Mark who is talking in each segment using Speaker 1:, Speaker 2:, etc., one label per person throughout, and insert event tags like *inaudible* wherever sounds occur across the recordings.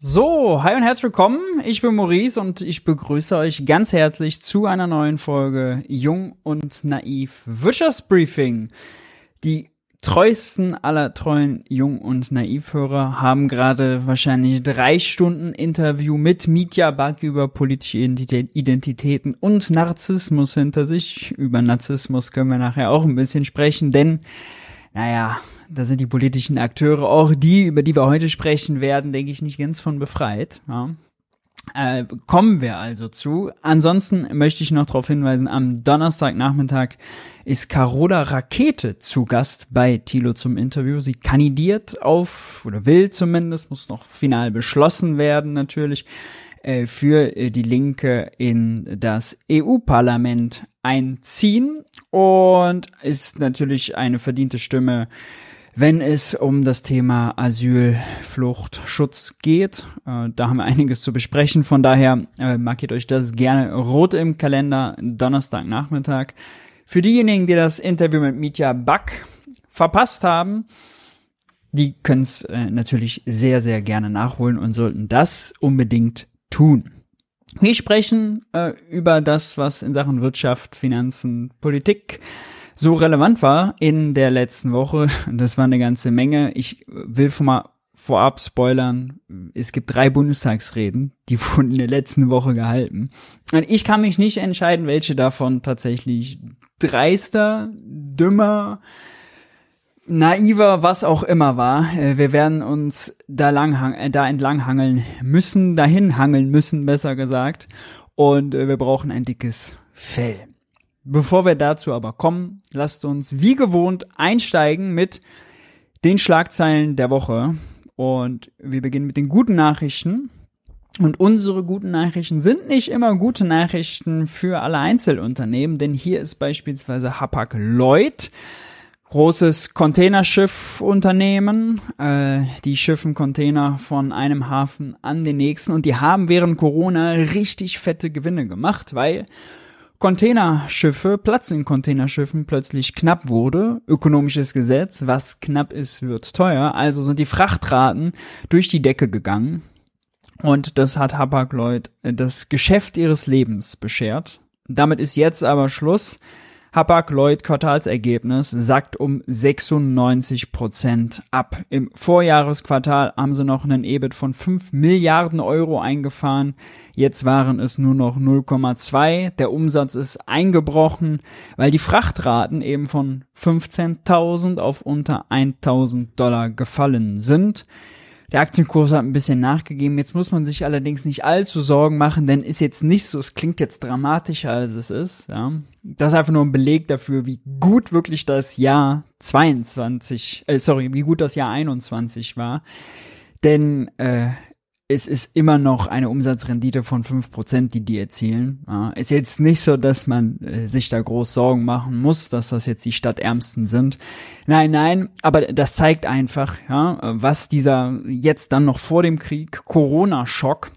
Speaker 1: So, hi und herzlich willkommen. Ich bin Maurice und ich begrüße euch ganz herzlich zu einer neuen Folge Jung und Naiv Wirtschaftsbriefing. Die treuesten aller treuen Jung- und Naivhörer haben gerade wahrscheinlich drei Stunden Interview mit Mitya Bak über politische Identitäten und Narzissmus hinter sich. Über Narzissmus können wir nachher auch ein bisschen sprechen, denn, naja, da sind die politischen Akteure, auch die, über die wir heute sprechen werden, denke ich, nicht ganz von befreit. Ja. Äh, kommen wir also zu. Ansonsten möchte ich noch darauf hinweisen, am Donnerstagnachmittag ist Carola Rakete zu Gast bei Thilo zum Interview. Sie kandidiert auf, oder will zumindest, muss noch final beschlossen werden natürlich, äh, für äh, die Linke in das EU-Parlament einziehen und ist natürlich eine verdiente Stimme wenn es um das Thema Asyl, Flucht, Schutz geht. Äh, da haben wir einiges zu besprechen. Von daher äh, markiert euch das gerne rot im Kalender, Donnerstagnachmittag. Für diejenigen, die das Interview mit Mitya Back verpasst haben, die können es äh, natürlich sehr, sehr gerne nachholen und sollten das unbedingt tun. Wir sprechen äh, über das, was in Sachen Wirtschaft, Finanzen, Politik so relevant war in der letzten Woche. *laughs* Das war eine ganze Menge. Ich will schon mal vorab spoilern. Es gibt drei Bundestagsreden, die *laughs* wurden in der letzten Woche gehalten. Und ich kann mich nicht entscheiden, welche davon tatsächlich dreister, dümmer, naiver, was auch immer war. Äh, wir werden uns da lang äh, da entlang hangeln müssen, dahin hangeln müssen, besser gesagt. Und äh, wir brauchen ein dickes Fell. Bevor wir dazu aber kommen, lasst uns wie gewohnt einsteigen mit den Schlagzeilen der Woche. Und wir beginnen mit den guten Nachrichten. Und unsere guten Nachrichten sind nicht immer gute Nachrichten für alle Einzelunternehmen, denn hier ist beispielsweise Hapag Lloyd, großes Containerschiffunternehmen. Äh, die schiffen Container von einem Hafen an den nächsten und die haben während Corona richtig fette Gewinne gemacht, weil Containerschiffe, Platz in Containerschiffen plötzlich knapp wurde. Ökonomisches Gesetz, was knapp ist, wird teuer. Also sind die Frachtraten durch die Decke gegangen. Und das hat Hapag-Lloyd das Geschäft ihres Lebens beschert. Damit ist jetzt aber Schluss. Hapag-Lloyd Quartalsergebnis sackt um 96 Prozent ab. Im Vorjahresquartal haben sie noch einen EBIT von 5 Milliarden Euro eingefahren. Jetzt waren es nur noch 0,2. Der Umsatz ist eingebrochen, weil die Frachtraten eben von 15.000 auf unter 1.000 Dollar gefallen sind. Der Aktienkurs hat ein bisschen nachgegeben. Jetzt muss man sich allerdings nicht allzu Sorgen machen, denn ist jetzt nicht so, es klingt jetzt dramatischer als es ist. Ja. Das ist einfach nur ein Beleg dafür, wie gut wirklich das Jahr 22, äh, sorry, wie gut das Jahr 21 war. Denn äh, es ist immer noch eine Umsatzrendite von fünf Prozent, die die erzielen. Ja, ist jetzt nicht so, dass man äh, sich da groß Sorgen machen muss, dass das jetzt die Stadtärmsten sind. Nein, nein, aber das zeigt einfach, ja, was dieser jetzt dann noch vor dem Krieg Corona-Schock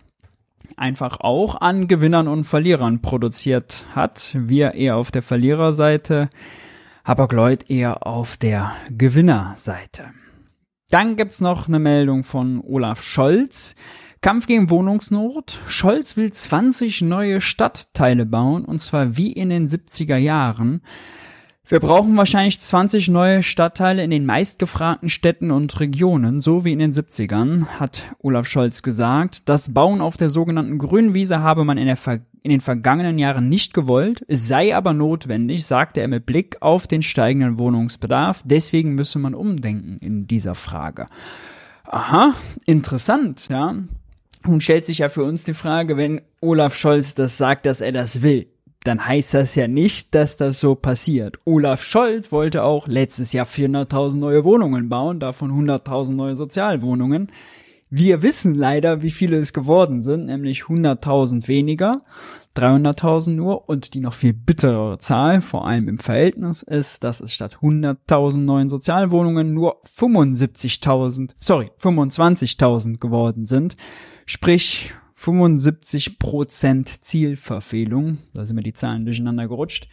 Speaker 1: einfach auch an Gewinnern und Verlierern produziert hat. Wir eher auf der Verliererseite, Hapag-Lloyd eher auf der Gewinnerseite. Dann gibt's noch eine Meldung von Olaf Scholz. Kampf gegen Wohnungsnot. Scholz will 20 neue Stadtteile bauen, und zwar wie in den 70er Jahren. Wir brauchen wahrscheinlich 20 neue Stadtteile in den meistgefragten Städten und Regionen, so wie in den 70ern, hat Olaf Scholz gesagt. Das Bauen auf der sogenannten grünen Wiese habe man in Ver in den vergangenen Jahren nicht gewollt, sei aber notwendig, sagte er mit Blick auf den steigenden Wohnungsbedarf. Deswegen müsse man umdenken in dieser Frage. Aha, interessant, ja. Nun stellt sich ja für uns die Frage, wenn Olaf Scholz das sagt, dass er das will, dann heißt das ja nicht, dass das so passiert. Olaf Scholz wollte auch letztes Jahr 400.000 neue Wohnungen bauen, davon 100.000 neue Sozialwohnungen. Wir wissen leider, wie viele es geworden sind, nämlich 100.000 weniger, 300.000 nur und die noch viel bitterere Zahl, vor allem im Verhältnis, ist, dass es statt 100.000 neuen Sozialwohnungen nur 75.000, sorry, 25.000 geworden sind. Sprich, 75% Zielverfehlung, da sind mir die Zahlen durcheinander gerutscht.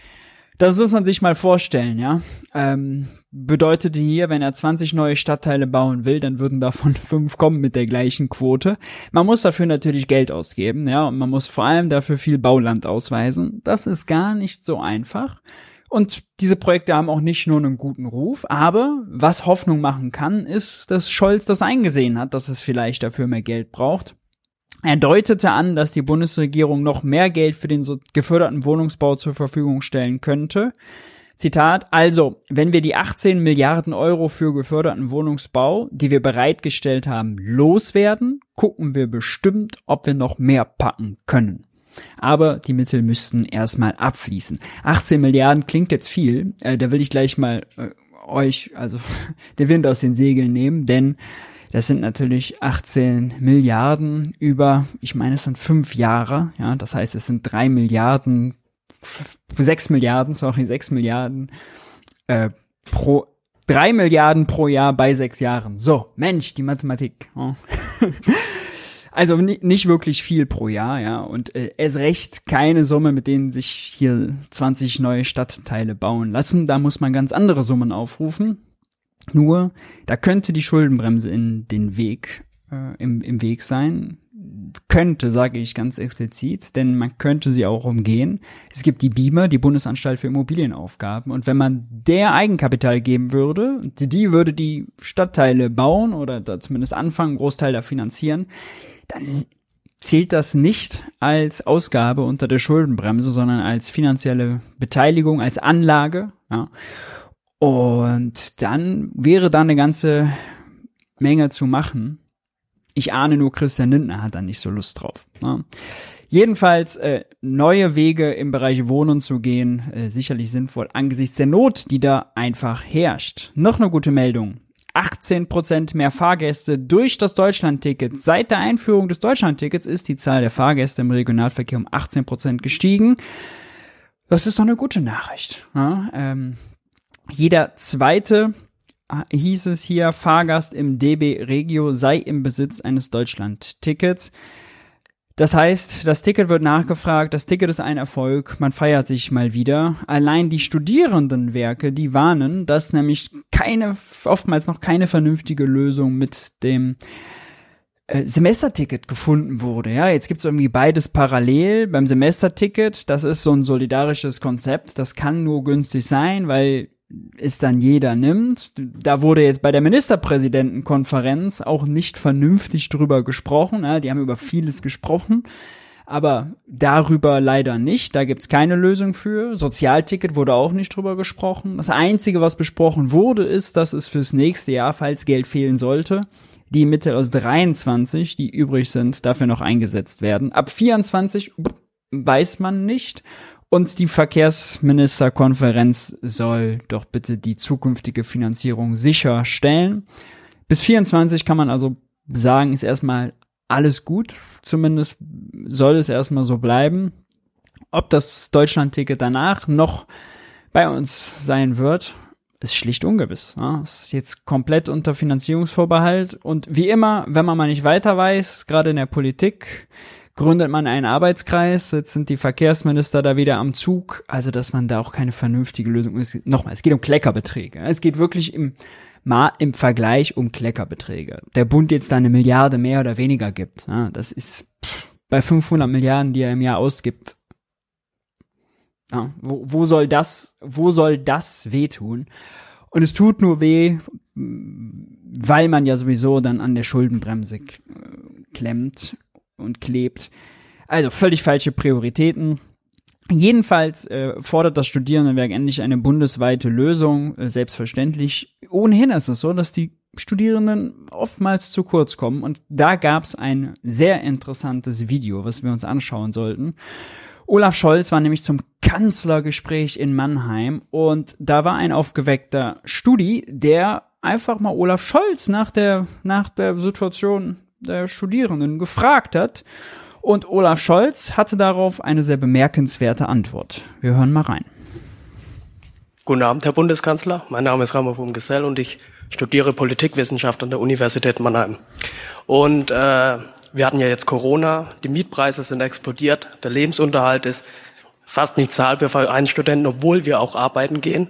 Speaker 1: Das muss man sich mal vorstellen, ja. Ähm, bedeutete hier, wenn er 20 neue Stadtteile bauen will, dann würden davon *laughs* fünf kommen mit der gleichen Quote. Man muss dafür natürlich Geld ausgeben, ja, und man muss vor allem dafür viel Bauland ausweisen. Das ist gar nicht so einfach. Und diese Projekte haben auch nicht nur einen guten Ruf, aber was Hoffnung machen kann, ist, dass Scholz das eingesehen hat, dass es vielleicht dafür mehr Geld braucht er deutete an, dass die Bundesregierung noch mehr Geld für den so geförderten Wohnungsbau zur Verfügung stellen könnte. Zitat, also, wenn wir die 18 Milliarden Euro für geförderten Wohnungsbau, die wir bereitgestellt haben, loswerden, gucken wir bestimmt, ob wir noch mehr packen können. Aber die Mittel müssten erstmal abfließen. 18 Milliarden klingt jetzt viel, äh, da will ich gleich mal äh, euch, also *laughs* den Wind aus den Segeln nehmen, denn das sind natürlich 18 Milliarden über, ich meine, es sind fünf Jahre, ja, das heißt, es sind drei Milliarden, sechs Milliarden, sorry, sechs Milliarden äh, pro, drei Milliarden pro Jahr bei sechs Jahren. So, Mensch, die Mathematik. Oh. *laughs* Also nicht wirklich viel pro Jahr, ja. Und äh, es recht keine Summe, mit denen sich hier 20 neue Stadtteile bauen lassen. Da muss man ganz andere Summen aufrufen. Nur, da könnte die Schuldenbremse in den Weg, äh, im, im Weg sein. Könnte, sage ich ganz explizit, denn man könnte sie auch umgehen. Es gibt die BIMA, die Bundesanstalt für Immobilienaufgaben, und wenn man der Eigenkapital geben würde, die würde die Stadtteile bauen oder da zumindest anfangen, Großteil da finanzieren, dann zählt das nicht als Ausgabe unter der Schuldenbremse, sondern als finanzielle Beteiligung, als Anlage. Ja. Und dann wäre da eine ganze Menge zu machen. Ich ahne nur, Christian Lindner hat da nicht so Lust drauf. Ne? Jedenfalls äh, neue Wege im Bereich Wohnen zu gehen, äh, sicherlich sinnvoll angesichts der Not, die da einfach herrscht. Noch eine gute Meldung. 18% mehr Fahrgäste durch das Deutschlandticket. Seit der Einführung des Deutschlandtickets ist die Zahl der Fahrgäste im Regionalverkehr um 18% gestiegen. Das ist doch eine gute Nachricht. Ja? Ähm, jeder zweite äh, hieß es hier, Fahrgast im DB Regio sei im Besitz eines Deutschland-Tickets. Das heißt, das Ticket wird nachgefragt, das Ticket ist ein Erfolg, man feiert sich mal wieder. Allein die Studierendenwerke, die warnen, dass nämlich keine, oftmals noch keine vernünftige Lösung mit dem äh, Semesterticket gefunden wurde. Ja, jetzt gibt's irgendwie beides parallel. Beim Semesterticket, das ist so ein solidarisches Konzept, das kann nur günstig sein, weil es dann jeder nimmt. Da wurde jetzt bei der Ministerpräsidentenkonferenz auch nicht vernünftig drüber gesprochen. Ja, die haben über vieles gesprochen, aber darüber leider nicht. Da gibt's keine Lösung für. Sozialticket wurde auch nicht drüber gesprochen. Das Einzige, was besprochen wurde, ist, dass es fürs nächste Jahr, falls Geld fehlen sollte, die Mittel aus 23, die übrig sind, dafür noch eingesetzt werden. Ab 24 weiß man nicht. Und die Verkehrsministerkonferenz soll doch bitte die zukünftige Finanzierung sicherstellen. Bis 24 kann man also sagen, ist erstmal alles gut. Zumindest soll es erstmal so bleiben. Ob das Deutschlandticket danach noch bei uns sein wird, ist schlicht ungewiss. Ja. Ist jetzt komplett unter Finanzierungsvorbehalt. Und wie immer, wenn man mal nicht weiter weiß, gerade in der Politik, gründet man einen Arbeitskreis, jetzt sind die Verkehrsminister da wieder am Zug, also dass man da auch keine vernünftige Lösung ist. Nochmal, es geht um Kleckerbeträge. Es geht wirklich im, im Vergleich um Kleckerbeträge. Der Bund jetzt da eine Milliarde mehr oder weniger gibt, ja, das ist bei 500 Milliarden, die er im Jahr ausgibt, ja, wo, wo soll das, wo soll das wehtun? Und es tut nur weh, weil man ja sowieso dann an der Schuldenbremse klemmt und klebt. Also völlig falsche Prioritäten. Jedenfalls äh, fordert das Studierendenwerk endlich eine bundesweite Lösung. Äh, selbstverständlich. Ohnehin ist es so, dass die Studierenden oftmals zu kurz kommen. Und da gab es ein sehr interessantes Video, was wir uns anschauen sollten. Olaf Scholz war nämlich zum Kanzlergespräch in Mannheim und da war ein aufgeweckter Studi, der einfach mal Olaf Scholz nach der, nach der Situation der Studierenden gefragt hat. Und Olaf Scholz hatte darauf eine sehr bemerkenswerte Antwort. Wir hören mal rein.
Speaker 2: Guten Abend, Herr Bundeskanzler. Mein Name ist Ramaphosa Gesell und ich studiere Politikwissenschaft an der Universität Mannheim. Und äh, wir hatten ja jetzt Corona, die Mietpreise sind explodiert, der Lebensunterhalt ist fast nicht zahlbar für einen Studenten, obwohl wir auch arbeiten gehen.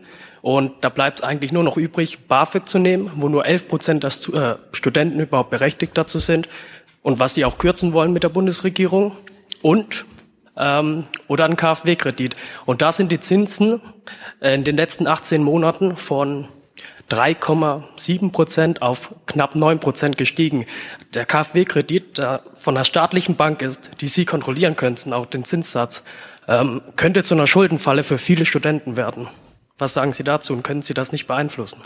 Speaker 2: Und da bleibt eigentlich nur noch übrig, BAföG zu nehmen, wo nur 11 Prozent der äh, Studenten überhaupt berechtigt dazu sind und was sie auch kürzen wollen mit der Bundesregierung. Und ähm, oder ein KfW-Kredit. Und da sind die Zinsen äh, in den letzten 18 Monaten von 3,7 Prozent auf knapp 9 Prozent gestiegen. Der KfW-Kredit, der von einer staatlichen Bank ist, die Sie kontrollieren könnten, auch den Zinssatz, ähm, könnte zu einer Schuldenfalle für viele Studenten werden. Was sagen Sie dazu und können Sie das nicht beeinflussen?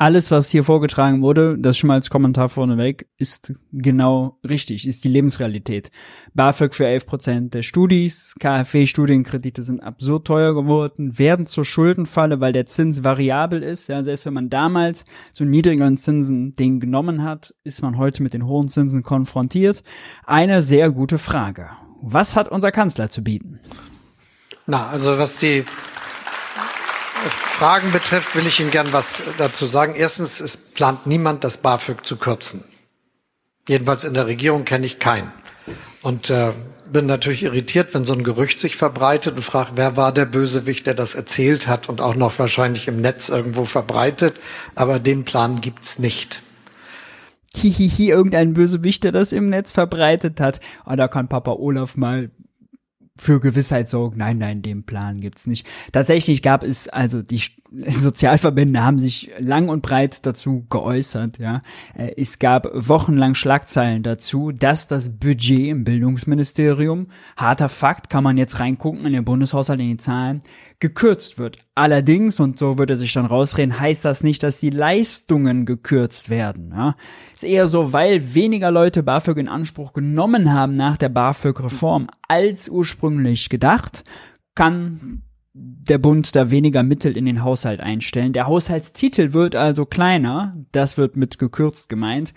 Speaker 1: alles, was hier vorgetragen wurde, das schon mal als Kommentar vorneweg, ist genau richtig, ist die Lebensrealität. BAföG für 11 Prozent der Studis, KfW-Studienkredite sind absurd teuer geworden, werden zur Schuldenfalle, weil der Zins variabel ist. Ja, selbst wenn man damals zu niedrigeren Zinsen den genommen hat, ist man heute mit den hohen Zinsen konfrontiert. Eine sehr gute Frage. Was hat unser Kanzler zu bieten?
Speaker 3: Na, also was die Fragen betrifft, will ich Ihnen gern was dazu sagen. Erstens, es plant niemand, das BAföG zu kürzen. Jedenfalls in der Regierung kenne ich keinen. Und äh, bin natürlich irritiert, wenn so ein Gerücht sich verbreitet und frage, wer war der Bösewicht, der das erzählt hat und auch noch wahrscheinlich im Netz irgendwo verbreitet. Aber den Plan gibt's nicht.
Speaker 1: Hihihi, irgendein Bösewicht, der das im Netz verbreitet hat. Und oh, da kann Papa Olaf mal für Gewissheit sorgen, nein, nein, den Plan gibt's nicht. Tatsächlich gab es, also die *laughs* Sozialverbände haben sich lang und breit dazu geäußert, ja. Äh, es gab wochenlang Schlagzeilen dazu, dass das Budget im Bildungsministerium, harter Fakt, kann man jetzt reingucken in den Bundeshaushalt, in die Zahlen, gekürzt wird. Allerdings, und so würde sich dann rausreden, heißt das nicht, dass die Leistungen gekürzt werden. Ja? Ist eher so, weil weniger Leute BAföG in Anspruch genommen haben nach der BAföG-Reform als ursprünglich gedacht, kann der Bund da weniger Mittel in den Haushalt einstellen. Der Haushaltstitel wird also kleiner, das wird mit gekürzt gemeint.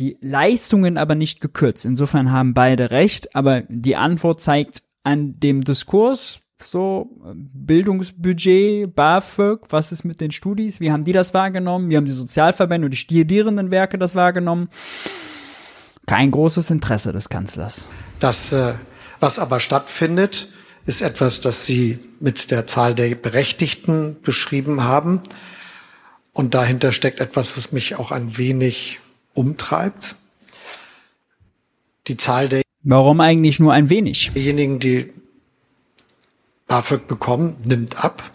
Speaker 1: Die Leistungen aber nicht gekürzt. Insofern haben beide recht, aber die Antwort zeigt an dem Diskurs, so Bildungsbudget, BAföG, was ist mit den Studis, wie haben die das wahrgenommen, wie haben die Sozialverbände und die Studierendenwerke das wahrgenommen? Kein großes Interesse des Kanzlers.
Speaker 3: Das, äh, was aber stattfindet, ist etwas, das Sie mit der Zahl der Berechtigten beschrieben haben. Und dahinter steckt etwas, was mich auch ein wenig umtreibt. Die Zahl der
Speaker 1: Warum eigentlich nur ein wenig?
Speaker 3: Diejenigen, die BAföG bekommen, nimmt ab,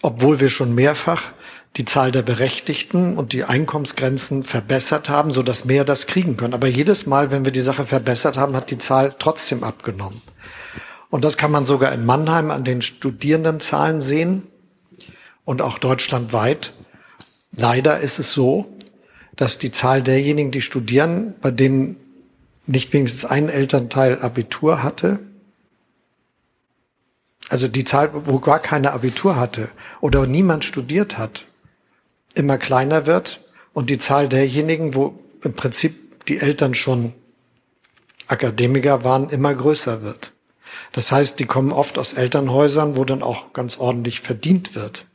Speaker 3: obwohl wir schon mehrfach die Zahl der Berechtigten und die Einkommensgrenzen verbessert haben, so mehr das kriegen können. Aber jedes Mal, wenn wir die Sache verbessert haben, hat die Zahl trotzdem abgenommen. Und das kann man sogar in Mannheim an den Studierendenzahlen sehen und auch deutschlandweit. Leider ist es so, dass die Zahl derjenigen, die studieren, bei denen nicht wenigstens ein Elternteil Abitur hatte, also die Zahl, wo gar keine Abitur hatte oder niemand studiert hat, immer kleiner wird und die Zahl derjenigen, wo im Prinzip die Eltern schon Akademiker waren, immer größer wird. Das heißt, die kommen oft aus Elternhäusern, wo dann auch ganz ordentlich verdient wird.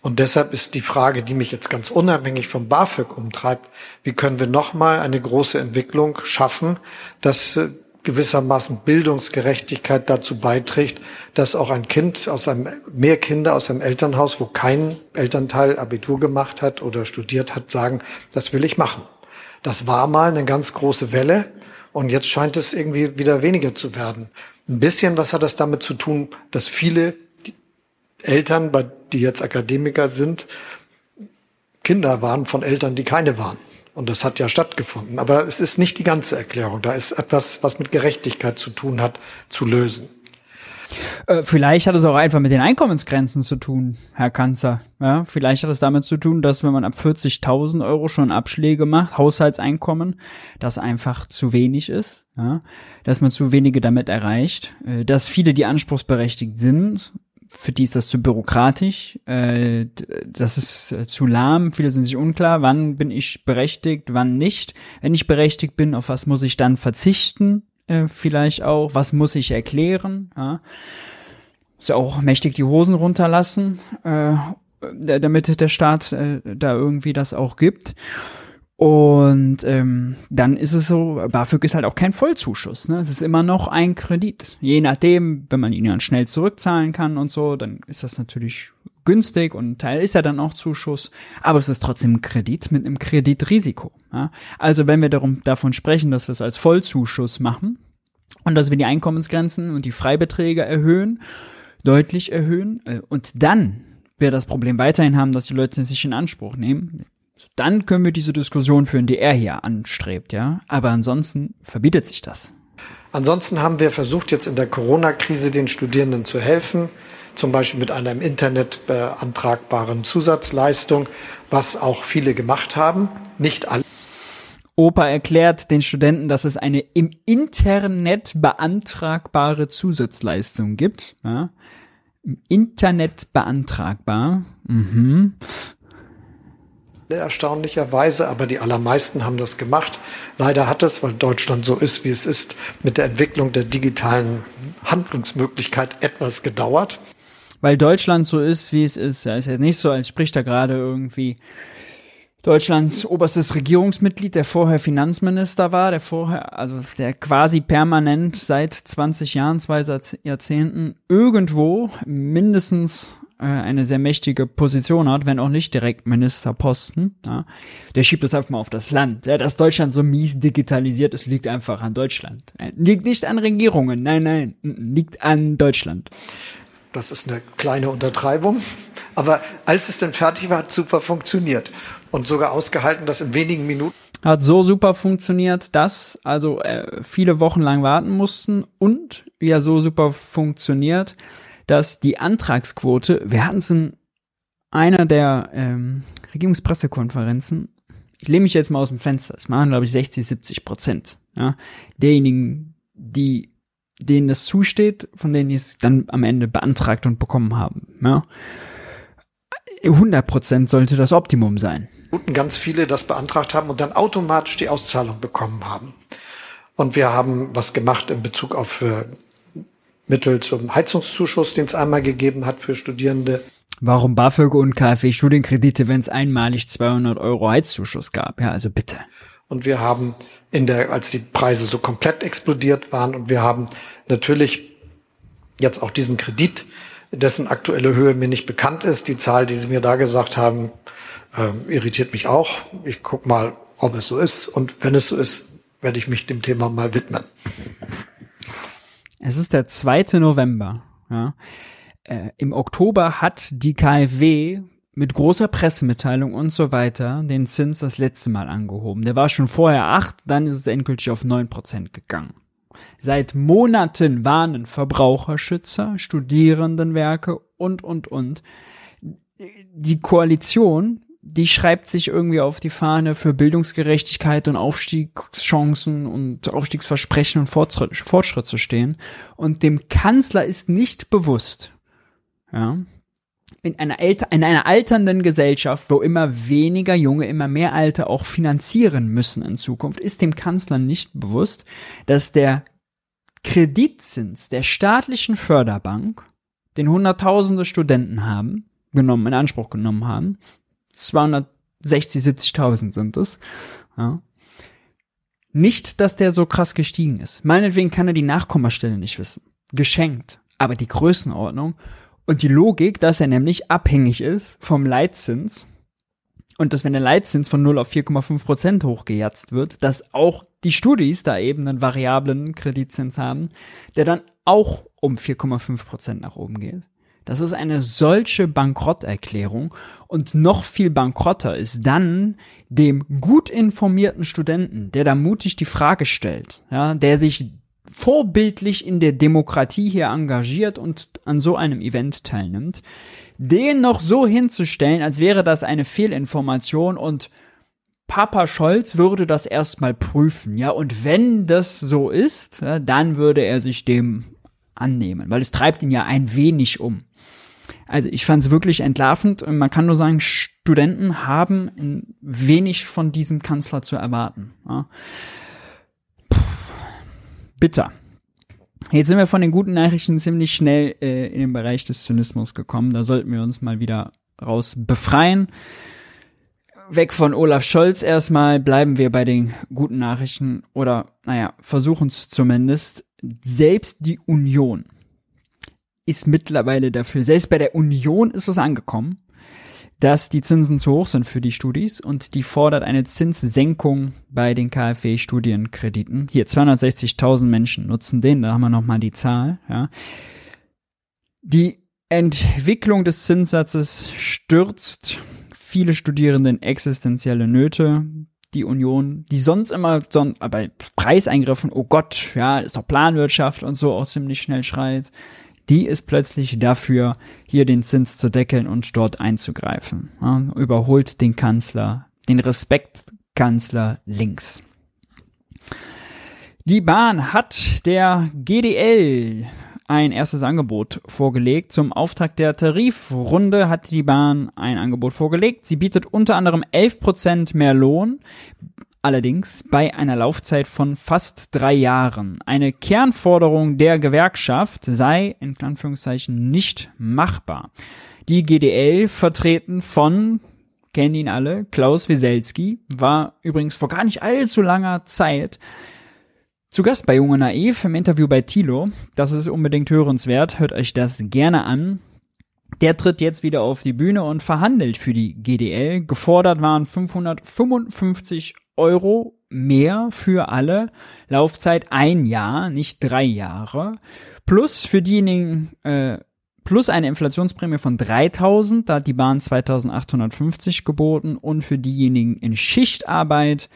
Speaker 3: Und deshalb ist die Frage, die mich jetzt ganz unabhängig vom BAföG umtreibt, wie können wir nochmal eine große Entwicklung schaffen, dass äh, gewissermaßen Bildungsgerechtigkeit dazu beiträgt, dass auch ein Kind aus einem, mehr Kinder aus einem Elternhaus, wo kein Elternteil Abitur gemacht hat oder studiert hat, sagen, das will ich machen. Das war mal eine ganz große Welle und jetzt scheint es irgendwie wieder weniger zu werden. Ein bisschen was hat das damit zu tun, dass viele Eltern, die jetzt Akademiker sind, Kinder waren von Eltern, die keine waren. Und das hat ja stattgefunden. Aber es ist nicht die ganze Erklärung. Da ist etwas, was mit Gerechtigkeit zu tun hat, zu lösen.
Speaker 1: Äh, vielleicht hat es auch einfach mit den Einkommensgrenzen zu tun, Herr Kanzler. Ja, vielleicht hat es damit zu tun, dass wenn man ab 40.000 Euro schon Abschläge macht, Haushaltseinkommen, das einfach zu wenig ist, ja, dass man zu wenige damit erreicht, äh, dass viele, die anspruchsberechtigt sind, für die ist das zu bürokratisch, äh, das ist äh, zu lahm, viele sind sich unklar, wann bin ich berechtigt, wann nicht. Wenn ich berechtigt bin, auf was muss ich dann verzichten, äh, vielleicht auch, was muss ich erklären, ja. Ist ja auch mächtig die Hosen runterlassen, äh, damit der Staat äh, da irgendwie das auch gibt. Und ähm, dann ist es so, BAföG ist halt auch kein Vollzuschuss. Ne? Es ist immer noch ein Kredit. Je nachdem, wenn man ihn dann schnell zurückzahlen kann und so, dann ist das natürlich günstig und ein Teil ist ja dann auch Zuschuss, aber es ist trotzdem ein Kredit mit einem Kreditrisiko. Ja? Also wenn wir darum, davon sprechen, dass wir es als Vollzuschuss machen und dass wir die Einkommensgrenzen und die Freibeträge erhöhen, deutlich erhöhen äh, und dann wir das Problem weiterhin haben, dass die Leute sich in Anspruch nehmen, dann können wir diese Diskussion führen, die er hier anstrebt, ja. Aber ansonsten verbietet sich das.
Speaker 3: Ansonsten haben wir versucht, jetzt in der Corona-Krise den Studierenden zu helfen, zum Beispiel mit einer im Internet beantragbaren Zusatzleistung, was auch viele gemacht haben. Nicht alle.
Speaker 1: Opa erklärt den Studenten, dass es eine im Internet beantragbare Zusatzleistung gibt. Ja. Im Internet beantragbar. Mhm
Speaker 3: erstaunlicherweise, aber die allermeisten haben das gemacht. Leider hat es, weil Deutschland so ist, wie es ist, mit der Entwicklung der digitalen Handlungsmöglichkeit etwas gedauert.
Speaker 1: Weil Deutschland so ist, wie es ist. Ja, ist ja nicht so, als spricht da gerade irgendwie Deutschlands oberstes Regierungsmitglied, der vorher Finanzminister war, der vorher, also der quasi permanent seit 20 Jahren, zwei Jahrzehnten irgendwo mindestens eine sehr mächtige Position hat, wenn auch nicht direkt Ministerposten, ja, der schiebt das einfach mal auf das Land. Ja, dass Deutschland so mies digitalisiert ist, liegt einfach an Deutschland. Äh, liegt nicht an Regierungen, nein, nein, liegt an Deutschland.
Speaker 3: Das ist eine kleine Untertreibung. Aber als es dann fertig war, hat super funktioniert. Und sogar ausgehalten, dass in wenigen Minuten
Speaker 1: hat so super funktioniert, dass also äh, viele Wochen lang warten mussten und ja so super funktioniert, dass die Antragsquote, wir hatten es in einer der ähm, Regierungspressekonferenzen, ich lehne mich jetzt mal aus dem Fenster, es waren, glaube ich, 60, 70 Prozent ja, derjenigen, die denen es zusteht, von denen die es dann am Ende beantragt und bekommen haben. Ja. 100 Prozent sollte das Optimum sein.
Speaker 3: Ganz viele das beantragt haben und dann automatisch die Auszahlung bekommen haben. Und wir haben was gemacht in Bezug auf äh, Mittel zum Heizungszuschuss, den es einmal gegeben hat für Studierende.
Speaker 1: Warum BAföG und KfW-Studienkredite, wenn es einmalig 200 Euro Heizzuschuss gab? Ja, also bitte.
Speaker 3: Und wir haben in der, als die Preise so komplett explodiert waren und wir haben natürlich jetzt auch diesen Kredit, dessen aktuelle Höhe mir nicht bekannt ist. Die Zahl, die Sie mir da gesagt haben, äh, irritiert mich auch. Ich guck mal, ob es so ist. Und wenn es so ist, werde ich mich dem Thema mal widmen.
Speaker 1: Es ist der 2. November. Ja. Äh, Im Oktober hat die KfW mit großer Pressemitteilung und so weiter den Zins das letzte Mal angehoben. Der war schon vorher acht, dann ist es endgültig auf neun Prozent gegangen. Seit Monaten warnen Verbraucherschützer, Studierendenwerke und, und, und. Die Koalition die schreibt sich irgendwie auf die Fahne für Bildungsgerechtigkeit und Aufstiegschancen und Aufstiegsversprechen und Fortschritt, Fortschritt zu stehen. Und dem Kanzler ist nicht bewusst, ja, in einer, in einer alternden Gesellschaft, wo immer weniger Junge, immer mehr Alte auch finanzieren müssen in Zukunft, ist dem Kanzler nicht bewusst, dass der Kreditzins der staatlichen Förderbank, den Hunderttausende Studenten haben, genommen, in Anspruch genommen haben, 260, 70.000 sind es. Ja. Nicht, dass der so krass gestiegen ist. Meinetwegen kann er die Nachkommastelle nicht wissen. Geschenkt. Aber die Größenordnung und die Logik, dass er nämlich abhängig ist vom Leitzins und dass wenn der Leitzins von 0 auf 4,5 Prozent hochgejatzt wird, dass auch die Studis da eben einen variablen Kreditzins haben, der dann auch um 4,5 Prozent nach oben geht. Das ist eine solche Bankrotterklärung und noch viel bankrotter ist dann dem gut informierten Studenten, der da mutig die Frage stellt, ja, der sich vorbildlich in der Demokratie hier engagiert und an so einem Event teilnimmt, den noch so hinzustellen, als wäre das eine Fehlinformation und Papa Scholz würde das erstmal prüfen, ja, und wenn das so ist, ja, dann würde er sich dem annehmen, weil es treibt ihn ja ein wenig um. Also ich fand es wirklich entlarvend. Man kann nur sagen, Studenten haben wenig von diesem Kanzler zu erwarten. Ja. Bitter. Jetzt sind wir von den guten Nachrichten ziemlich schnell äh, in den Bereich des Zynismus gekommen. Da sollten wir uns mal wieder raus befreien. weg von Olaf Scholz erstmal, bleiben wir bei den guten Nachrichten oder, naja, versuchen es zumindest. Selbst die Union ist mittlerweile dafür, selbst bei der Union ist was angekommen, dass die Zinsen zu hoch sind für die Studis und die fordert eine Zinssenkung bei den KfW-Studienkrediten. Hier 260.000 Menschen nutzen den, da haben wir nochmal die Zahl, ja. Die Entwicklung des Zinssatzes stürzt viele Studierende in existenzielle Nöte. Die Union, die sonst immer son bei Preiseingriffen, oh Gott, ja, ist doch Planwirtschaft und so auch ziemlich schnell schreit, die ist plötzlich dafür, hier den Zins zu deckeln und dort einzugreifen. Ja, überholt den Kanzler, den Respektkanzler links. Die Bahn hat der GDL ein erstes Angebot vorgelegt. Zum Auftakt der Tarifrunde hat die Bahn ein Angebot vorgelegt. Sie bietet unter anderem 11% mehr Lohn, allerdings bei einer Laufzeit von fast drei Jahren. Eine Kernforderung der Gewerkschaft sei in Anführungszeichen nicht machbar. Die GDL, vertreten von kennen ihn alle, Klaus Wieselski, war übrigens vor gar nicht allzu langer Zeit zu Gast bei Junge Naiv im Interview bei Tilo. Das ist unbedingt hörenswert. Hört euch das gerne an. Der tritt jetzt wieder auf die Bühne und verhandelt für die GDL. Gefordert waren 555 Euro mehr für alle. Laufzeit ein Jahr, nicht drei Jahre. Plus für diejenigen, äh, plus eine Inflationsprämie von 3000, da hat die Bahn 2850 geboten und für diejenigen in Schichtarbeit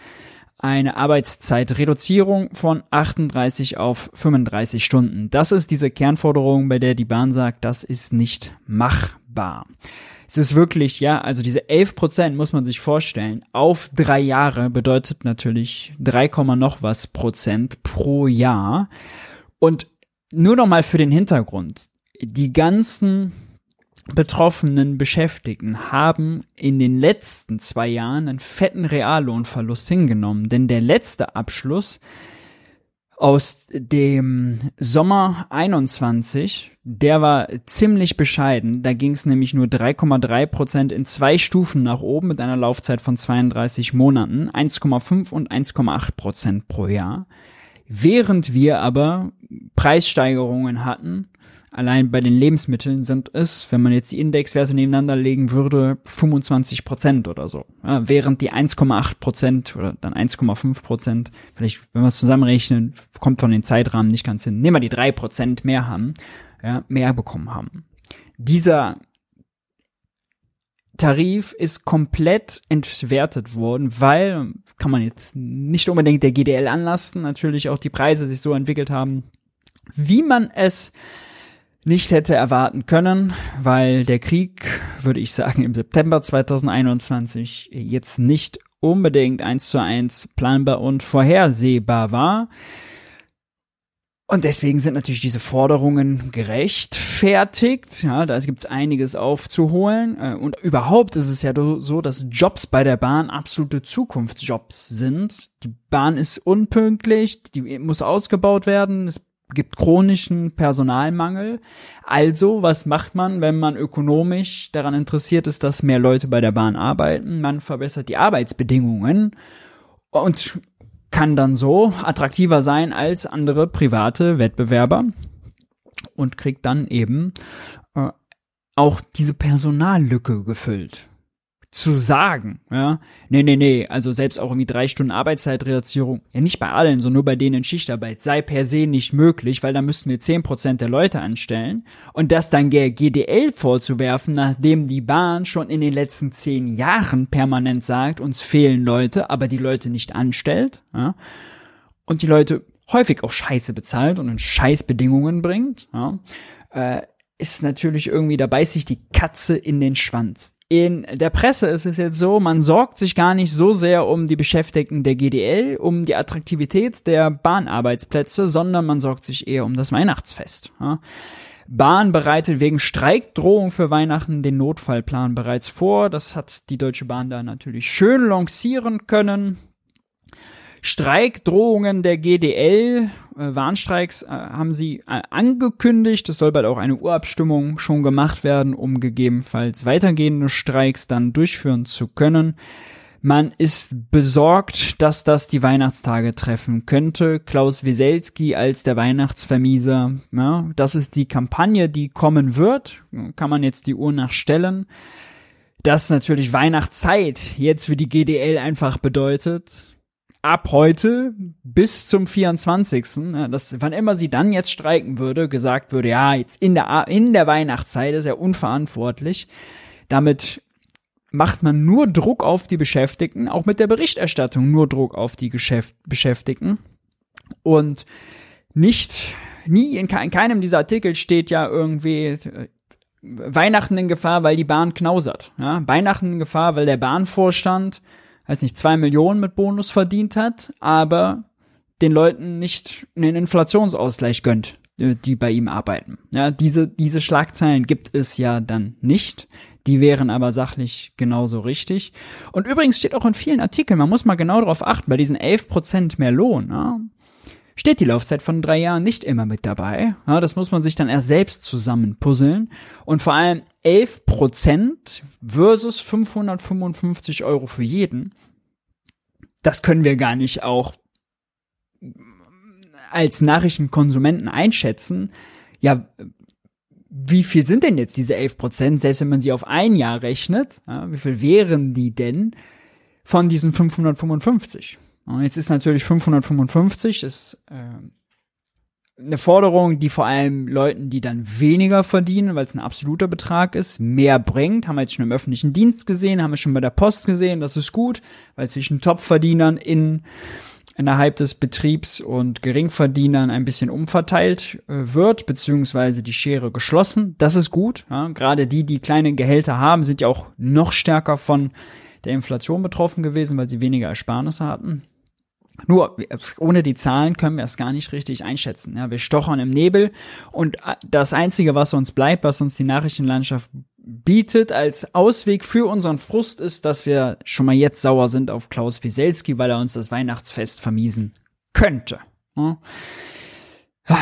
Speaker 1: eine Arbeitszeitreduzierung von 38 auf 35 Stunden. Das ist diese Kernforderung, bei der die Bahn sagt, das ist nicht machbar. Es ist wirklich, ja, also diese 11 Prozent muss man sich vorstellen. Auf drei Jahre bedeutet natürlich 3, noch was Prozent pro Jahr. Und nur noch mal für den Hintergrund. Die ganzen betroffenen Beschäftigten haben in den letzten zwei Jahren einen fetten Reallohnverlust hingenommen, denn der letzte Abschluss aus dem Sommer 21, der war ziemlich bescheiden. Da ging es nämlich nur 3,3 Prozent in zwei Stufen nach oben mit einer Laufzeit von 32 Monaten, 1,5 und 1,8 Prozent pro Jahr. Während wir aber Preissteigerungen hatten Allein bei den Lebensmitteln sind es, wenn man jetzt die Indexwerte nebeneinander legen würde, 25 Prozent oder so. Ja, während die 1,8 Prozent oder dann 1,5 Prozent, vielleicht, wenn wir es zusammenrechnen, kommt von den Zeitrahmen nicht ganz hin, nehmen wir die drei Prozent mehr haben, ja, mehr bekommen haben. Dieser Tarif ist komplett entwertet worden, weil, kann man jetzt nicht unbedingt der GDL anlasten, natürlich auch die Preise sich so entwickelt haben, wie man es nicht hätte erwarten können, weil der Krieg, würde ich sagen, im September 2021 jetzt nicht unbedingt eins zu eins planbar und vorhersehbar war. Und deswegen sind natürlich diese Forderungen gerechtfertigt. Ja, da gibt es einiges aufzuholen. Äh, und überhaupt ist es ja so, dass Jobs bei der Bahn absolute Zukunftsjobs sind. Die Bahn ist unpünktlich, die muss ausgebaut werden. Es gibt chronischen Personalmangel. Also, was macht man, wenn man ökonomisch daran interessiert ist, dass mehr Leute bei der Bahn arbeiten? Man verbessert die Arbeitsbedingungen und kann dann so attraktiver sein als andere private Wettbewerber und kriegt dann eben äh, auch diese Personallücke gefüllt zu sagen, ja, nee, nee, nee, also selbst auch irgendwie drei Stunden Arbeitszeitreduzierung, ja nicht bei allen, sondern nur bei denen in Schichtarbeit, sei per se nicht möglich, weil da müssten wir zehn Prozent der Leute anstellen. Und das dann der GDL vorzuwerfen, nachdem die Bahn schon in den letzten zehn Jahren permanent sagt, uns fehlen Leute, aber die Leute nicht anstellt, ja, und die Leute häufig auch Scheiße bezahlt und in Scheißbedingungen bringt, ja, äh, ist natürlich irgendwie, da beißt sich die Katze in den Schwanz. In der Presse ist es jetzt so, man sorgt sich gar nicht so sehr um die Beschäftigten der GDL, um die Attraktivität der Bahnarbeitsplätze, sondern man sorgt sich eher um das Weihnachtsfest. Bahn bereitet wegen Streikdrohung für Weihnachten den Notfallplan bereits vor. Das hat die Deutsche Bahn da natürlich schön lancieren können. Streikdrohungen der GDL, äh, Warnstreiks, äh, haben sie äh, angekündigt. Es soll bald auch eine Urabstimmung schon gemacht werden, um gegebenenfalls weitergehende Streiks dann durchführen zu können. Man ist besorgt, dass das die Weihnachtstage treffen könnte. Klaus Wieselski als der Weihnachtsvermieser. Ja, das ist die Kampagne, die kommen wird. Kann man jetzt die Uhr nachstellen. Dass natürlich Weihnachtszeit jetzt für die GDL einfach bedeutet, ab heute bis zum 24. dass wann immer sie dann jetzt streiken würde, gesagt würde, ja, jetzt in der, in der Weihnachtszeit ist ja unverantwortlich. Damit macht man nur Druck auf die Beschäftigten, auch mit der Berichterstattung nur Druck auf die Geschäft Beschäftigten. Und nicht, nie in, in keinem dieser Artikel steht ja irgendwie äh, Weihnachten in Gefahr, weil die Bahn knausert. Ja? Weihnachten in Gefahr, weil der Bahnvorstand, weiß nicht, zwei Millionen mit Bonus verdient hat, aber den Leuten nicht einen Inflationsausgleich gönnt, äh, die bei ihm arbeiten. Ja, diese, diese Schlagzeilen gibt es ja dann nicht. Die wären aber sachlich genauso richtig. Und übrigens steht auch in vielen Artikeln, man muss mal genau darauf achten, bei diesen 11% mehr Lohn, ja, steht die Laufzeit von drei Jahren nicht immer mit dabei. Ja, das muss man sich dann erst selbst zusammenpuzzeln. Und vor allem 11% versus 555 Euro für jeden. Das können wir gar nicht auch als Nachrichtenkonsumenten einschätzen. Ja, wie viel sind denn jetzt diese 11 Prozent, selbst wenn man sie auf ein Jahr rechnet, ja, wie viel wären die denn von diesen 555? Und jetzt ist natürlich 555 ist äh, eine Forderung, die vor allem Leuten, die dann weniger verdienen, weil es ein absoluter Betrag ist, mehr bringt. Haben wir jetzt schon im öffentlichen Dienst gesehen, haben wir schon bei der Post gesehen, das ist gut, weil zwischen Topverdienern in innerhalb des Betriebs und Geringverdienern ein bisschen umverteilt äh, wird, beziehungsweise die Schere geschlossen. Das ist gut. Ja. Gerade die, die kleine Gehälter haben, sind ja auch noch stärker von der Inflation betroffen gewesen, weil sie weniger Ersparnisse hatten. Nur ohne die Zahlen können wir es gar nicht richtig einschätzen. Ja, wir stochern im Nebel und äh, das Einzige, was uns bleibt, was uns die Nachrichtenlandschaft bietet als Ausweg für unseren Frust ist, dass wir schon mal jetzt sauer sind auf Klaus Wieselski, weil er uns das Weihnachtsfest vermiesen könnte. Ja. *sighs*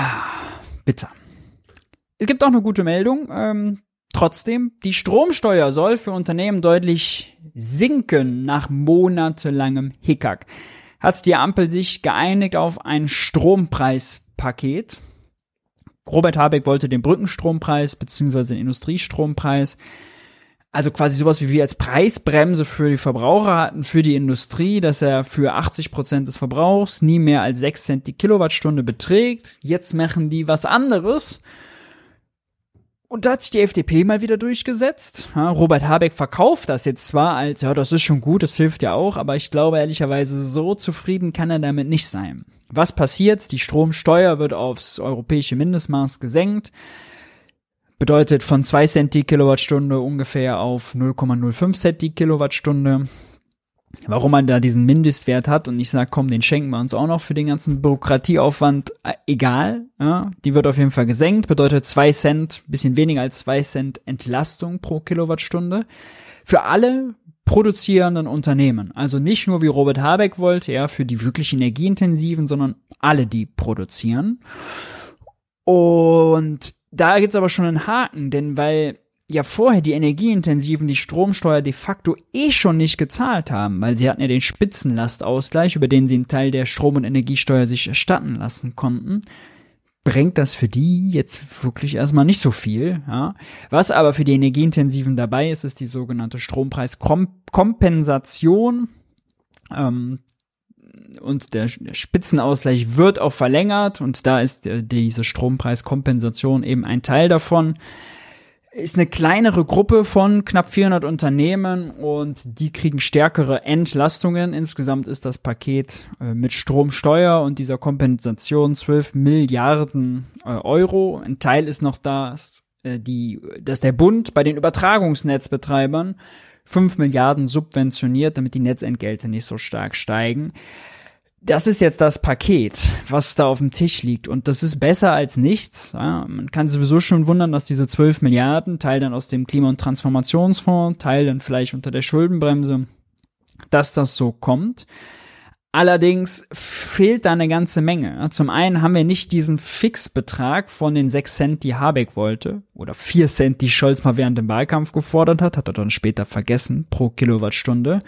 Speaker 1: Bitter. Es gibt auch eine gute Meldung. Ähm, trotzdem, die Stromsteuer soll für Unternehmen deutlich sinken nach monatelangem Hickhack. Hat die Ampel sich geeinigt auf ein Strompreispaket. Robert Habeck wollte den Brückenstrompreis beziehungsweise den Industriestrompreis, also quasi sowas wie wir als Preisbremse für die Verbraucher hatten, für die Industrie, dass er für 80 Prozent des Verbrauchs nie mehr als 6 Cent die Kilowattstunde beträgt. Jetzt machen die was anderes. Und da hat sich die FDP mal wieder durchgesetzt. Robert Habeck verkauft das jetzt zwar als, ja, das ist schon gut, das hilft ja auch, aber ich glaube ehrlicherweise, so zufrieden kann er damit nicht sein. Was passiert? Die Stromsteuer wird aufs europäische Mindestmaß gesenkt. Bedeutet von 2 Cent die Kilowattstunde ungefähr auf 0,05 Cent die Kilowattstunde. Warum man da diesen Mindestwert hat und ich sage, komm, den schenken wir uns auch noch für den ganzen Bürokratieaufwand, äh, egal. Ja, die wird auf jeden Fall gesenkt, bedeutet 2 Cent, bisschen weniger als 2 Cent Entlastung pro Kilowattstunde. Für alle produzierenden Unternehmen. Also nicht nur wie Robert Habeck wollte, ja, für die wirklich energieintensiven, sondern alle, die produzieren. Und da gibt's aber schon einen Haken, denn weil ja vorher die Energieintensiven die Stromsteuer de facto eh schon nicht gezahlt haben, weil sie hatten ja den Spitzenlastausgleich, über den sie einen Teil der Strom- und Energiesteuer sich erstatten lassen konnten, bringt das für die jetzt wirklich erstmal nicht so viel. Ja. Was aber für die Energieintensiven dabei ist, ist die sogenannte Strompreiskompensation. Ähm, und der, Spitzenausgleich wird auch verlängert und da ist äh, diese Strompreiskompensation eben ein Teil davon ist eine kleinere Gruppe von knapp 400 Unternehmen und die kriegen stärkere Entlastungen. Insgesamt ist das Paket äh, mit Stromsteuer und dieser Kompensation 12 Milliarden äh, Euro. Ein Teil ist noch das, äh, die, dass der Bund bei den Übertragungsnetzbetreibern 5 Milliarden subventioniert, damit die Netzentgelte nicht so stark steigen das ist jetzt das Paket, was da auf dem Tisch liegt. Und das ist besser als nichts. Ja, man kann sowieso schon wundern, dass diese 12 Milliarden, Teil dann aus dem Klima- und Transformationsfonds, Teil dann vielleicht unter der Schuldenbremse, dass das so kommt. Allerdings fehlt da eine ganze Menge. Zum einen haben wir nicht diesen Fixbetrag von den 6 Cent, die Habeck wollte, oder 4 Cent, die Scholz mal während dem Wahlkampf gefordert hat, hat er dann später vergessen, pro Kilowattstunde.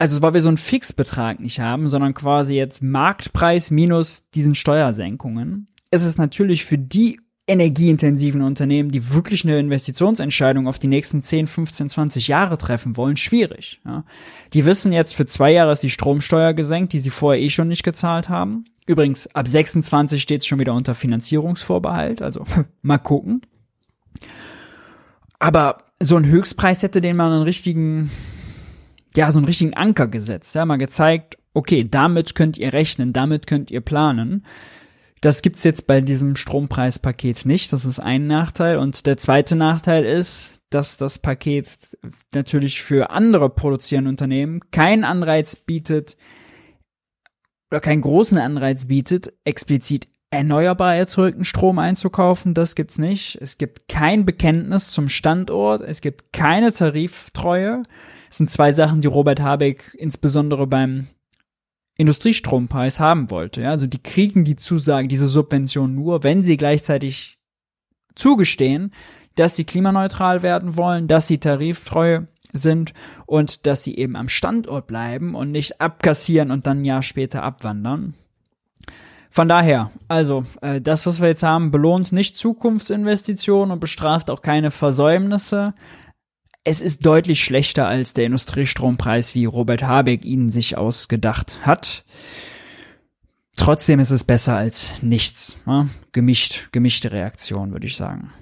Speaker 1: Also weil wir so einen Fixbetrag nicht haben, sondern quasi jetzt Marktpreis minus diesen Steuersenkungen, ist es natürlich für die energieintensiven Unternehmen, die wirklich eine Investitionsentscheidung auf die nächsten 10, 15, 20 Jahre treffen wollen, schwierig. Ja. Die wissen jetzt, für zwei Jahre ist die Stromsteuer gesenkt, die sie vorher eh schon nicht gezahlt haben. Übrigens, ab 26 steht es schon wieder unter Finanzierungsvorbehalt, also *laughs* mal gucken. Aber so ein Höchstpreis hätte den mal einen richtigen, ja, so einen richtigen Anker gesetzt, ja, mal gezeigt, okay, damit könnt ihr rechnen, damit könnt ihr planen. Das gibt's jetzt bei diesem Strompreispaket nicht. Das ist ein Nachteil. Und der zweite Nachteil ist, dass das Paket natürlich für andere produzierende Unternehmen keinen Anreiz bietet oder keinen großen Anreiz bietet, explizit erneuerbar erzeugten Strom einzukaufen. Das gibt's nicht. Es gibt kein Bekenntnis zum Standort. Es gibt keine Tariftreue. Das sind zwei Sachen, die Robert Habeck insbesondere beim Industriestrompreis haben wollte. Ja, also die kriegen die Zusage, diese Subvention nur, wenn sie gleichzeitig zugestehen, dass sie klimaneutral werden wollen, dass sie tariftreu sind und dass sie eben am Standort bleiben und nicht abkassieren und dann ein Jahr später abwandern. Von daher, also äh, das, was wir jetzt haben, belohnt nicht Zukunftsinvestitionen und bestraft auch keine Versäumnisse es ist deutlich schlechter als der Industriestrompreis, wie Robert Habeck ihn sich ausgedacht hat. Trotzdem ist es besser als nichts. Ne? Gemischt, gemischte Reaktion, würde ich sagen.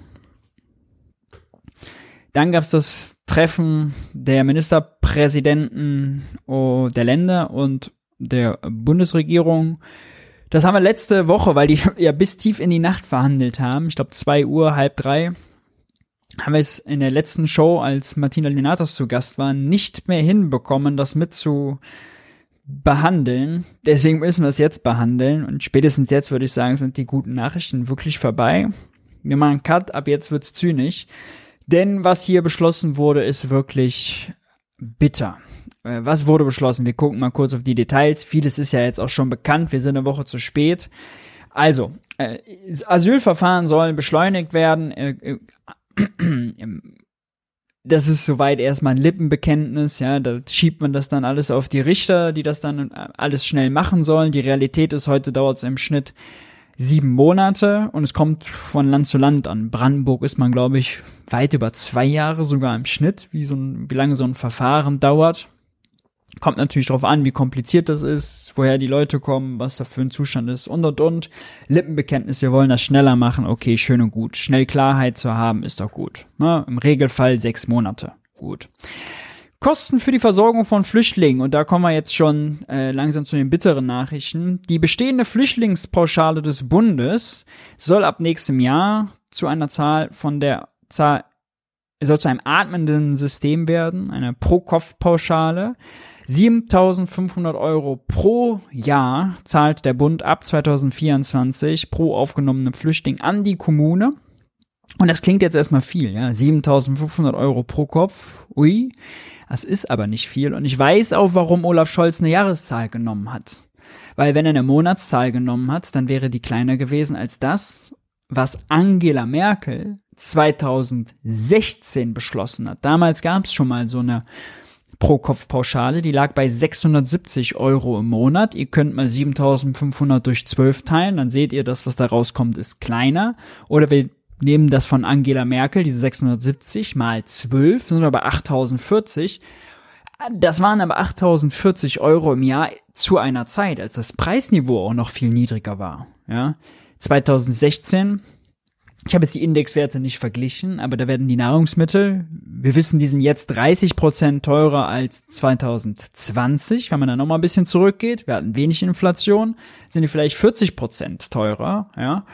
Speaker 1: Dann gab es das Treffen der Ministerpräsidenten oh, der Länder und der Bundesregierung. Das haben wir letzte Woche, weil die *laughs* ja bis tief in die Nacht verhandelt haben. Ich glaube zwei Uhr, halb drei haben wir es in der letzten Show, als Martina Linatas zu Gast war, nicht mehr hinbekommen, das mit zu behandeln. Deswegen müssen wir es jetzt behandeln. Und spätestens jetzt würde ich sagen, sind die guten Nachrichten wirklich vorbei. Wir machen einen Cut, ab jetzt wird's zynisch. Denn was hier beschlossen wurde, ist wirklich bitter. Äh, was wurde beschlossen? Wir gucken mal kurz auf die Details. Vieles ist ja jetzt auch schon bekannt. Wir sind eine Woche zu spät. Also, äh, Asylverfahren sollen beschleunigt werden. *clears throat* Das ist soweit erstmal ein Lippenbekenntnis, ja, da schiebt man das dann alles auf die Richter, die das dann äh, alles schnell machen sollen. Die Realität ist, heute dauert es im Schnitt sieben Monate und es kommt von Land zu Land an. Brandenburg ist man, glaube ich, weit über zwei Jahre sogar im Schnitt, wie so ein, wie lange so ein Verfahren dauert. Kommt natürlich darauf an, wie kompliziert das ist, woher die Leute kommen, was da für ein Zustand ist und und und. Lippenbekenntnis, wir wollen das schneller machen, okay, schön und gut. Schnell Klarheit zu haben, ist doch gut. Ne? Im Regelfall sechs Monate. Gut. Kosten für die Versorgung von Flüchtlingen, und da kommen wir jetzt schon äh, langsam zu den bitteren Nachrichten. Die bestehende Flüchtlingspauschale des Bundes soll ab nächstem Jahr zu einer Zahl von der Zahl, soll zu einem atmenden System werden, eine Pro-Kopf-Pauschale. 7500 Euro pro Jahr zahlt der Bund ab 2024 pro aufgenommenen Flüchtling an die Kommune. Und das klingt jetzt erstmal viel, ja. 7500 Euro pro Kopf. Ui. Das ist aber nicht viel. Und ich weiß auch, warum Olaf Scholz eine Jahreszahl genommen hat. Weil wenn er eine Monatszahl genommen hat, dann wäre die kleiner gewesen als das, was Angela Merkel 2016 beschlossen hat. Damals gab es schon mal so eine Pro-Kopf-Pauschale, die lag bei 670 Euro im Monat. Ihr könnt mal 7500 durch 12 teilen, dann seht ihr, das, was da rauskommt, ist kleiner. Oder wir nehmen das von Angela Merkel, diese 670 mal 12, sind aber 8040. Das waren aber 8040 Euro im Jahr zu einer Zeit, als das Preisniveau auch noch viel niedriger war. Ja, 2016 ich habe jetzt die Indexwerte nicht verglichen, aber da werden die Nahrungsmittel, wir wissen, die sind jetzt 30 Prozent teurer als 2020. Wenn man da nochmal ein bisschen zurückgeht, wir hatten wenig Inflation, sind die vielleicht 40 Prozent teurer, ja.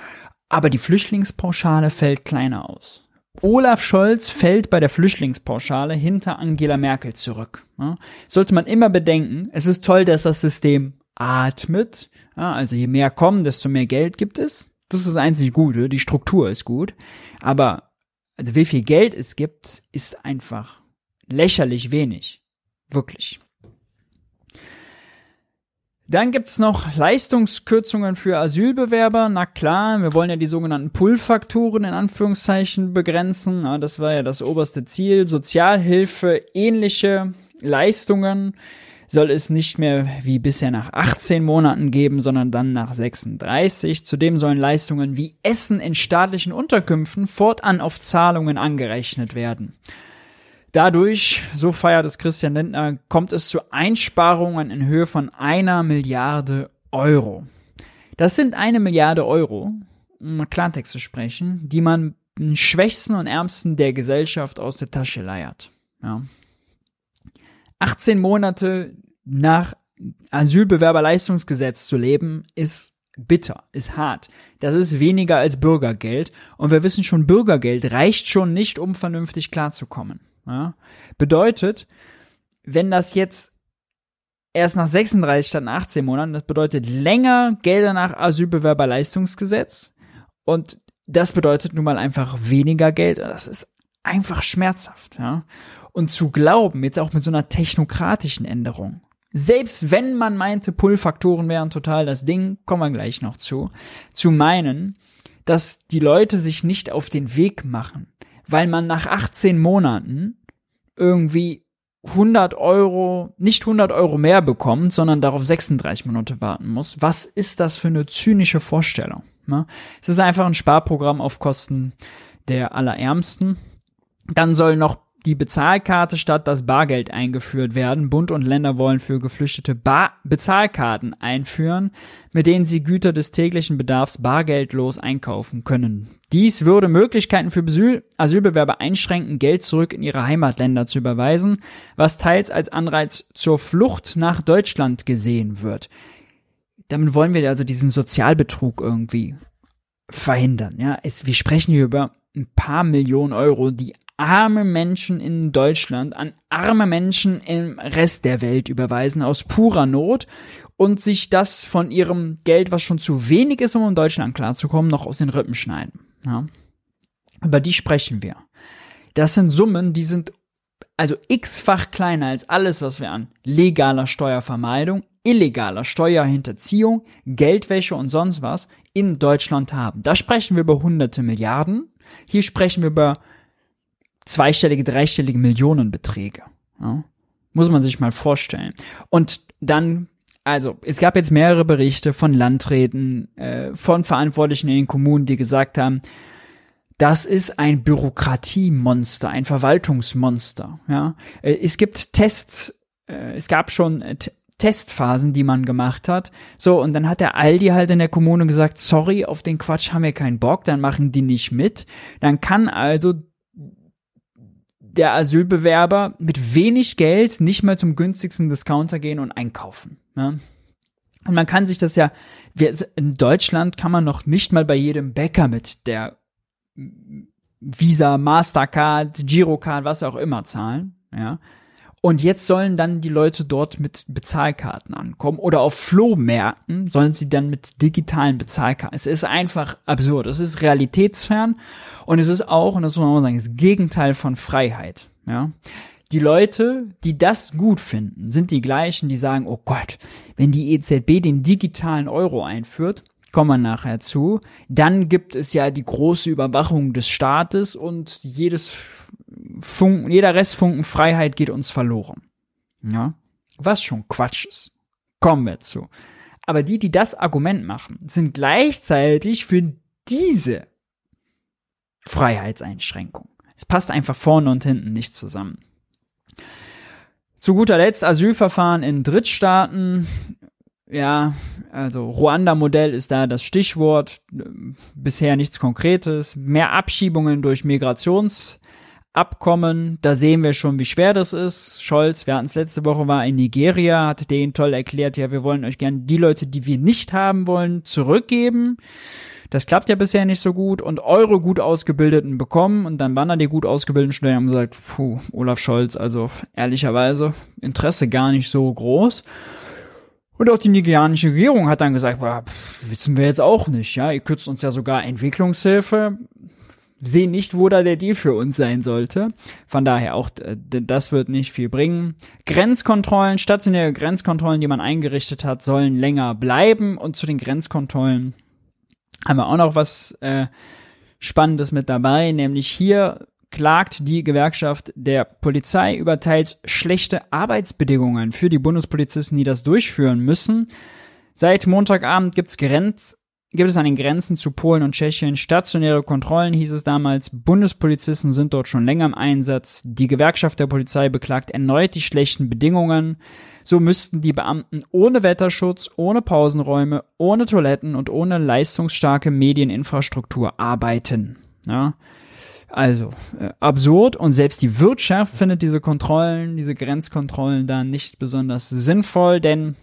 Speaker 1: Aber die Flüchtlingspauschale fällt kleiner aus. Olaf Scholz fällt bei der Flüchtlingspauschale hinter Angela Merkel zurück. Ja. Sollte man immer bedenken, es ist toll, dass das System atmet. Ja, also je mehr kommen, desto mehr Geld gibt es. Das ist das einzig Gute. Die Struktur ist gut. Aber, also wie viel Geld es gibt, ist einfach lächerlich wenig. Wirklich. Dann gibt's noch Leistungskürzungen für Asylbewerber. Na klar, wir wollen ja die sogenannten Pull-Faktoren in Anführungszeichen begrenzen. Das war ja das oberste Ziel. Sozialhilfe, ähnliche Leistungen soll es nicht mehr wie bisher nach 18 Monaten geben, sondern dann nach 36. Zudem sollen Leistungen wie Essen in staatlichen Unterkünften fortan auf Zahlungen angerechnet werden. Dadurch, so feiert es Christian Lindner, kommt es zu Einsparungen in Höhe von einer Milliarde Euro. Das sind eine Milliarde Euro, um Klartext zu sprechen, die man den Schwächsten und Ärmsten der Gesellschaft aus der Tasche leiert. Ja. 18 Monate nach Asylbewerberleistungsgesetz zu leben, ist bitter, ist hart. Das ist weniger als Bürgergeld. Und wir wissen schon, Bürgergeld reicht schon nicht, um vernünftig klarzukommen. Ja? Bedeutet, wenn das jetzt erst nach 36 statt nach 18 Monaten, das bedeutet länger Gelder nach Asylbewerberleistungsgesetz. Und das bedeutet nun mal einfach weniger Geld. Das ist einfach schmerzhaft, ja. Und zu glauben, jetzt auch mit so einer technokratischen Änderung, selbst wenn man meinte, Pull-Faktoren wären total das Ding, kommen wir gleich noch zu, zu meinen, dass die Leute sich nicht auf den Weg machen, weil man nach 18 Monaten irgendwie 100 Euro, nicht 100 Euro mehr bekommt, sondern darauf 36 Minuten warten muss. Was ist das für eine zynische Vorstellung? Ne? Es ist einfach ein Sparprogramm auf Kosten der Allerärmsten. Dann soll noch die Bezahlkarte statt das Bargeld eingeführt werden. Bund und Länder wollen für Geflüchtete Bar Bezahlkarten einführen, mit denen sie Güter des täglichen Bedarfs bargeldlos einkaufen können. Dies würde Möglichkeiten für Asyl Asylbewerber einschränken, Geld zurück in ihre Heimatländer zu überweisen, was teils als Anreiz zur Flucht nach Deutschland gesehen wird. Damit wollen wir also diesen Sozialbetrug irgendwie verhindern. Ja, es, wir sprechen hier über ein paar Millionen Euro, die arme Menschen in Deutschland an arme Menschen im Rest der Welt überweisen aus purer Not und sich das von ihrem Geld, was schon zu wenig ist, um in Deutschland klarzukommen, noch aus den Rippen schneiden. Ja? Über die sprechen wir. Das sind Summen, die sind also x-fach kleiner als alles, was wir an legaler Steuervermeidung, illegaler Steuerhinterziehung, Geldwäsche und sonst was in Deutschland haben. Da sprechen wir über hunderte Milliarden. Hier sprechen wir über zweistellige, dreistellige Millionenbeträge. Ja? Muss man sich mal vorstellen. Und dann, also es gab jetzt mehrere Berichte von Landräten, äh, von Verantwortlichen in den Kommunen, die gesagt haben, das ist ein Bürokratiemonster, ein Verwaltungsmonster. Ja, äh, es gibt Test, äh, es gab schon äh, Testphasen, die man gemacht hat. So, und dann hat der Aldi halt in der Kommune gesagt, sorry, auf den Quatsch haben wir keinen Bock, dann machen die nicht mit. Dann kann also der Asylbewerber mit wenig Geld nicht mal zum günstigsten Discounter gehen und einkaufen. Ne? Und man kann sich das ja, in Deutschland kann man noch nicht mal bei jedem Bäcker mit der Visa, Mastercard, Girocard, was auch immer zahlen. Ja. Und jetzt sollen dann die Leute dort mit Bezahlkarten ankommen oder auf Flohmärkten sollen sie dann mit digitalen Bezahlkarten. Es ist einfach absurd. Es ist realitätsfern und es ist auch, und das muss man auch sagen, das Gegenteil von Freiheit. Ja. Die Leute, die das gut finden, sind die gleichen, die sagen, oh Gott, wenn die EZB den digitalen Euro einführt, kommen wir nachher zu, dann gibt es ja die große Überwachung des Staates und jedes Funken, jeder Restfunken Freiheit geht uns verloren. Ja, was schon Quatsch ist. Kommen wir zu. Aber die, die das Argument machen, sind gleichzeitig für diese Freiheitseinschränkung. Es passt einfach vorne und hinten nicht zusammen. Zu guter Letzt Asylverfahren in Drittstaaten. Ja, also Ruanda-Modell ist da das Stichwort. Bisher nichts Konkretes. Mehr Abschiebungen durch Migrations- Abkommen, da sehen wir schon, wie schwer das ist. Scholz, wir hatten es letzte Woche, war in Nigeria, hat denen toll erklärt, ja, wir wollen euch gerne die Leute, die wir nicht haben wollen, zurückgeben. Das klappt ja bisher nicht so gut und eure gut ausgebildeten bekommen und dann wandern die gut ausgebildeten Studenten und haben gesagt, puh, Olaf Scholz, also ehrlicherweise Interesse gar nicht so groß. Und auch die nigerianische Regierung hat dann gesagt, boah, wissen wir jetzt auch nicht, ja, ihr kürzt uns ja sogar Entwicklungshilfe sehe nicht, wo da der Deal für uns sein sollte. Von daher auch, das wird nicht viel bringen. Grenzkontrollen, stationäre Grenzkontrollen, die man eingerichtet hat, sollen länger bleiben. Und zu den Grenzkontrollen haben wir auch noch was äh, Spannendes mit dabei, nämlich hier klagt die Gewerkschaft der Polizei über teils schlechte Arbeitsbedingungen für die Bundespolizisten, die das durchführen müssen. Seit Montagabend gibt's Grenz gibt es an den Grenzen zu Polen und Tschechien stationäre Kontrollen, hieß es damals. Bundespolizisten sind dort schon länger im Einsatz. Die Gewerkschaft der Polizei beklagt erneut die schlechten Bedingungen. So müssten die Beamten ohne Wetterschutz, ohne Pausenräume, ohne Toiletten und ohne leistungsstarke Medieninfrastruktur arbeiten. Ja. Also, äh, absurd und selbst die Wirtschaft findet diese Kontrollen, diese Grenzkontrollen da nicht besonders sinnvoll, denn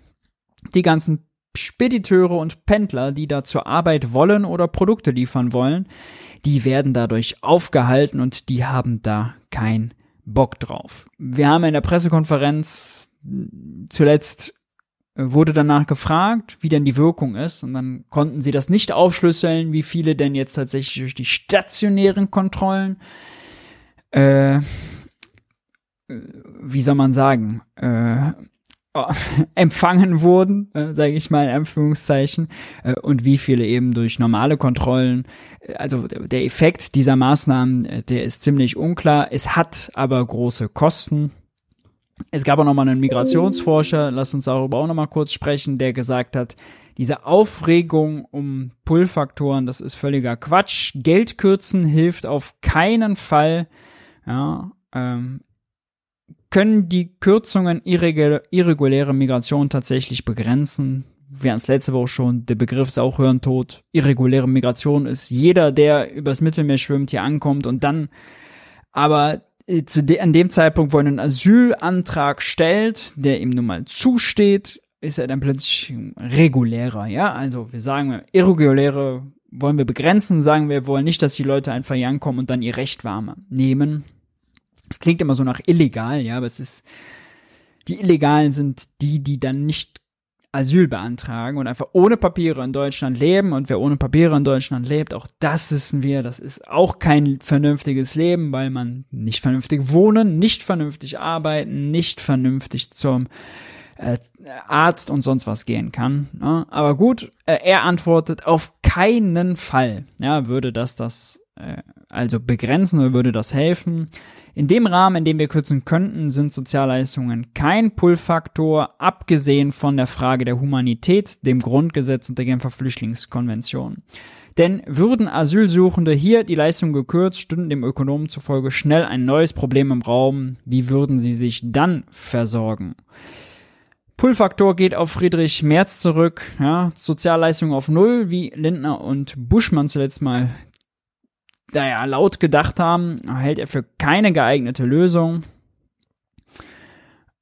Speaker 1: die ganzen Spediteure und Pendler, die da zur Arbeit wollen oder Produkte liefern wollen, die werden dadurch aufgehalten und die haben da kein Bock drauf. Wir haben in der Pressekonferenz zuletzt äh, wurde danach gefragt, wie denn die Wirkung ist, und dann konnten sie das nicht aufschlüsseln, wie viele denn jetzt tatsächlich durch die stationären Kontrollen, äh, äh wie soll man sagen, äh, *laughs* empfangen wurden, äh, sage ich mal in Anführungszeichen, äh, und wie viele eben durch normale Kontrollen. Also der Effekt dieser Maßnahmen, äh, der ist ziemlich unklar. Es hat aber große Kosten. Es gab auch nochmal einen Migrationsforscher, lass uns darüber auch nochmal kurz sprechen, der gesagt hat, diese Aufregung um Pull-Faktoren, das ist völliger Quatsch. Geld kürzen hilft auf keinen Fall. Ja, ähm, können die Kürzungen irreguläre Migration tatsächlich begrenzen? Wir haben es letzte Woche schon, der Begriff ist auch Hirntod. Irreguläre Migration ist jeder, der übers Mittelmeer schwimmt, hier ankommt und dann aber äh, zu de an dem Zeitpunkt, wo er einen Asylantrag stellt, der ihm nun mal zusteht, ist er dann plötzlich regulärer, ja? Also wir sagen, irreguläre wollen wir begrenzen, sagen wir wollen nicht, dass die Leute einfach hier ankommen und dann ihr Recht warm nehmen. Es klingt immer so nach illegal, ja, aber es ist, die Illegalen sind die, die dann nicht Asyl beantragen und einfach ohne Papiere in Deutschland leben. Und wer ohne Papiere in Deutschland lebt, auch das wissen wir, das ist auch kein vernünftiges Leben, weil man nicht vernünftig wohnen, nicht vernünftig arbeiten, nicht vernünftig zum äh, Arzt und sonst was gehen kann. Ne? Aber gut, äh, er antwortet auf keinen Fall, ja, würde das das äh, also begrenzen oder würde das helfen. In dem Rahmen, in dem wir kürzen könnten, sind Sozialleistungen kein Pull-Faktor, abgesehen von der Frage der Humanität, dem Grundgesetz und der Genfer Flüchtlingskonvention. Denn würden Asylsuchende hier die Leistung gekürzt, stünden dem Ökonomen zufolge schnell ein neues Problem im Raum. Wie würden sie sich dann versorgen? Pull-Faktor geht auf Friedrich Merz zurück, ja, Sozialleistung auf Null, wie Lindner und Buschmann zuletzt mal naja, laut gedacht haben, hält er für keine geeignete Lösung.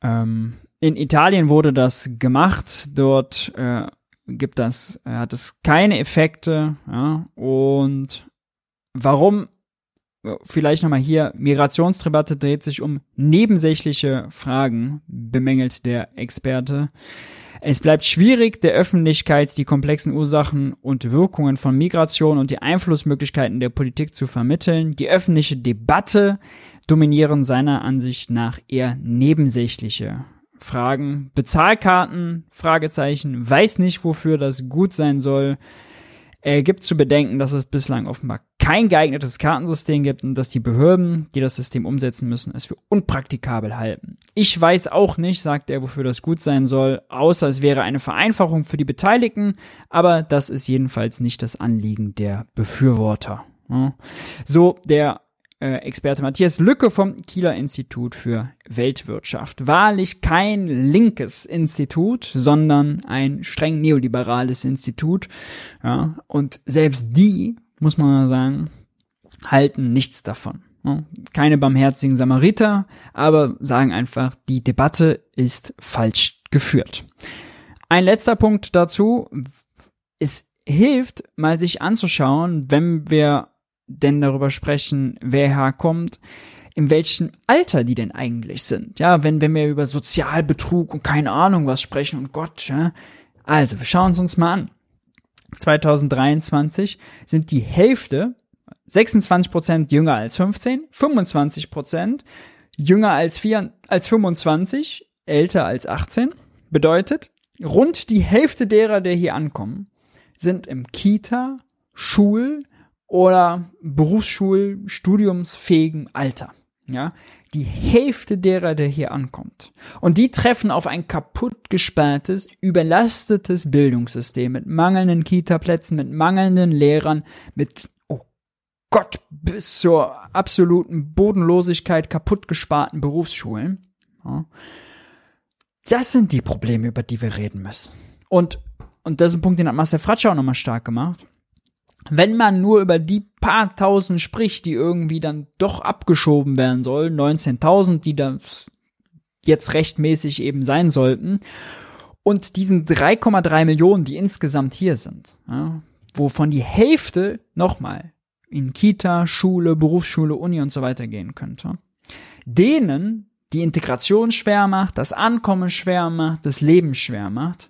Speaker 1: Ähm, in Italien wurde das gemacht. Dort äh, gibt das, äh, hat es keine Effekte. Ja, und warum? Vielleicht nochmal hier, Migrationsdebatte dreht sich um nebensächliche Fragen, bemängelt der Experte. Es bleibt schwierig, der Öffentlichkeit die komplexen Ursachen und Wirkungen von Migration und die Einflussmöglichkeiten der Politik zu vermitteln. Die öffentliche Debatte dominieren seiner Ansicht nach eher nebensächliche Fragen. Bezahlkarten, Fragezeichen, weiß nicht, wofür das gut sein soll. Er gibt zu bedenken, dass es bislang offenbar kein geeignetes Kartensystem gibt und dass die Behörden, die das System umsetzen müssen, es für unpraktikabel halten. Ich weiß auch nicht, sagt er, wofür das gut sein soll, außer es wäre eine Vereinfachung für die Beteiligten, aber das ist jedenfalls nicht das Anliegen der Befürworter. So der äh, Experte Matthias Lücke vom Kieler Institut für Weltwirtschaft. Wahrlich kein linkes Institut, sondern ein streng neoliberales Institut. Ja, und selbst die, muss man sagen, halten nichts davon. Keine barmherzigen Samariter, aber sagen einfach, die Debatte ist falsch geführt. Ein letzter Punkt dazu. Es hilft, mal sich anzuschauen, wenn wir denn darüber sprechen, wer herkommt, in welchem Alter die denn eigentlich sind. Ja, wenn, wenn wir über Sozialbetrug und keine Ahnung was sprechen und Gott, ja. Also, wir schauen es uns mal an. 2023 sind die Hälfte, 26 Prozent jünger als 15, 25 Prozent jünger als, 4, als 25, älter als 18. Bedeutet, rund die Hälfte derer, der hier ankommen, sind im Kita, Schul, oder Berufsschulstudiumsfähigen Alter. Ja, die Hälfte derer, der hier ankommt. Und die treffen auf ein kaputt gesperrtes, überlastetes Bildungssystem mit mangelnden Kita-Plätzen, mit mangelnden Lehrern, mit, oh Gott, bis zur absoluten Bodenlosigkeit kaputt gesparten Berufsschulen. Ja. Das sind die Probleme, über die wir reden müssen. Und, und das ist ein Punkt, den hat Marcel Fratscher auch nochmal stark gemacht wenn man nur über die paar tausend spricht, die irgendwie dann doch abgeschoben werden sollen, 19.000, die da jetzt rechtmäßig eben sein sollten, und diesen 3,3 Millionen, die insgesamt hier sind, ja, wovon die Hälfte nochmal in Kita, Schule, Berufsschule, Uni und so weiter gehen könnte, denen die Integration schwer macht, das Ankommen schwer macht, das Leben schwer macht,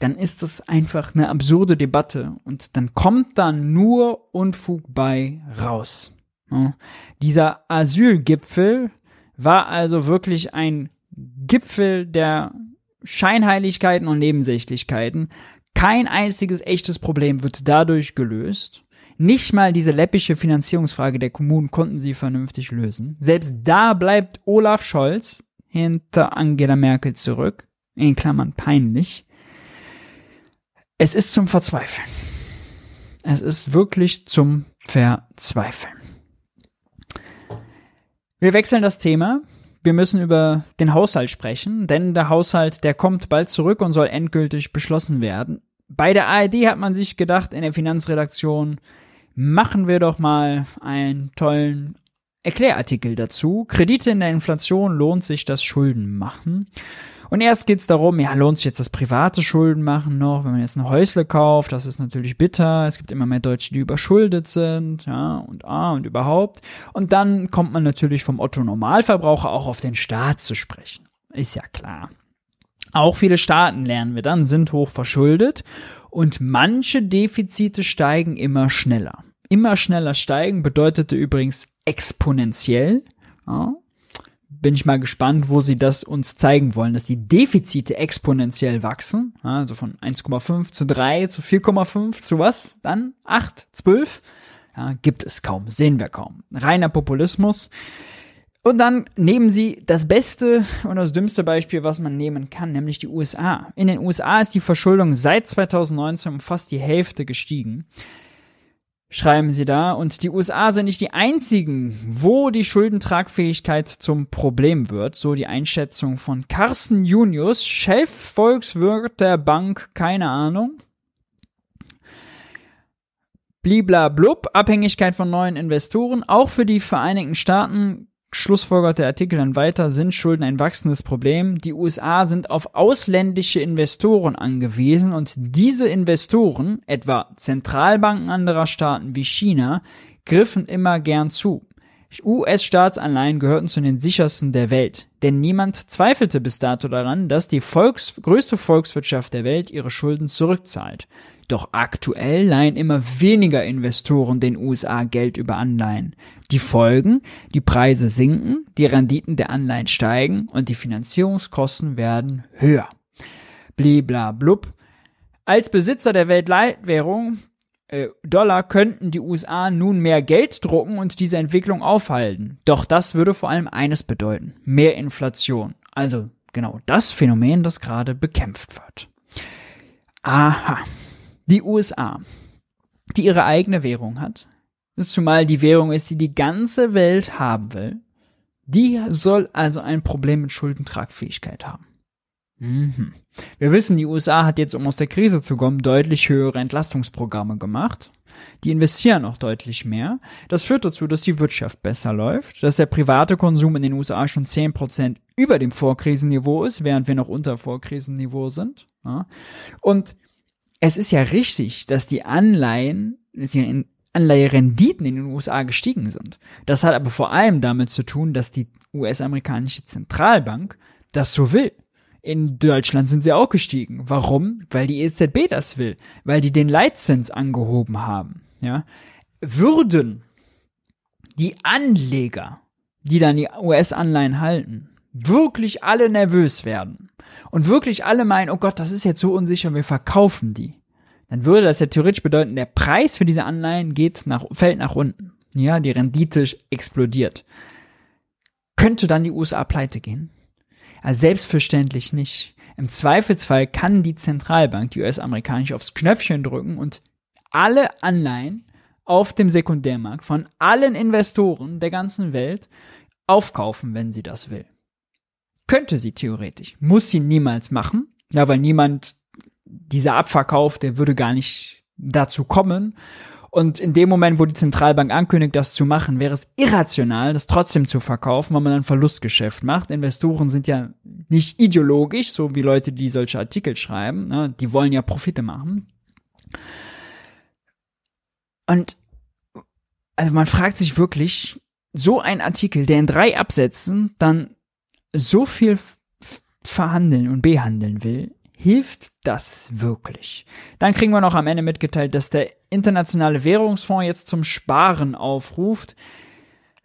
Speaker 1: dann ist das einfach eine absurde Debatte und dann kommt da nur Unfug bei raus. Ja. Dieser Asylgipfel war also wirklich ein Gipfel der Scheinheiligkeiten und Nebensächlichkeiten. Kein einziges echtes Problem wird dadurch gelöst. Nicht mal diese läppische Finanzierungsfrage der Kommunen konnten sie vernünftig lösen. Selbst da bleibt Olaf Scholz hinter Angela Merkel zurück. In Klammern peinlich. Es ist zum Verzweifeln. Es ist wirklich zum Verzweifeln. Wir wechseln das Thema. Wir müssen über den Haushalt sprechen, denn der Haushalt, der kommt bald zurück und soll endgültig beschlossen werden. Bei der ARD hat man sich gedacht, in der Finanzredaktion, machen wir doch mal einen tollen Erklärartikel dazu. Kredite in der Inflation lohnt sich das Schulden machen. Und erst geht's darum, ja, lohnt sich jetzt das private Schulden machen noch, wenn man jetzt ein Häusle kauft, das ist natürlich bitter. Es gibt immer mehr Deutsche, die überschuldet sind, ja, und ah, und überhaupt. Und dann kommt man natürlich vom Otto Normalverbraucher auch auf den Staat zu sprechen. Ist ja klar. Auch viele Staaten, lernen wir dann, sind hoch verschuldet und manche Defizite steigen immer schneller. Immer schneller steigen bedeutete übrigens exponentiell. Ja, bin ich mal gespannt, wo sie das uns zeigen wollen, dass die Defizite exponentiell wachsen, also von 1,5 zu 3 zu 4,5 zu was? Dann 8, 12? Ja, gibt es kaum, sehen wir kaum. Reiner Populismus. Und dann nehmen sie das beste und das dümmste Beispiel, was man nehmen kann, nämlich die USA. In den USA ist die Verschuldung seit 2019 um fast die Hälfte gestiegen schreiben sie da. Und die USA sind nicht die einzigen, wo die Schuldentragfähigkeit zum Problem wird. So die Einschätzung von Carsten Junius, Chefvolkswirt der Bank, keine Ahnung. Blibla blub, Abhängigkeit von neuen Investoren. Auch für die Vereinigten Staaten schlussfolgert der Artikel dann weiter, sind Schulden ein wachsendes Problem. Die USA sind auf ausländische Investoren angewiesen und diese Investoren, etwa Zentralbanken anderer Staaten wie China, griffen immer gern zu. US-Staatsanleihen gehörten zu den sichersten der Welt, denn niemand zweifelte bis dato daran, dass die Volks größte Volkswirtschaft der Welt ihre Schulden zurückzahlt. Doch aktuell leihen immer weniger Investoren den USA Geld über Anleihen. Die Folgen, die Preise sinken, die Renditen der Anleihen steigen und die Finanzierungskosten werden höher. Bliblablub. Als Besitzer der Weltleitwährung äh, Dollar könnten die USA nun mehr Geld drucken und diese Entwicklung aufhalten. Doch das würde vor allem eines bedeuten. Mehr Inflation. Also genau das Phänomen, das gerade bekämpft wird. Aha. Die USA, die ihre eigene Währung hat, zumal die Währung ist, die die ganze Welt haben will, die soll also ein Problem mit Schuldentragfähigkeit haben. Mhm. Wir wissen, die USA hat jetzt, um aus der Krise zu kommen, deutlich höhere Entlastungsprogramme gemacht. Die investieren auch deutlich mehr. Das führt dazu, dass die Wirtschaft besser läuft, dass der private Konsum in den USA schon 10% über dem Vorkrisenniveau ist, während wir noch unter Vorkrisenniveau sind. Und es ist ja richtig, dass die Anleihen, dass die Anleiherenditen in den USA gestiegen sind. Das hat aber vor allem damit zu tun, dass die US-amerikanische Zentralbank das so will. In Deutschland sind sie auch gestiegen. Warum? Weil die EZB das will, weil die den Leitzins angehoben haben. Ja, würden die Anleger, die dann die US-Anleihen halten, wirklich alle nervös werden und wirklich alle meinen, oh Gott, das ist jetzt so unsicher, wir verkaufen die, dann würde das ja theoretisch bedeuten, der Preis für diese Anleihen geht nach, fällt nach unten. Ja, die Rendite explodiert. Könnte dann die USA pleite gehen? Also selbstverständlich nicht. Im Zweifelsfall kann die Zentralbank, die US-amerikanische, aufs Knöpfchen drücken und alle Anleihen auf dem Sekundärmarkt von allen Investoren der ganzen Welt aufkaufen, wenn sie das will. Könnte sie theoretisch. Muss sie niemals machen. Ja, weil niemand dieser Abverkauf, der würde gar nicht dazu kommen. Und in dem Moment, wo die Zentralbank ankündigt, das zu machen, wäre es irrational, das trotzdem zu verkaufen, weil man ein Verlustgeschäft macht. Investoren sind ja nicht ideologisch, so wie Leute, die solche Artikel schreiben. Ne? Die wollen ja Profite machen. Und also man fragt sich wirklich, so ein Artikel, der in drei Absätzen dann so viel verhandeln und behandeln will, hilft das wirklich? Dann kriegen wir noch am Ende mitgeteilt, dass der Internationale Währungsfonds jetzt zum Sparen aufruft.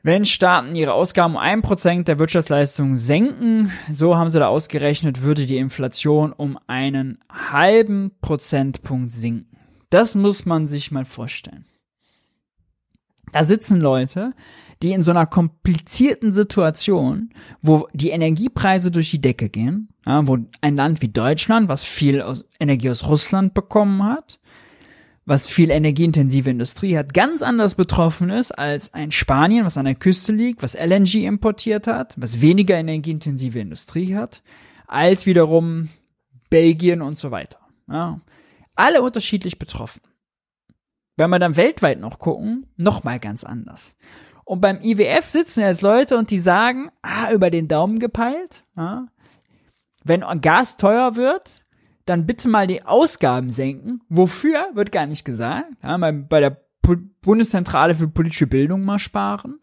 Speaker 1: Wenn Staaten ihre Ausgaben um ein Prozent der Wirtschaftsleistung senken, so haben sie da ausgerechnet, würde die Inflation um einen halben Prozentpunkt sinken. Das muss man sich mal vorstellen. Da sitzen Leute, die in so einer komplizierten Situation, wo die Energiepreise durch die Decke gehen, ja, wo ein Land wie Deutschland, was viel aus, Energie aus Russland bekommen hat, was viel energieintensive Industrie hat, ganz anders betroffen ist als ein Spanien, was an der Küste liegt, was LNG importiert hat, was weniger energieintensive Industrie hat, als wiederum Belgien und so weiter. Ja. Alle unterschiedlich betroffen. Wenn wir dann weltweit noch gucken, noch mal ganz anders. Und beim IWF sitzen jetzt Leute und die sagen, ah, über den Daumen gepeilt, ja, wenn Gas teuer wird, dann bitte mal die Ausgaben senken. Wofür, wird gar nicht gesagt. Ja, bei, bei der Bundeszentrale für politische Bildung mal sparen.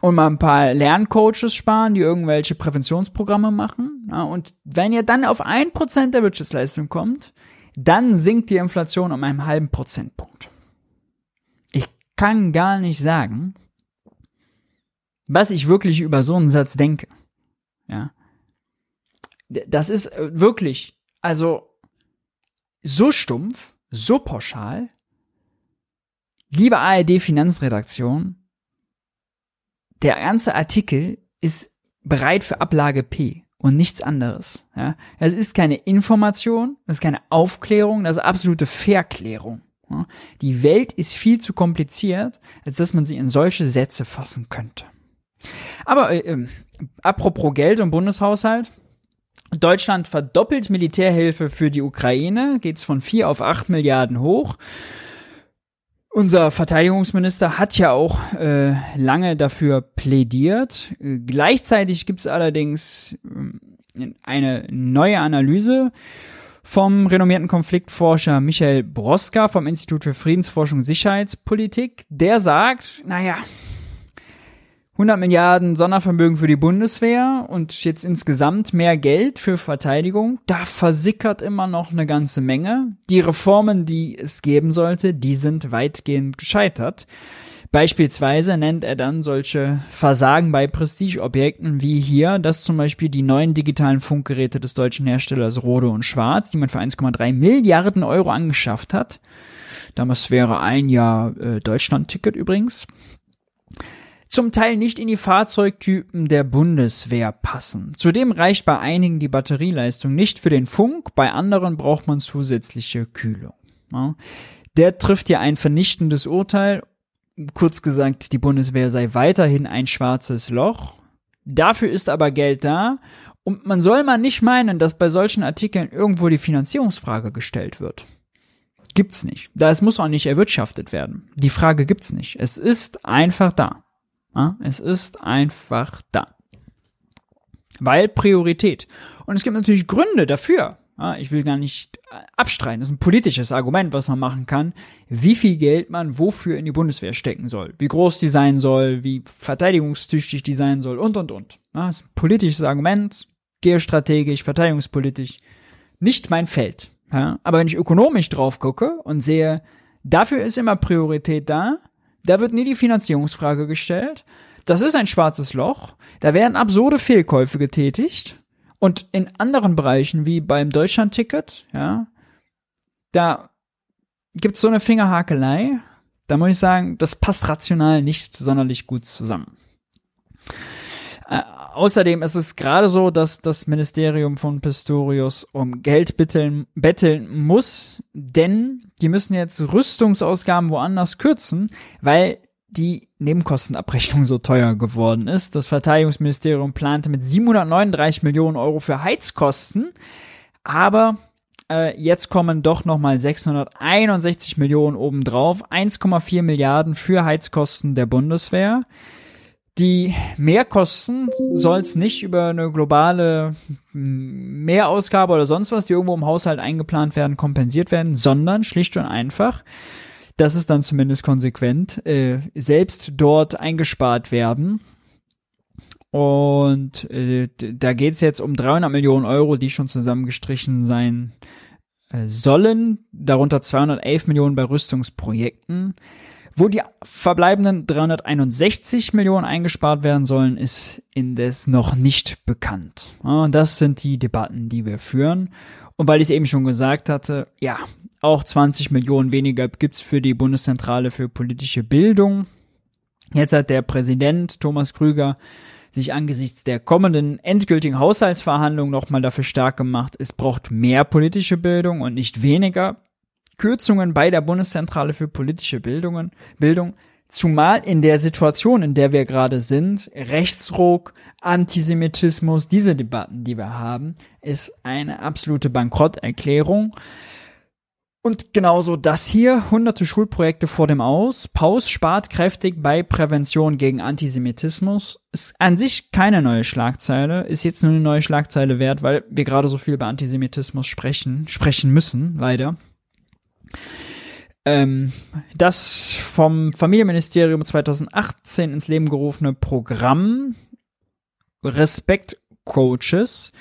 Speaker 1: Und mal ein paar Lerncoaches sparen, die irgendwelche Präventionsprogramme machen. Ja, und wenn ihr dann auf ein Prozent der Wirtschaftsleistung kommt, dann sinkt die Inflation um einen halben Prozentpunkt. Kann gar nicht sagen, was ich wirklich über so einen Satz denke. Ja. Das ist äh, wirklich, also so stumpf, so pauschal. Liebe ARD Finanzredaktion, der ganze Artikel ist bereit für Ablage P und nichts anderes. Ja? Es ist keine Information, es ist keine Aufklärung, das ist absolute Verklärung. Die Welt ist viel zu kompliziert, als dass man sie in solche Sätze fassen könnte. Aber äh, äh, apropos Geld und Bundeshaushalt. Deutschland verdoppelt Militärhilfe für die Ukraine, geht's von 4 auf 8 Milliarden hoch. Unser Verteidigungsminister hat ja auch äh, lange dafür plädiert. Äh, gleichzeitig gibt's allerdings äh, eine neue Analyse vom renommierten Konfliktforscher Michael Broska vom Institut für Friedensforschung und Sicherheitspolitik. Der sagt, naja, 100 Milliarden Sondervermögen für die Bundeswehr und jetzt insgesamt mehr Geld für Verteidigung. Da versickert immer noch eine ganze Menge. Die Reformen, die es geben sollte, die sind weitgehend gescheitert. Beispielsweise nennt er dann solche Versagen bei Prestigeobjekten wie hier, dass zum Beispiel die neuen digitalen Funkgeräte des deutschen Herstellers Rode und Schwarz, die man für 1,3 Milliarden Euro angeschafft hat, damals wäre ein Jahr äh, Deutschland-Ticket übrigens, zum Teil nicht in die Fahrzeugtypen der Bundeswehr passen. Zudem reicht bei einigen die Batterieleistung nicht für den Funk, bei anderen braucht man zusätzliche Kühlung. Der trifft ja ein vernichtendes Urteil. Kurz gesagt, die Bundeswehr sei weiterhin ein schwarzes Loch. Dafür ist aber Geld da und man soll mal nicht meinen, dass bei solchen Artikeln irgendwo die Finanzierungsfrage gestellt wird. Gibt's nicht. Da es muss auch nicht erwirtschaftet werden. Die Frage gibt's nicht. Es ist einfach da. Es ist einfach da. Weil Priorität. Und es gibt natürlich Gründe dafür. Ich will gar nicht abstreiten. Das ist ein politisches Argument, was man machen kann, wie viel Geld man wofür in die Bundeswehr stecken soll, wie groß die sein soll, wie verteidigungstüchtig die sein soll und, und, und. Das ist ein politisches Argument, geostrategisch, verteidigungspolitisch, nicht mein Feld. Aber wenn ich ökonomisch drauf gucke und sehe, dafür ist immer Priorität da, da wird nie die Finanzierungsfrage gestellt. Das ist ein schwarzes Loch. Da werden absurde Fehlkäufe getätigt. Und in anderen Bereichen, wie beim Deutschlandticket, ja, da gibt's so eine Fingerhakelei. Da muss ich sagen, das passt rational nicht sonderlich gut zusammen. Äh, außerdem ist es gerade so, dass das Ministerium von Pistorius um Geld bitteln, betteln muss, denn die müssen jetzt Rüstungsausgaben woanders kürzen, weil die Nebenkostenabrechnung so teuer geworden ist. Das Verteidigungsministerium plante mit 739 Millionen Euro für Heizkosten, aber äh, jetzt kommen doch nochmal 661 Millionen obendrauf, 1,4 Milliarden für Heizkosten der Bundeswehr. Die Mehrkosten soll es nicht über eine globale Mehrausgabe oder sonst was, die irgendwo im Haushalt eingeplant werden, kompensiert werden, sondern schlicht und einfach, dass es dann zumindest konsequent äh, selbst dort eingespart werden. Und äh, da geht es jetzt um 300 Millionen Euro, die schon zusammengestrichen sein äh, sollen, darunter 211 Millionen bei Rüstungsprojekten. Wo die verbleibenden 361 Millionen eingespart werden sollen, ist indes noch nicht bekannt. Und das sind die Debatten, die wir führen. Und weil ich es eben schon gesagt hatte, ja, auch 20 Millionen weniger gibt's für die Bundeszentrale für politische Bildung. Jetzt hat der Präsident Thomas Krüger sich angesichts der kommenden endgültigen Haushaltsverhandlungen nochmal dafür stark gemacht, es braucht mehr politische Bildung und nicht weniger. Kürzungen bei der Bundeszentrale für politische Bildungen, Bildung, zumal in der Situation, in der wir gerade sind, Rechtsruck, Antisemitismus, diese Debatten, die wir haben, ist eine absolute Bankrotterklärung. Und genauso das hier, hunderte Schulprojekte vor dem Aus. Paus spart kräftig bei Prävention gegen Antisemitismus. Ist an sich keine neue Schlagzeile, ist jetzt nur eine neue Schlagzeile wert, weil wir gerade so viel über Antisemitismus sprechen, sprechen müssen, leider. Ähm, das vom Familienministerium 2018 ins Leben gerufene Programm Respekt Coaches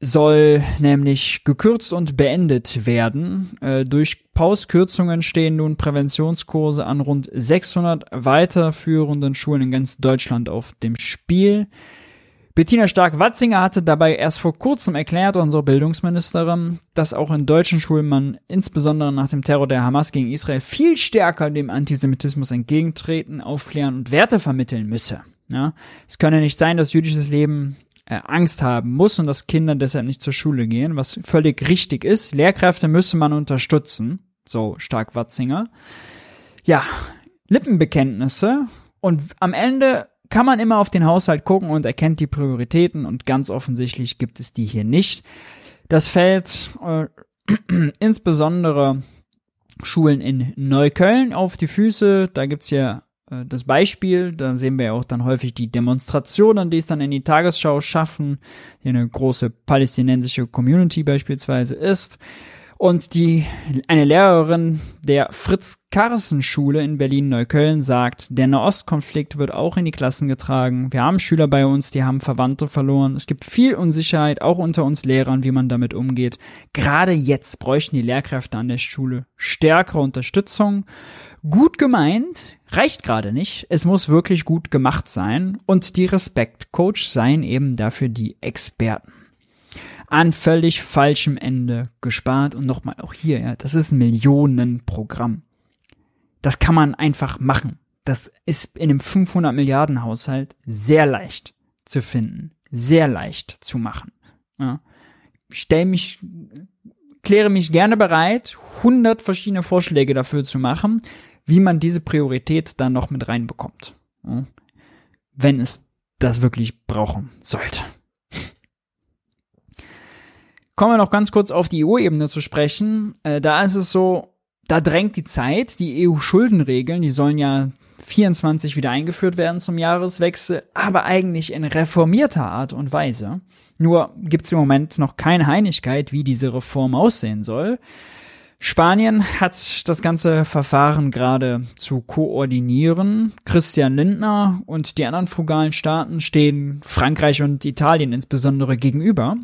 Speaker 1: soll nämlich gekürzt und beendet werden. Äh, durch Pauskürzungen stehen nun Präventionskurse an rund 600 weiterführenden Schulen in ganz Deutschland auf dem Spiel. Bettina Stark-Watzinger hatte dabei erst vor kurzem erklärt, unsere Bildungsministerin, dass auch in deutschen Schulen man insbesondere nach dem Terror der Hamas gegen Israel viel stärker dem Antisemitismus entgegentreten, aufklären und Werte vermitteln müsse. Ja, es könne nicht sein, dass jüdisches Leben äh, Angst haben muss und dass Kinder deshalb nicht zur Schule gehen, was völlig richtig ist. Lehrkräfte müsse man unterstützen, so stark Watzinger. Ja, Lippenbekenntnisse und am Ende kann man immer auf den Haushalt gucken und erkennt die Prioritäten und ganz offensichtlich gibt es die hier nicht. Das fällt äh, *clears throat* insbesondere Schulen in Neukölln auf die Füße. Da gibt's ja äh, das Beispiel. Da sehen wir ja auch dann häufig die Demonstrationen, die es dann in die Tagesschau schaffen, die eine große palästinensische Community beispielsweise ist. Und die, eine Lehrerin der Fritz-Carsen-Schule in Berlin-Neukölln sagt, der Nahostkonflikt wird auch in die Klassen getragen. Wir haben Schüler bei uns, die haben Verwandte verloren. Es gibt viel Unsicherheit, auch unter uns Lehrern, wie man damit umgeht. Gerade jetzt bräuchten die Lehrkräfte an der Schule stärkere Unterstützung. Gut gemeint, reicht gerade nicht. Es muss wirklich gut gemacht sein. Und die Respekt-Coach seien eben dafür die Experten an völlig falschem Ende gespart. Und nochmal auch hier, ja, das ist ein Millionenprogramm. Das kann man einfach machen. Das ist in einem 500 Milliarden Haushalt sehr leicht zu finden, sehr leicht zu machen. Ja. Stell mich, kläre mich gerne bereit, 100 verschiedene Vorschläge dafür zu machen, wie man diese Priorität dann noch mit reinbekommt. Wenn es das wirklich brauchen sollte. Kommen wir noch ganz kurz auf die EU-Ebene zu sprechen. Äh, da ist es so, da drängt die Zeit. Die EU-Schuldenregeln, die sollen ja 24 wieder eingeführt werden zum Jahreswechsel, aber eigentlich in reformierter Art und Weise. Nur gibt es im Moment noch keine Einigkeit, wie diese Reform aussehen soll. Spanien hat das ganze Verfahren gerade zu koordinieren. Christian Lindner und die anderen frugalen Staaten stehen Frankreich und Italien insbesondere gegenüber.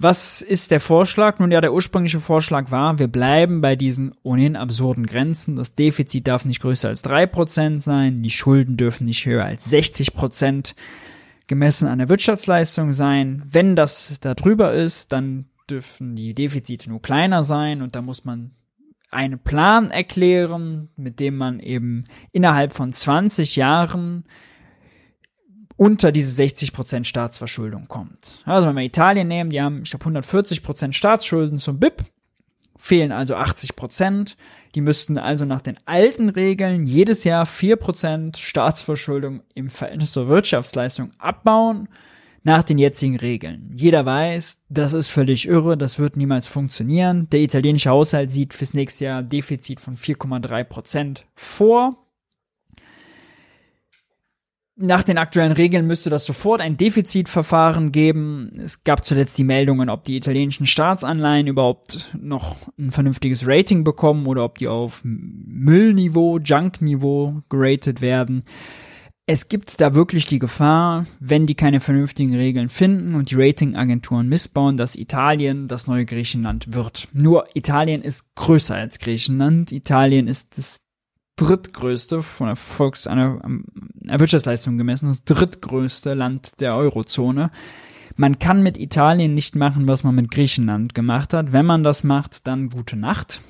Speaker 1: Was ist der Vorschlag? Nun ja, der ursprüngliche Vorschlag war, wir bleiben bei diesen ohnehin absurden Grenzen. Das Defizit darf nicht größer als drei Prozent sein, die Schulden dürfen nicht höher als 60 Prozent gemessen an der Wirtschaftsleistung sein. Wenn das da drüber ist, dann dürfen die Defizite nur kleiner sein und da muss man einen Plan erklären, mit dem man eben innerhalb von 20 Jahren unter diese 60% Staatsverschuldung kommt. Also wenn wir Italien nehmen, die haben, ich glaube, 140% Staatsschulden zum BIP, fehlen also 80%. Die müssten also nach den alten Regeln jedes Jahr 4% Staatsverschuldung im Verhältnis zur Wirtschaftsleistung abbauen nach den jetzigen Regeln. Jeder weiß, das ist völlig irre, das wird niemals funktionieren. Der italienische Haushalt sieht fürs nächste Jahr Defizit von 4,3% vor. Nach den aktuellen Regeln müsste das sofort ein Defizitverfahren geben. Es gab zuletzt die Meldungen, ob die italienischen Staatsanleihen überhaupt noch ein vernünftiges Rating bekommen oder ob die auf Müllniveau, Junkniveau geratet werden es gibt da wirklich die Gefahr, wenn die keine vernünftigen Regeln finden und die Ratingagenturen missbauen, dass Italien das neue Griechenland wird. Nur Italien ist größer als Griechenland. Italien ist das drittgrößte von der Volks einer, einer Wirtschaftsleistung gemessen, das drittgrößte Land der Eurozone. Man kann mit Italien nicht machen, was man mit Griechenland gemacht hat. Wenn man das macht, dann gute Nacht.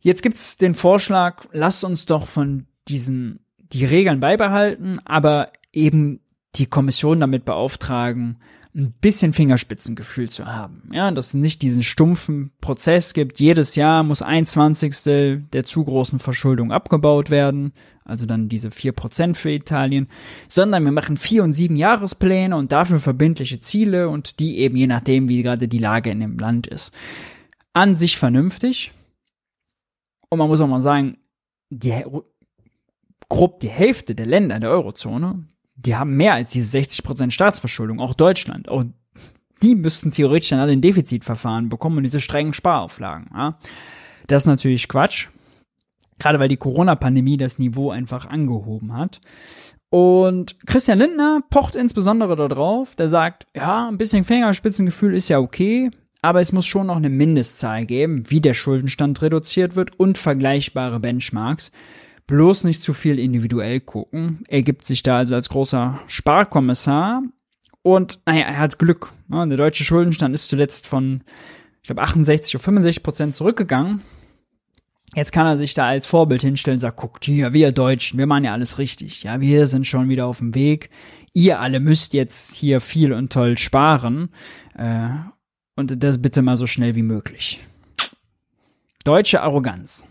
Speaker 1: Jetzt gibt's den Vorschlag, lasst uns doch von diesen die Regeln beibehalten, aber eben die Kommission damit beauftragen, ein bisschen Fingerspitzengefühl zu haben. Ja, dass es nicht diesen stumpfen Prozess gibt. Jedes Jahr muss ein Zwanzigstel der zu großen Verschuldung abgebaut werden. Also dann diese vier Prozent für Italien. Sondern wir machen vier und sieben Jahrespläne und dafür verbindliche Ziele und die eben je nachdem, wie gerade die Lage in dem Land ist. An sich vernünftig. Und man muss auch mal sagen, die grob die Hälfte der Länder der Eurozone, die haben mehr als diese 60% Staatsverschuldung, auch Deutschland. Auch die müssten theoretisch dann alle ein Defizitverfahren bekommen und diese strengen Sparauflagen. Ja. Das ist natürlich Quatsch. Gerade weil die Corona-Pandemie das Niveau einfach angehoben hat. Und Christian Lindner pocht insbesondere darauf, der sagt, ja, ein bisschen Fingerspitzengefühl ist ja okay, aber es muss schon noch eine Mindestzahl geben, wie der Schuldenstand reduziert wird und vergleichbare Benchmarks bloß nicht zu viel individuell gucken. Er gibt sich da also als großer Sparkommissar und naja, er hat Glück. Ne? Der deutsche Schuldenstand ist zuletzt von, ich glaube, 68 auf 65 Prozent zurückgegangen. Jetzt kann er sich da als Vorbild hinstellen und sagt, guckt hier, wir Deutschen, wir machen ja alles richtig. Ja, wir sind schon wieder auf dem Weg. Ihr alle müsst jetzt hier viel und toll sparen. Äh, und das bitte mal so schnell wie möglich. Deutsche Arroganz.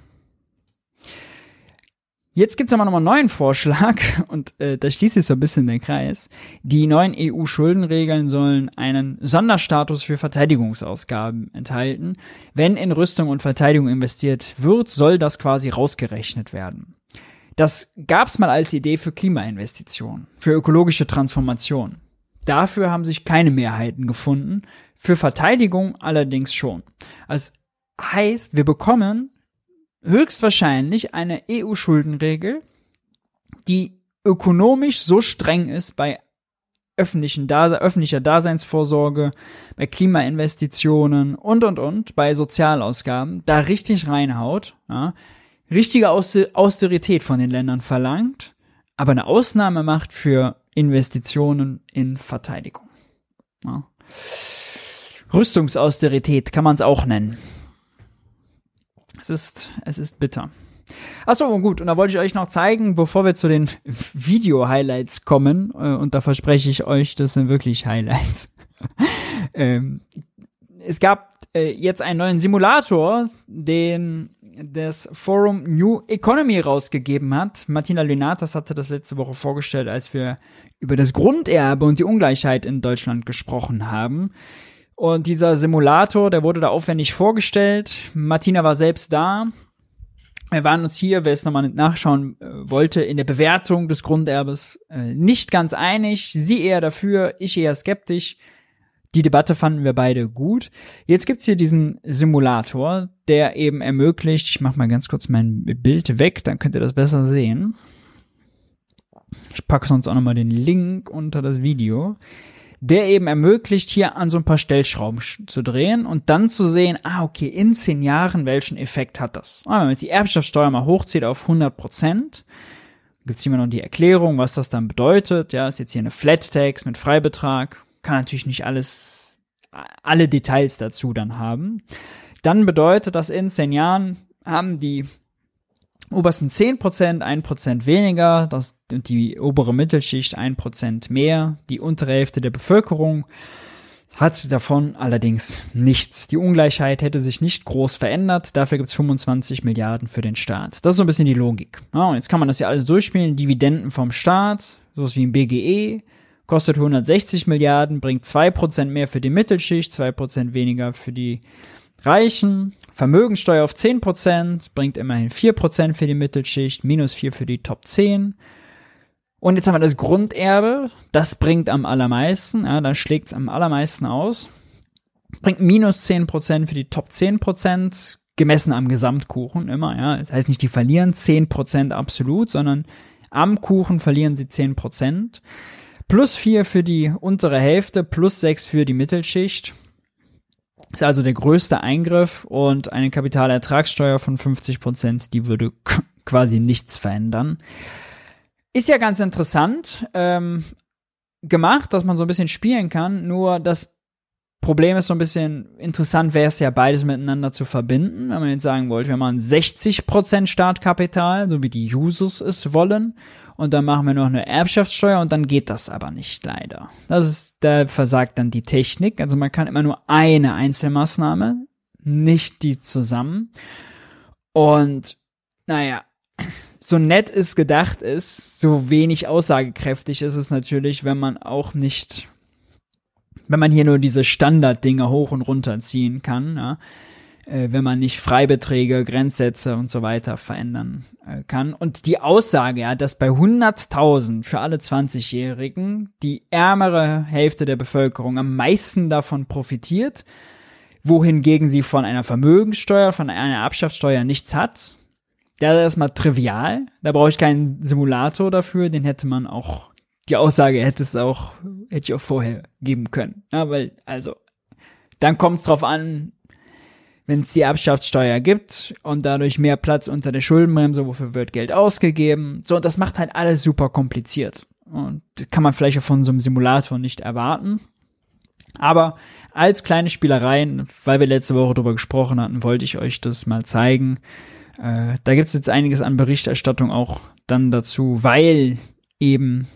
Speaker 1: Jetzt gibt's aber nochmal einen neuen Vorschlag *laughs* und äh, da schließt sich so ein bisschen den Kreis. Die neuen EU-Schuldenregeln sollen einen Sonderstatus für Verteidigungsausgaben enthalten. Wenn in Rüstung und Verteidigung investiert wird, soll das quasi rausgerechnet werden. Das gab's mal als Idee für Klimainvestitionen, für ökologische Transformation. Dafür haben sich keine Mehrheiten gefunden, für Verteidigung allerdings schon. Das heißt, wir bekommen höchstwahrscheinlich eine EU-Schuldenregel, die ökonomisch so streng ist bei öffentlichen Dase öffentlicher Daseinsvorsorge, bei Klimainvestitionen und und und, bei Sozialausgaben, da richtig reinhaut, ja, richtige Austerität von den Ländern verlangt, aber eine Ausnahme macht für Investitionen in Verteidigung. Ja. Rüstungsausterität kann man es auch nennen. Es ist, es ist bitter. Achso, gut, und da wollte ich euch noch zeigen, bevor wir zu den *laughs* Video-Highlights kommen, äh, und da verspreche ich euch, das sind wirklich Highlights. *laughs* ähm, es gab äh, jetzt einen neuen Simulator, den das Forum New Economy rausgegeben hat. Martina Lunatas hatte das letzte Woche vorgestellt, als wir über das Grunderbe und die Ungleichheit in Deutschland gesprochen haben. Und dieser Simulator, der wurde da aufwendig vorgestellt. Martina war selbst da. Wir waren uns hier, wer es nochmal nachschauen äh, wollte, in der Bewertung des Grunderbes äh, nicht ganz einig. Sie eher dafür, ich eher skeptisch. Die Debatte fanden wir beide gut. Jetzt gibt's hier diesen Simulator, der eben ermöglicht, ich mache mal ganz kurz mein Bild weg, dann könnt ihr das besser sehen. Ich packe sonst auch nochmal den Link unter das Video der eben ermöglicht, hier an so ein paar Stellschrauben zu drehen und dann zu sehen, ah, okay, in zehn Jahren, welchen Effekt hat das? Ah, wenn man jetzt die Erbschaftssteuer mal hochzieht auf 100 Prozent, gibt's hier noch die Erklärung, was das dann bedeutet. Ja, ist jetzt hier eine Flat Tax mit Freibetrag. Kann natürlich nicht alles alle Details dazu dann haben, dann bedeutet das in zehn Jahren haben die obersten 10%, 1% weniger, das, die obere Mittelschicht 1% mehr, die untere Hälfte der Bevölkerung hat davon allerdings nichts. Die Ungleichheit hätte sich nicht groß verändert, dafür gibt's 25 Milliarden für den Staat. Das ist so ein bisschen die Logik. Ja, und jetzt kann man das ja alles durchspielen, Dividenden vom Staat, sowas wie ein BGE, kostet 160 Milliarden, bringt 2% mehr für die Mittelschicht, 2% weniger für die Reichen. Vermögensteuer auf 10%, bringt immerhin 4% für die Mittelschicht, minus 4 für die Top 10. Und jetzt haben wir das Grunderbe, das bringt am allermeisten, ja, da schlägt es am allermeisten aus. Bringt minus 10% für die Top 10%, gemessen am Gesamtkuchen immer, ja. Das heißt nicht, die verlieren 10% absolut, sondern am Kuchen verlieren sie 10%. Plus 4 für die untere Hälfte, plus 6 für die Mittelschicht. Ist also der größte Eingriff und eine Kapitalertragssteuer von 50 Prozent, die würde quasi nichts verändern. Ist ja ganz interessant ähm, gemacht, dass man so ein bisschen spielen kann, nur das Problem ist so ein bisschen interessant, wäre es ja beides miteinander zu verbinden. Wenn man jetzt sagen wollte, wir machen 60% Startkapital, so wie die Users es wollen, und dann machen wir noch eine Erbschaftssteuer und dann geht das aber nicht leider. Das ist, da versagt dann die Technik. Also man kann immer nur eine Einzelmaßnahme, nicht die zusammen. Und naja, so nett es gedacht ist, so wenig aussagekräftig ist es natürlich, wenn man auch nicht, wenn man hier nur diese Standarddinge hoch und runter ziehen kann. Ja äh, wenn man nicht Freibeträge, Grenzsätze und so weiter verändern äh, kann. Und die Aussage, ja, dass bei 100.000 für alle 20-Jährigen die ärmere Hälfte der Bevölkerung am meisten davon profitiert, wohingegen sie von einer Vermögenssteuer, von einer Erbschaftssteuer nichts hat. Da ist erstmal trivial. Da brauche ich keinen Simulator dafür. Den hätte man auch, die Aussage hätte es auch, hätte ich auch vorher geben können. Ja, weil, also, dann kommt es drauf an, wenn es die Erbschaftssteuer gibt und dadurch mehr Platz unter der Schuldenbremse, wofür wird Geld ausgegeben. So, das macht halt alles super kompliziert. Und das kann man vielleicht auch von so einem Simulator nicht erwarten. Aber als kleine Spielereien, weil wir letzte Woche darüber gesprochen hatten, wollte ich euch das mal zeigen. Äh, da gibt es jetzt einiges an Berichterstattung auch dann dazu, weil eben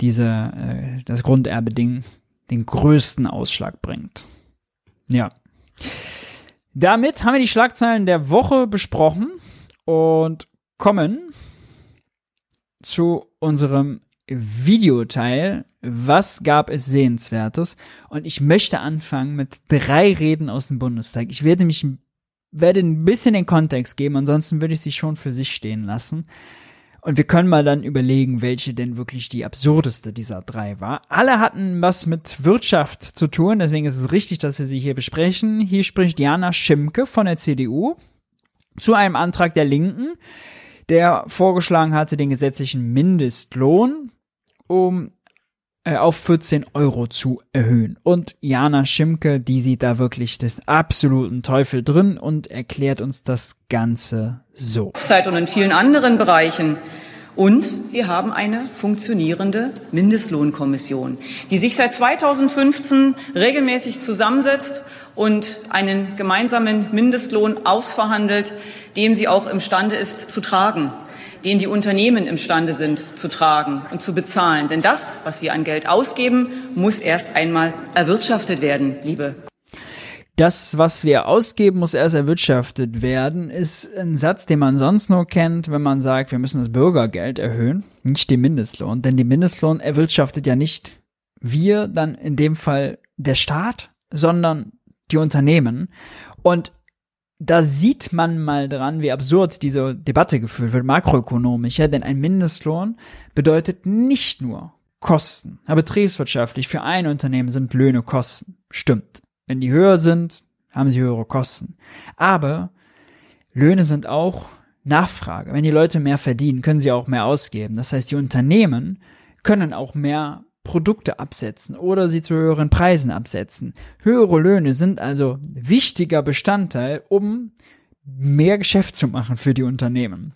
Speaker 1: diese, äh, das Grunderbe-Ding den größten Ausschlag bringt. Ja. Damit haben wir die Schlagzeilen der Woche besprochen und kommen zu unserem Videoteil. Was gab es Sehenswertes? Und ich möchte anfangen mit drei Reden aus dem Bundestag. Ich werde mich, werde ein bisschen den Kontext geben, ansonsten würde ich sie schon für sich stehen lassen. Und wir können mal dann überlegen, welche denn wirklich die absurdeste dieser drei war. Alle hatten was mit Wirtschaft zu tun, deswegen ist es richtig, dass wir sie hier besprechen. Hier spricht Jana Schimke von der CDU zu einem Antrag der Linken, der vorgeschlagen hatte, den gesetzlichen Mindestlohn um auf 14 Euro zu erhöhen. Und Jana Schimke, die sieht da wirklich des absoluten Teufel drin und erklärt uns das Ganze so.
Speaker 4: Zeit und in vielen anderen Bereichen. Und wir haben eine funktionierende Mindestlohnkommission, die sich seit 2015 regelmäßig zusammensetzt und einen gemeinsamen Mindestlohn ausverhandelt, dem sie auch imstande ist zu tragen den die Unternehmen imstande sind zu tragen und zu bezahlen. Denn das, was wir an Geld ausgeben, muss erst einmal erwirtschaftet werden, liebe.
Speaker 1: Das, was wir ausgeben, muss erst erwirtschaftet werden, ist ein Satz, den man sonst nur kennt, wenn man sagt, wir müssen das Bürgergeld erhöhen, nicht den Mindestlohn. Denn den Mindestlohn erwirtschaftet ja nicht wir, dann in dem Fall der Staat, sondern die Unternehmen. Und da sieht man mal dran, wie absurd diese Debatte geführt wird, makroökonomisch, ja, denn ein Mindestlohn bedeutet nicht nur Kosten. Aber betriebswirtschaftlich für ein Unternehmen sind Löhne Kosten. Stimmt. Wenn die höher sind, haben sie höhere Kosten. Aber Löhne sind auch Nachfrage. Wenn die Leute mehr verdienen, können sie auch mehr ausgeben. Das heißt, die Unternehmen können auch mehr Produkte absetzen oder sie zu höheren Preisen absetzen. Höhere Löhne sind also wichtiger Bestandteil, um mehr Geschäft zu machen für die Unternehmen.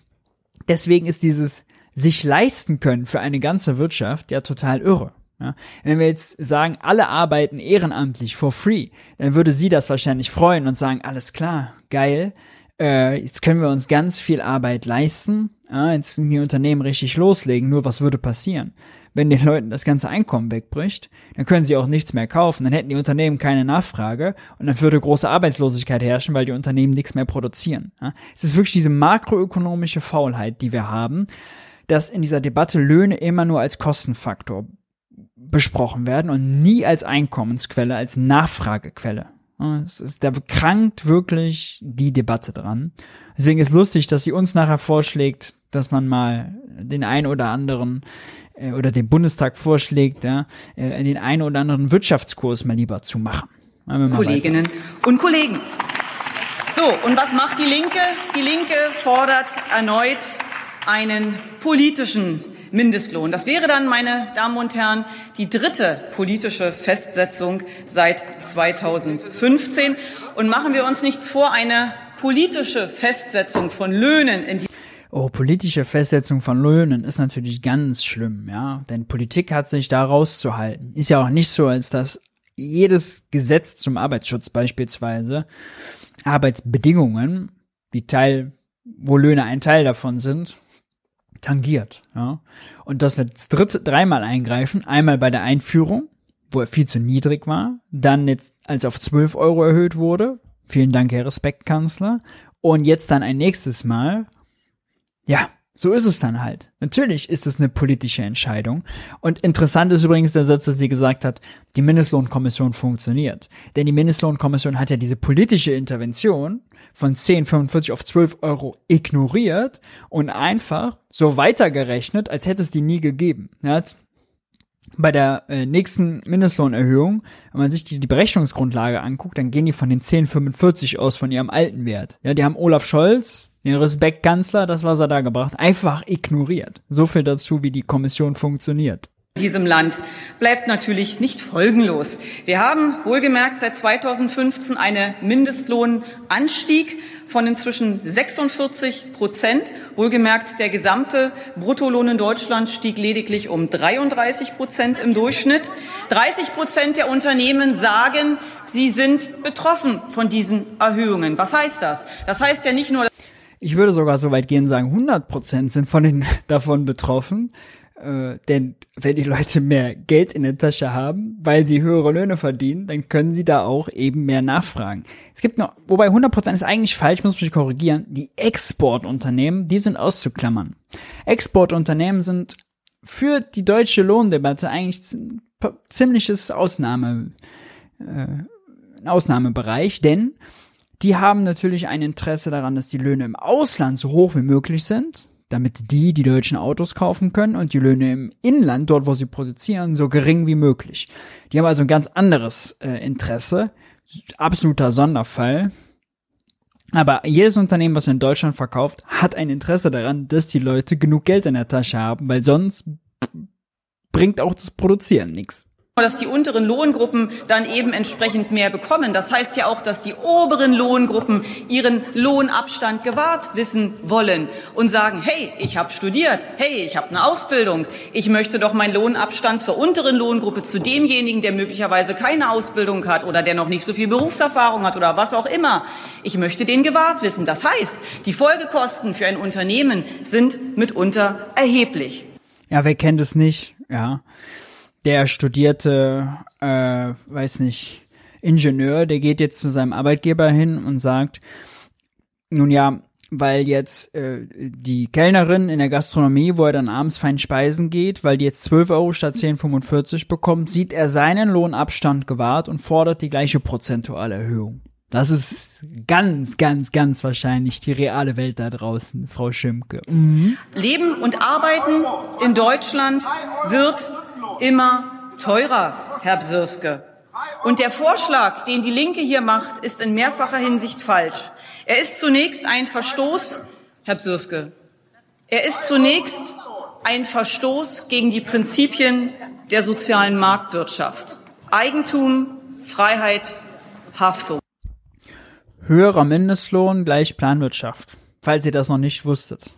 Speaker 1: Deswegen ist dieses sich leisten können für eine ganze Wirtschaft ja total irre. Ja, wenn wir jetzt sagen, alle arbeiten ehrenamtlich for free, dann würde sie das wahrscheinlich freuen und sagen, alles klar, geil, äh, jetzt können wir uns ganz viel Arbeit leisten, ja, jetzt sind die Unternehmen richtig loslegen, nur was würde passieren? Wenn den Leuten das ganze Einkommen wegbricht, dann können sie auch nichts mehr kaufen, dann hätten die Unternehmen keine Nachfrage und dann würde große Arbeitslosigkeit herrschen, weil die Unternehmen nichts mehr produzieren. Ja? Es ist wirklich diese makroökonomische Faulheit, die wir haben, dass in dieser Debatte Löhne immer nur als Kostenfaktor besprochen werden und nie als Einkommensquelle, als Nachfragequelle. Es ist, da krankt wirklich die Debatte dran. Deswegen ist lustig, dass sie uns nachher vorschlägt, dass man mal den einen oder anderen äh, oder dem Bundestag vorschlägt, ja, äh, den einen oder anderen Wirtschaftskurs mal lieber zu machen.
Speaker 4: Kolleginnen weiter. und Kollegen. So, und was macht die Linke? Die Linke fordert erneut einen politischen Mindestlohn. Das wäre dann, meine Damen und Herren, die dritte politische Festsetzung seit 2015. Und machen wir uns nichts vor, eine politische Festsetzung von Löhnen in die
Speaker 1: Oh, politische Festsetzung von Löhnen ist natürlich ganz schlimm, ja. Denn Politik hat sich da rauszuhalten. Ist ja auch nicht so, als dass jedes Gesetz zum Arbeitsschutz beispielsweise Arbeitsbedingungen, die Teil, wo Löhne ein Teil davon sind, tangiert, ja. Und dass wir das dritte, dreimal eingreifen, einmal bei der Einführung, wo er viel zu niedrig war, dann jetzt, als auf 12 Euro erhöht wurde, vielen Dank, Herr Respektkanzler, und jetzt dann ein nächstes Mal, ja, so ist es dann halt. Natürlich ist es eine politische Entscheidung. Und interessant ist übrigens der Satz, dass sie gesagt hat, die Mindestlohnkommission funktioniert. Denn die Mindestlohnkommission hat ja diese politische Intervention von 10,45 auf 12 Euro ignoriert und einfach so weitergerechnet, als hätte es die nie gegeben. Ja, bei der äh, nächsten Mindestlohnerhöhung, wenn man sich die, die Berechnungsgrundlage anguckt, dann gehen die von den 10,45 aus von ihrem alten Wert. Ja, die haben Olaf Scholz den Respektkanzler, das, was er da gebracht, einfach ignoriert. So viel dazu, wie die Kommission funktioniert
Speaker 4: diesem Land bleibt natürlich nicht folgenlos. Wir haben wohlgemerkt seit 2015 einen Mindestlohnanstieg von inzwischen 46 Prozent. Wohlgemerkt, der gesamte Bruttolohn in Deutschland stieg lediglich um 33 Prozent im Durchschnitt. 30 Prozent der Unternehmen sagen, sie sind betroffen von diesen Erhöhungen. Was heißt das? Das heißt ja nicht nur,
Speaker 1: ich würde sogar so weit gehen sagen, 100 Prozent sind von den, *laughs* davon betroffen. Äh, denn wenn die Leute mehr Geld in der Tasche haben, weil sie höhere Löhne verdienen, dann können sie da auch eben mehr nachfragen. Es gibt noch, wobei 100 Prozent ist eigentlich falsch, muss mich korrigieren, die Exportunternehmen, die sind auszuklammern. Exportunternehmen sind für die deutsche Lohndebatte eigentlich ein ziemliches Ausnahme, äh, Ausnahmebereich, denn die haben natürlich ein Interesse daran, dass die Löhne im Ausland so hoch wie möglich sind, damit die die deutschen Autos kaufen können und die Löhne im Inland, dort wo sie produzieren, so gering wie möglich. Die haben also ein ganz anderes äh, Interesse, absoluter Sonderfall. Aber jedes Unternehmen, was in Deutschland verkauft, hat ein Interesse daran, dass die Leute genug Geld in der Tasche haben, weil sonst bringt auch das Produzieren nichts
Speaker 4: dass die unteren Lohngruppen dann eben entsprechend mehr bekommen. Das heißt ja auch, dass die oberen Lohngruppen ihren Lohnabstand gewahrt wissen wollen und sagen, hey, ich habe studiert, hey, ich habe eine Ausbildung, ich möchte doch meinen Lohnabstand zur unteren Lohngruppe, zu demjenigen, der möglicherweise keine Ausbildung hat oder der noch nicht so viel Berufserfahrung hat oder was auch immer. Ich möchte den gewahrt wissen. Das heißt, die Folgekosten für ein Unternehmen sind mitunter erheblich.
Speaker 1: Ja, wer kennt es nicht? Ja der studierte, äh, weiß nicht, Ingenieur, der geht jetzt zu seinem Arbeitgeber hin und sagt, nun ja, weil jetzt äh, die Kellnerin in der Gastronomie, wo er dann abends fein speisen geht, weil die jetzt 12 Euro statt 10,45 bekommt, sieht er seinen Lohnabstand gewahrt und fordert die gleiche prozentuale Erhöhung. Das ist ganz, ganz, ganz wahrscheinlich die reale Welt da draußen, Frau Schimke.
Speaker 4: Mhm. Leben und Arbeiten in Deutschland wird immer teurer, Herr Bsirske. Und der Vorschlag, den die Linke hier macht, ist in mehrfacher Hinsicht falsch. Er ist zunächst ein Verstoß, Herr Bsirske, er ist zunächst ein Verstoß gegen die Prinzipien der sozialen Marktwirtschaft. Eigentum, Freiheit, Haftung.
Speaker 1: Höherer Mindestlohn gleich Planwirtschaft, falls ihr das noch nicht wusstet.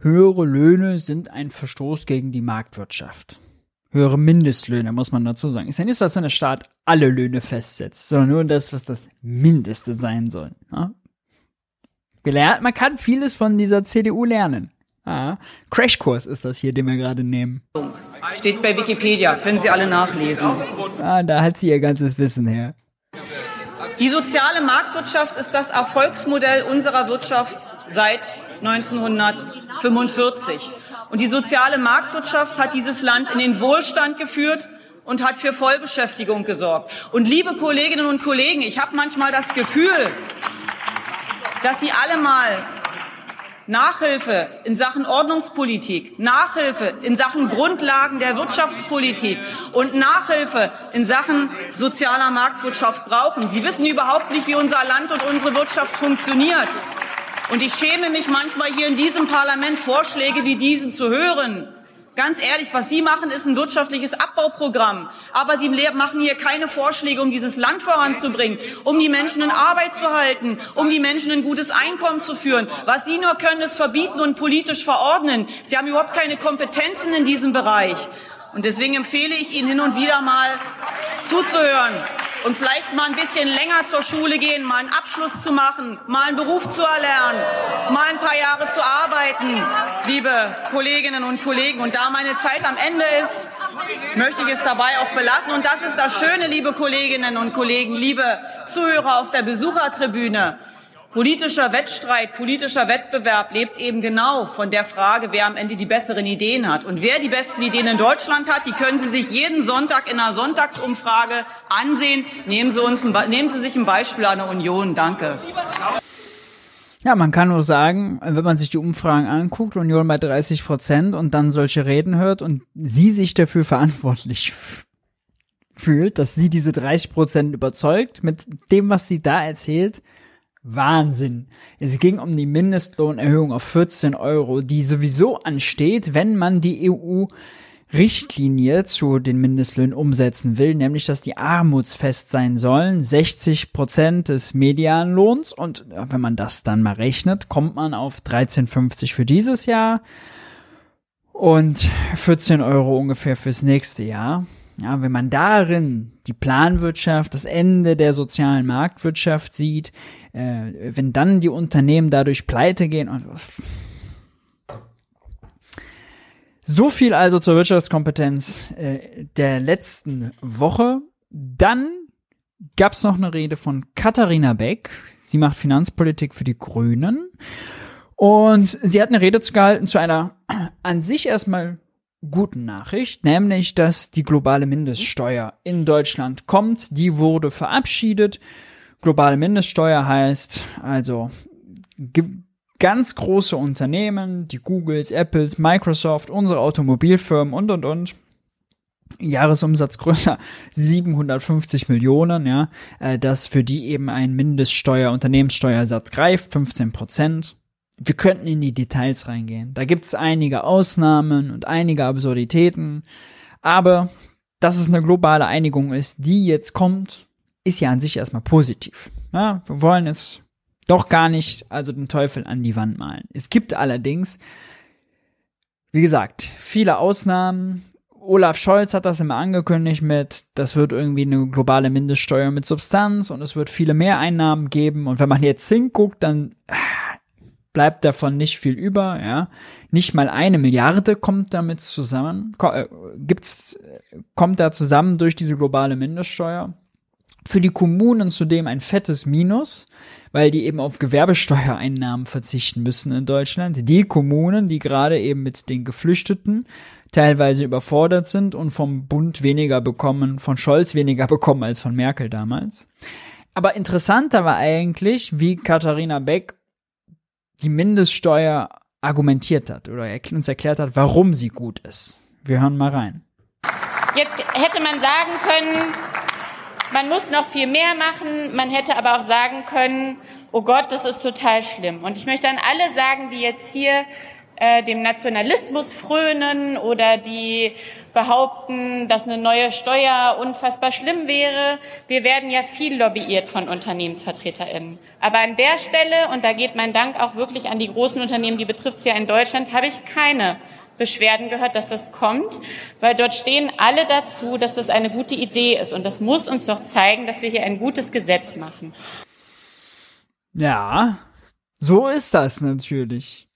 Speaker 1: Höhere Löhne sind ein Verstoß gegen die Marktwirtschaft. Höhere Mindestlöhne, muss man dazu sagen. Ist ja nicht so, als wenn der Staat alle Löhne festsetzt, sondern nur das, was das Mindeste sein soll. Ja? Gelernt, man kann vieles von dieser CDU lernen. Ja, Crashkurs ist das hier, den wir gerade nehmen.
Speaker 4: Steht bei Wikipedia, können Sie alle nachlesen.
Speaker 1: Ah, da hat sie ihr ganzes Wissen her.
Speaker 4: Die soziale Marktwirtschaft ist das Erfolgsmodell unserer Wirtschaft seit 1945. Und die soziale Marktwirtschaft hat dieses Land in den Wohlstand geführt und hat für Vollbeschäftigung gesorgt. Und liebe Kolleginnen und Kollegen, ich habe manchmal das Gefühl, dass Sie alle mal Nachhilfe in Sachen Ordnungspolitik, Nachhilfe in Sachen Grundlagen der Wirtschaftspolitik und Nachhilfe in Sachen sozialer Marktwirtschaft brauchen. Sie wissen überhaupt nicht, wie unser Land und unsere Wirtschaft funktioniert. Und ich schäme mich manchmal hier in diesem Parlament Vorschläge wie diesen zu hören. Ganz ehrlich, was Sie machen, ist ein wirtschaftliches Abbauprogramm. Aber Sie machen hier keine Vorschläge, um dieses Land voranzubringen, um die Menschen in Arbeit zu halten, um die Menschen ein gutes Einkommen zu führen. Was Sie nur können, ist verbieten und politisch verordnen. Sie haben überhaupt keine Kompetenzen in diesem Bereich. Und deswegen empfehle ich Ihnen hin und wieder mal zuzuhören und vielleicht mal ein bisschen länger zur Schule gehen, mal einen Abschluss zu machen, mal einen Beruf zu erlernen, mal ein paar Jahre zu arbeiten, liebe Kolleginnen und Kollegen. Und da meine Zeit am Ende ist, möchte ich es dabei auch belassen. Und das ist das Schöne, liebe Kolleginnen und Kollegen, liebe Zuhörer auf der Besuchertribüne. Politischer Wettstreit, politischer Wettbewerb lebt eben genau von der Frage, wer am Ende die besseren Ideen hat. Und wer die besten Ideen in Deutschland hat, die können Sie sich jeden Sonntag in einer Sonntagsumfrage ansehen. Nehmen Sie, uns ein, nehmen Sie sich ein Beispiel an der Union. Danke.
Speaker 1: Ja, man kann nur sagen, wenn man sich die Umfragen anguckt, Union bei 30 Prozent und dann solche Reden hört und sie sich dafür verantwortlich fühlt, dass sie diese 30 Prozent überzeugt mit dem, was sie da erzählt, Wahnsinn. Es ging um die Mindestlohnerhöhung auf 14 Euro, die sowieso ansteht, wenn man die EU Richtlinie zu den Mindestlöhnen umsetzen will, nämlich dass die armutsfest sein sollen, 60 Prozent des Medianlohns und wenn man das dann mal rechnet, kommt man auf 13,50 für dieses Jahr und 14 Euro ungefähr fürs nächste Jahr. Ja, wenn man darin die Planwirtschaft, das Ende der sozialen Marktwirtschaft sieht, äh, wenn dann die Unternehmen dadurch pleite gehen und so viel also zur Wirtschaftskompetenz äh, der letzten Woche. Dann gab es noch eine Rede von Katharina Beck. Sie macht Finanzpolitik für die Grünen. Und sie hat eine Rede zu gehalten zu einer an sich erstmal guten Nachricht, nämlich, dass die globale Mindeststeuer in Deutschland kommt. Die wurde verabschiedet. Globale Mindeststeuer heißt also ganz große Unternehmen, die Googles, Apples, Microsoft, unsere Automobilfirmen und und und. Jahresumsatz größer *laughs* 750 Millionen, ja, äh, dass für die eben ein Mindeststeuer, Unternehmenssteuersatz greift, 15 Prozent. Wir könnten in die Details reingehen. Da gibt es einige Ausnahmen und einige Absurditäten, aber dass es eine globale Einigung ist, die jetzt kommt, ist ja an sich erstmal positiv. Ja, wir wollen es doch gar nicht, also den Teufel an die Wand malen. Es gibt allerdings, wie gesagt, viele Ausnahmen. Olaf Scholz hat das immer angekündigt mit, das wird irgendwie eine globale Mindeststeuer mit Substanz und es wird viele mehr Einnahmen geben. Und wenn man jetzt hinguckt, dann bleibt davon nicht viel über, ja. Nicht mal eine Milliarde kommt damit zusammen, äh, gibt's, kommt da zusammen durch diese globale Mindeststeuer. Für die Kommunen zudem ein fettes Minus, weil die eben auf Gewerbesteuereinnahmen verzichten müssen in Deutschland. Die Kommunen, die gerade eben mit den Geflüchteten teilweise überfordert sind und vom Bund weniger bekommen, von Scholz weniger *laughs* bekommen als von Merkel damals. Aber interessanter war eigentlich, wie Katharina Beck die Mindeststeuer argumentiert hat oder uns erklärt hat, warum sie gut ist. Wir hören mal rein.
Speaker 5: Jetzt hätte man sagen können, man muss noch viel mehr machen. Man hätte aber auch sagen können, oh Gott, das ist total schlimm. Und ich möchte an alle sagen, die jetzt hier äh, dem Nationalismus frönen oder die behaupten, dass eine neue Steuer unfassbar schlimm wäre. Wir werden ja viel lobbyiert von UnternehmensvertreterInnen. Aber an der Stelle, und da geht mein Dank auch wirklich an die großen Unternehmen, die betrifft es ja in Deutschland, habe ich keine Beschwerden gehört, dass das kommt, weil dort stehen alle dazu, dass das eine gute Idee ist. Und das muss uns doch zeigen, dass wir hier ein gutes Gesetz machen.
Speaker 1: Ja, so ist das natürlich.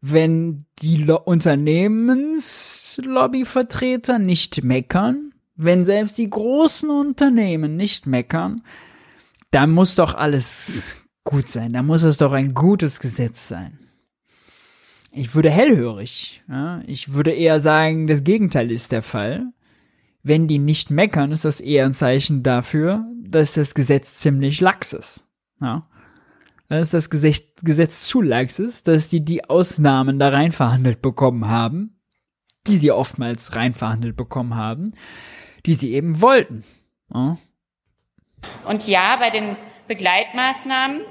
Speaker 1: Wenn die Lo Unternehmenslobbyvertreter nicht meckern, wenn selbst die großen Unternehmen nicht meckern, dann muss doch alles gut sein. Da muss es doch ein gutes Gesetz sein. Ich würde hellhörig. Ja? Ich würde eher sagen, das Gegenteil ist der Fall. Wenn die nicht meckern, ist das eher ein Zeichen dafür, dass das Gesetz ziemlich lax ist. Ja? Dass das Gesetz, Gesetz zu lax ist, dass die die Ausnahmen da rein verhandelt bekommen haben, die sie oftmals rein verhandelt bekommen haben, die sie eben wollten. Ja?
Speaker 5: Und ja, bei den Begleitmaßnahmen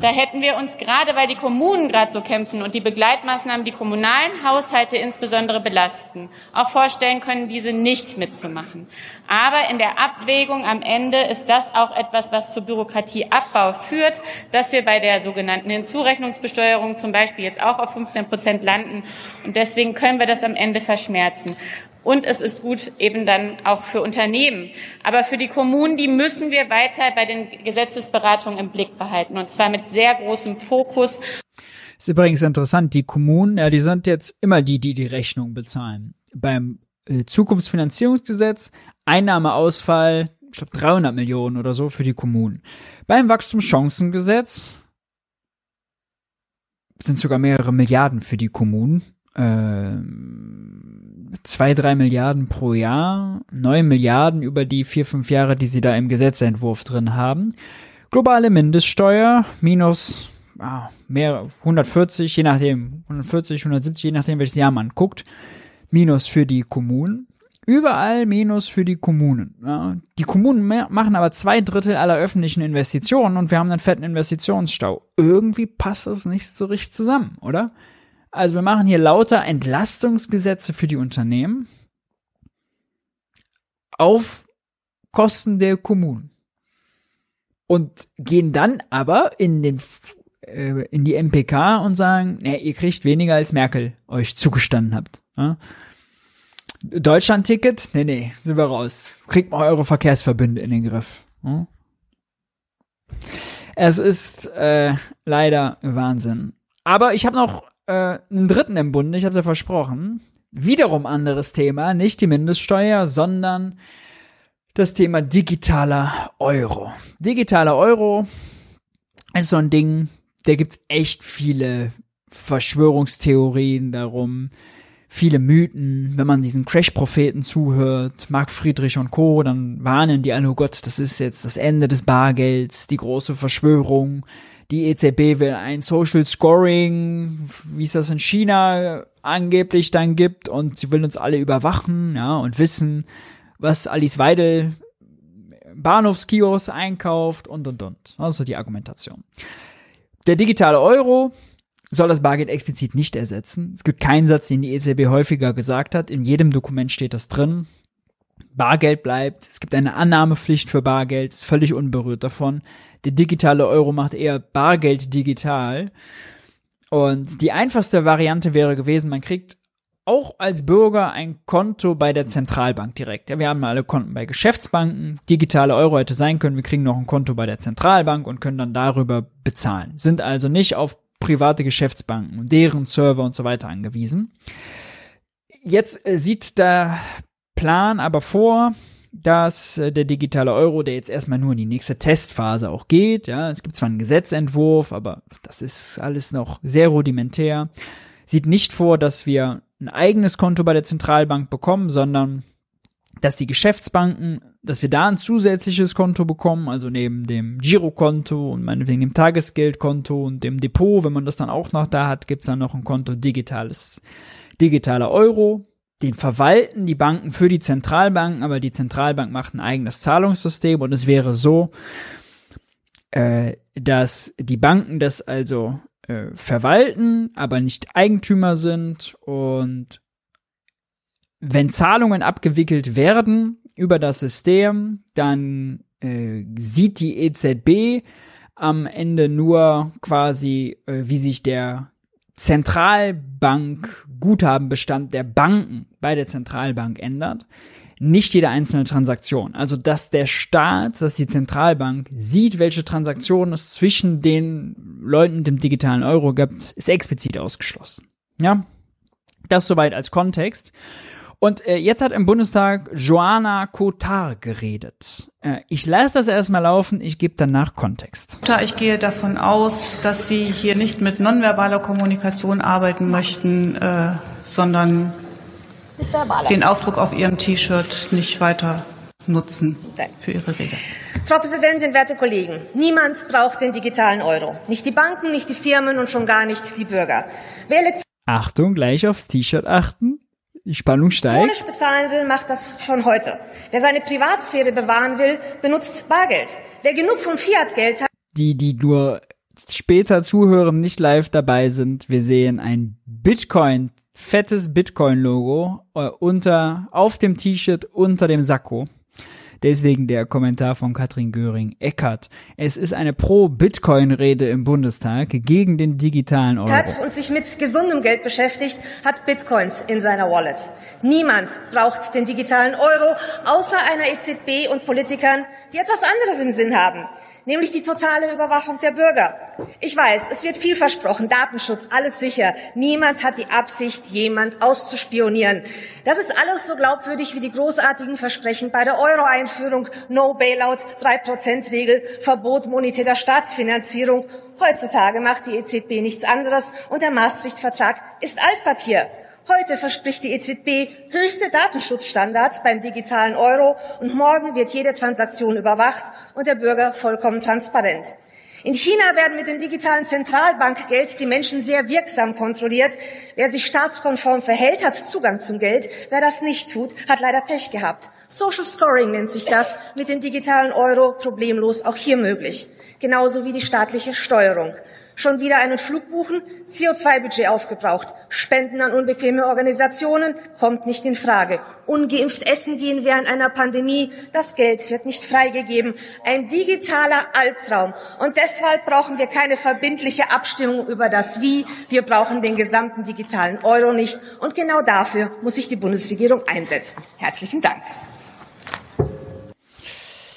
Speaker 5: da hätten wir uns gerade, weil die Kommunen gerade so kämpfen und die Begleitmaßnahmen die kommunalen Haushalte insbesondere belasten, auch vorstellen können, diese nicht mitzumachen. Aber in der Abwägung am Ende ist das auch etwas, was zu Bürokratieabbau führt, dass wir bei der sogenannten Hinzurechnungsbesteuerung zum Beispiel jetzt auch auf 15 Prozent landen. Und deswegen können wir das am Ende verschmerzen. Und es ist gut eben dann auch für Unternehmen. Aber für die Kommunen, die müssen wir weiter bei den Gesetzesberatungen im Blick behalten. Und zwar mit sehr großem Fokus.
Speaker 1: Ist übrigens interessant, die Kommunen, ja, die sind jetzt immer die, die die Rechnung bezahlen. Beim äh, Zukunftsfinanzierungsgesetz, Einnahmeausfall, ich glaube 300 Millionen oder so für die Kommunen. Beim Wachstumschancengesetz sind sogar mehrere Milliarden für die Kommunen. Ähm, zwei, drei Milliarden pro Jahr, neun Milliarden über die vier, fünf Jahre, die sie da im Gesetzentwurf drin haben. Globale Mindeststeuer minus ah, mehr 140, je nachdem, 140, 170, je nachdem, welches Jahr man guckt, minus für die Kommunen. Überall Minus für die Kommunen. Ja. Die Kommunen machen aber zwei Drittel aller öffentlichen Investitionen und wir haben einen fetten Investitionsstau. Irgendwie passt das nicht so richtig zusammen, oder? Also wir machen hier lauter Entlastungsgesetze für die Unternehmen auf Kosten der Kommunen. Und gehen dann aber in den äh, in die MPK und sagen, ne, ihr kriegt weniger als Merkel euch zugestanden habt. Ja? Deutschland-Ticket? Nee, nee, sind wir raus. Kriegt mal eure Verkehrsverbünde in den Griff. Ja? Es ist äh, leider Wahnsinn. Aber ich habe noch äh, einen dritten im Bunde, ich habe ja versprochen. Wiederum anderes Thema, nicht die Mindeststeuer, sondern das Thema digitaler Euro. Digitaler Euro ist so ein Ding, da gibt's echt viele Verschwörungstheorien darum, viele Mythen. Wenn man diesen Crash-Propheten zuhört, Mark Friedrich und Co., dann warnen die alle, oh Gott, das ist jetzt das Ende des Bargelds, die große Verschwörung. Die EZB will ein Social Scoring, wie es das in China angeblich dann gibt, und sie will uns alle überwachen, ja, und wissen, was Alice Weidel Bahnhofskios einkauft und und und. Also die Argumentation. Der digitale Euro soll das Bargeld explizit nicht ersetzen. Es gibt keinen Satz, den die EZB häufiger gesagt hat. In jedem Dokument steht das drin. Bargeld bleibt. Es gibt eine Annahmepflicht für Bargeld. Ist völlig unberührt davon. Der digitale Euro macht eher Bargeld digital. Und die einfachste Variante wäre gewesen, man kriegt auch als Bürger ein Konto bei der Zentralbank direkt. Ja, wir haben alle Konten bei Geschäftsbanken. Digitale Euro hätte sein können, wir kriegen noch ein Konto bei der Zentralbank und können dann darüber bezahlen. Sind also nicht auf private Geschäftsbanken und deren Server und so weiter angewiesen. Jetzt äh, sieht der Plan aber vor, dass äh, der digitale Euro, der jetzt erstmal nur in die nächste Testphase auch geht, ja, es gibt zwar einen Gesetzentwurf, aber das ist alles noch sehr rudimentär, sieht nicht vor, dass wir ein eigenes Konto bei der Zentralbank bekommen, sondern dass die Geschäftsbanken, dass wir da ein zusätzliches Konto bekommen, also neben dem Girokonto und meinetwegen dem Tagesgeldkonto und dem Depot, wenn man das dann auch noch da hat, gibt's dann noch ein Konto digitales, digitaler Euro. Den verwalten die Banken für die Zentralbanken, aber die Zentralbank macht ein eigenes Zahlungssystem und es wäre so, äh, dass die Banken das also äh, verwalten, aber nicht Eigentümer sind und wenn Zahlungen abgewickelt werden über das System, dann äh, sieht die EZB am Ende nur quasi, äh, wie sich der Zentralbank-Guthabenbestand der Banken bei der Zentralbank ändert, nicht jede einzelne Transaktion. Also, dass der Staat, dass die Zentralbank sieht, welche Transaktionen es zwischen den Leuten und dem digitalen Euro gibt, ist explizit ausgeschlossen. Ja, das soweit als Kontext. Und äh, jetzt hat im Bundestag Joanna Cotard geredet. Äh, ich lasse das erstmal laufen, ich gebe danach Kontext.
Speaker 6: Ich gehe davon aus, dass Sie hier nicht mit nonverbaler Kommunikation arbeiten möchten, äh, sondern den Aufdruck auf Ihrem T-Shirt nicht weiter nutzen für Ihre Rede.
Speaker 7: Frau Präsidentin, werte Kollegen, niemand braucht den digitalen Euro. Nicht die Banken, nicht die Firmen und schon gar nicht die Bürger.
Speaker 1: Wer Achtung, gleich aufs T-Shirt achten. Die Spannung steigt.
Speaker 7: Elektronisch bezahlen will, macht das schon heute. Wer seine Privatsphäre bewahren will, benutzt Bargeld. Wer genug von Fiat-Geld hat.
Speaker 1: Die, die nur später zuhören, nicht live dabei sind, wir sehen ein Bitcoin, fettes Bitcoin-Logo äh, unter, auf dem T-Shirt unter dem Sakko. Deswegen der Kommentar von Katrin Göring-Eckert. Es ist eine Pro-Bitcoin-Rede im Bundestag gegen den digitalen Euro.
Speaker 7: Hat und sich mit gesundem Geld beschäftigt, hat Bitcoins in seiner Wallet. Niemand braucht den digitalen Euro, außer einer EZB und Politikern, die etwas anderes im Sinn haben nämlich die totale Überwachung der Bürger. Ich weiß, es wird viel versprochen, Datenschutz, alles sicher. Niemand hat die Absicht, jemand auszuspionieren. Das ist alles so glaubwürdig wie die großartigen Versprechen bei der Euro-Einführung, No Bailout, 3%-Regel, Verbot monetärer Staatsfinanzierung. Heutzutage macht die EZB nichts anderes und der Maastricht-Vertrag ist Altpapier. Heute verspricht die EZB höchste Datenschutzstandards beim digitalen Euro und morgen wird jede Transaktion überwacht und der Bürger vollkommen transparent. In China werden mit dem digitalen Zentralbankgeld die Menschen sehr wirksam kontrolliert. Wer sich staatskonform verhält, hat Zugang zum Geld. Wer das nicht tut, hat leider Pech gehabt. Social Scoring nennt sich das, mit dem digitalen Euro problemlos auch hier möglich. Genauso wie die staatliche Steuerung. Schon wieder einen Flug buchen, CO2-Budget aufgebraucht. Spenden an unbequeme Organisationen kommt nicht in Frage. Ungeimpft essen gehen während einer Pandemie, das Geld wird nicht freigegeben. Ein digitaler Albtraum. Und deshalb brauchen wir keine verbindliche Abstimmung über das Wie. Wir brauchen den gesamten digitalen Euro nicht. Und genau dafür muss sich die Bundesregierung einsetzen. Herzlichen Dank.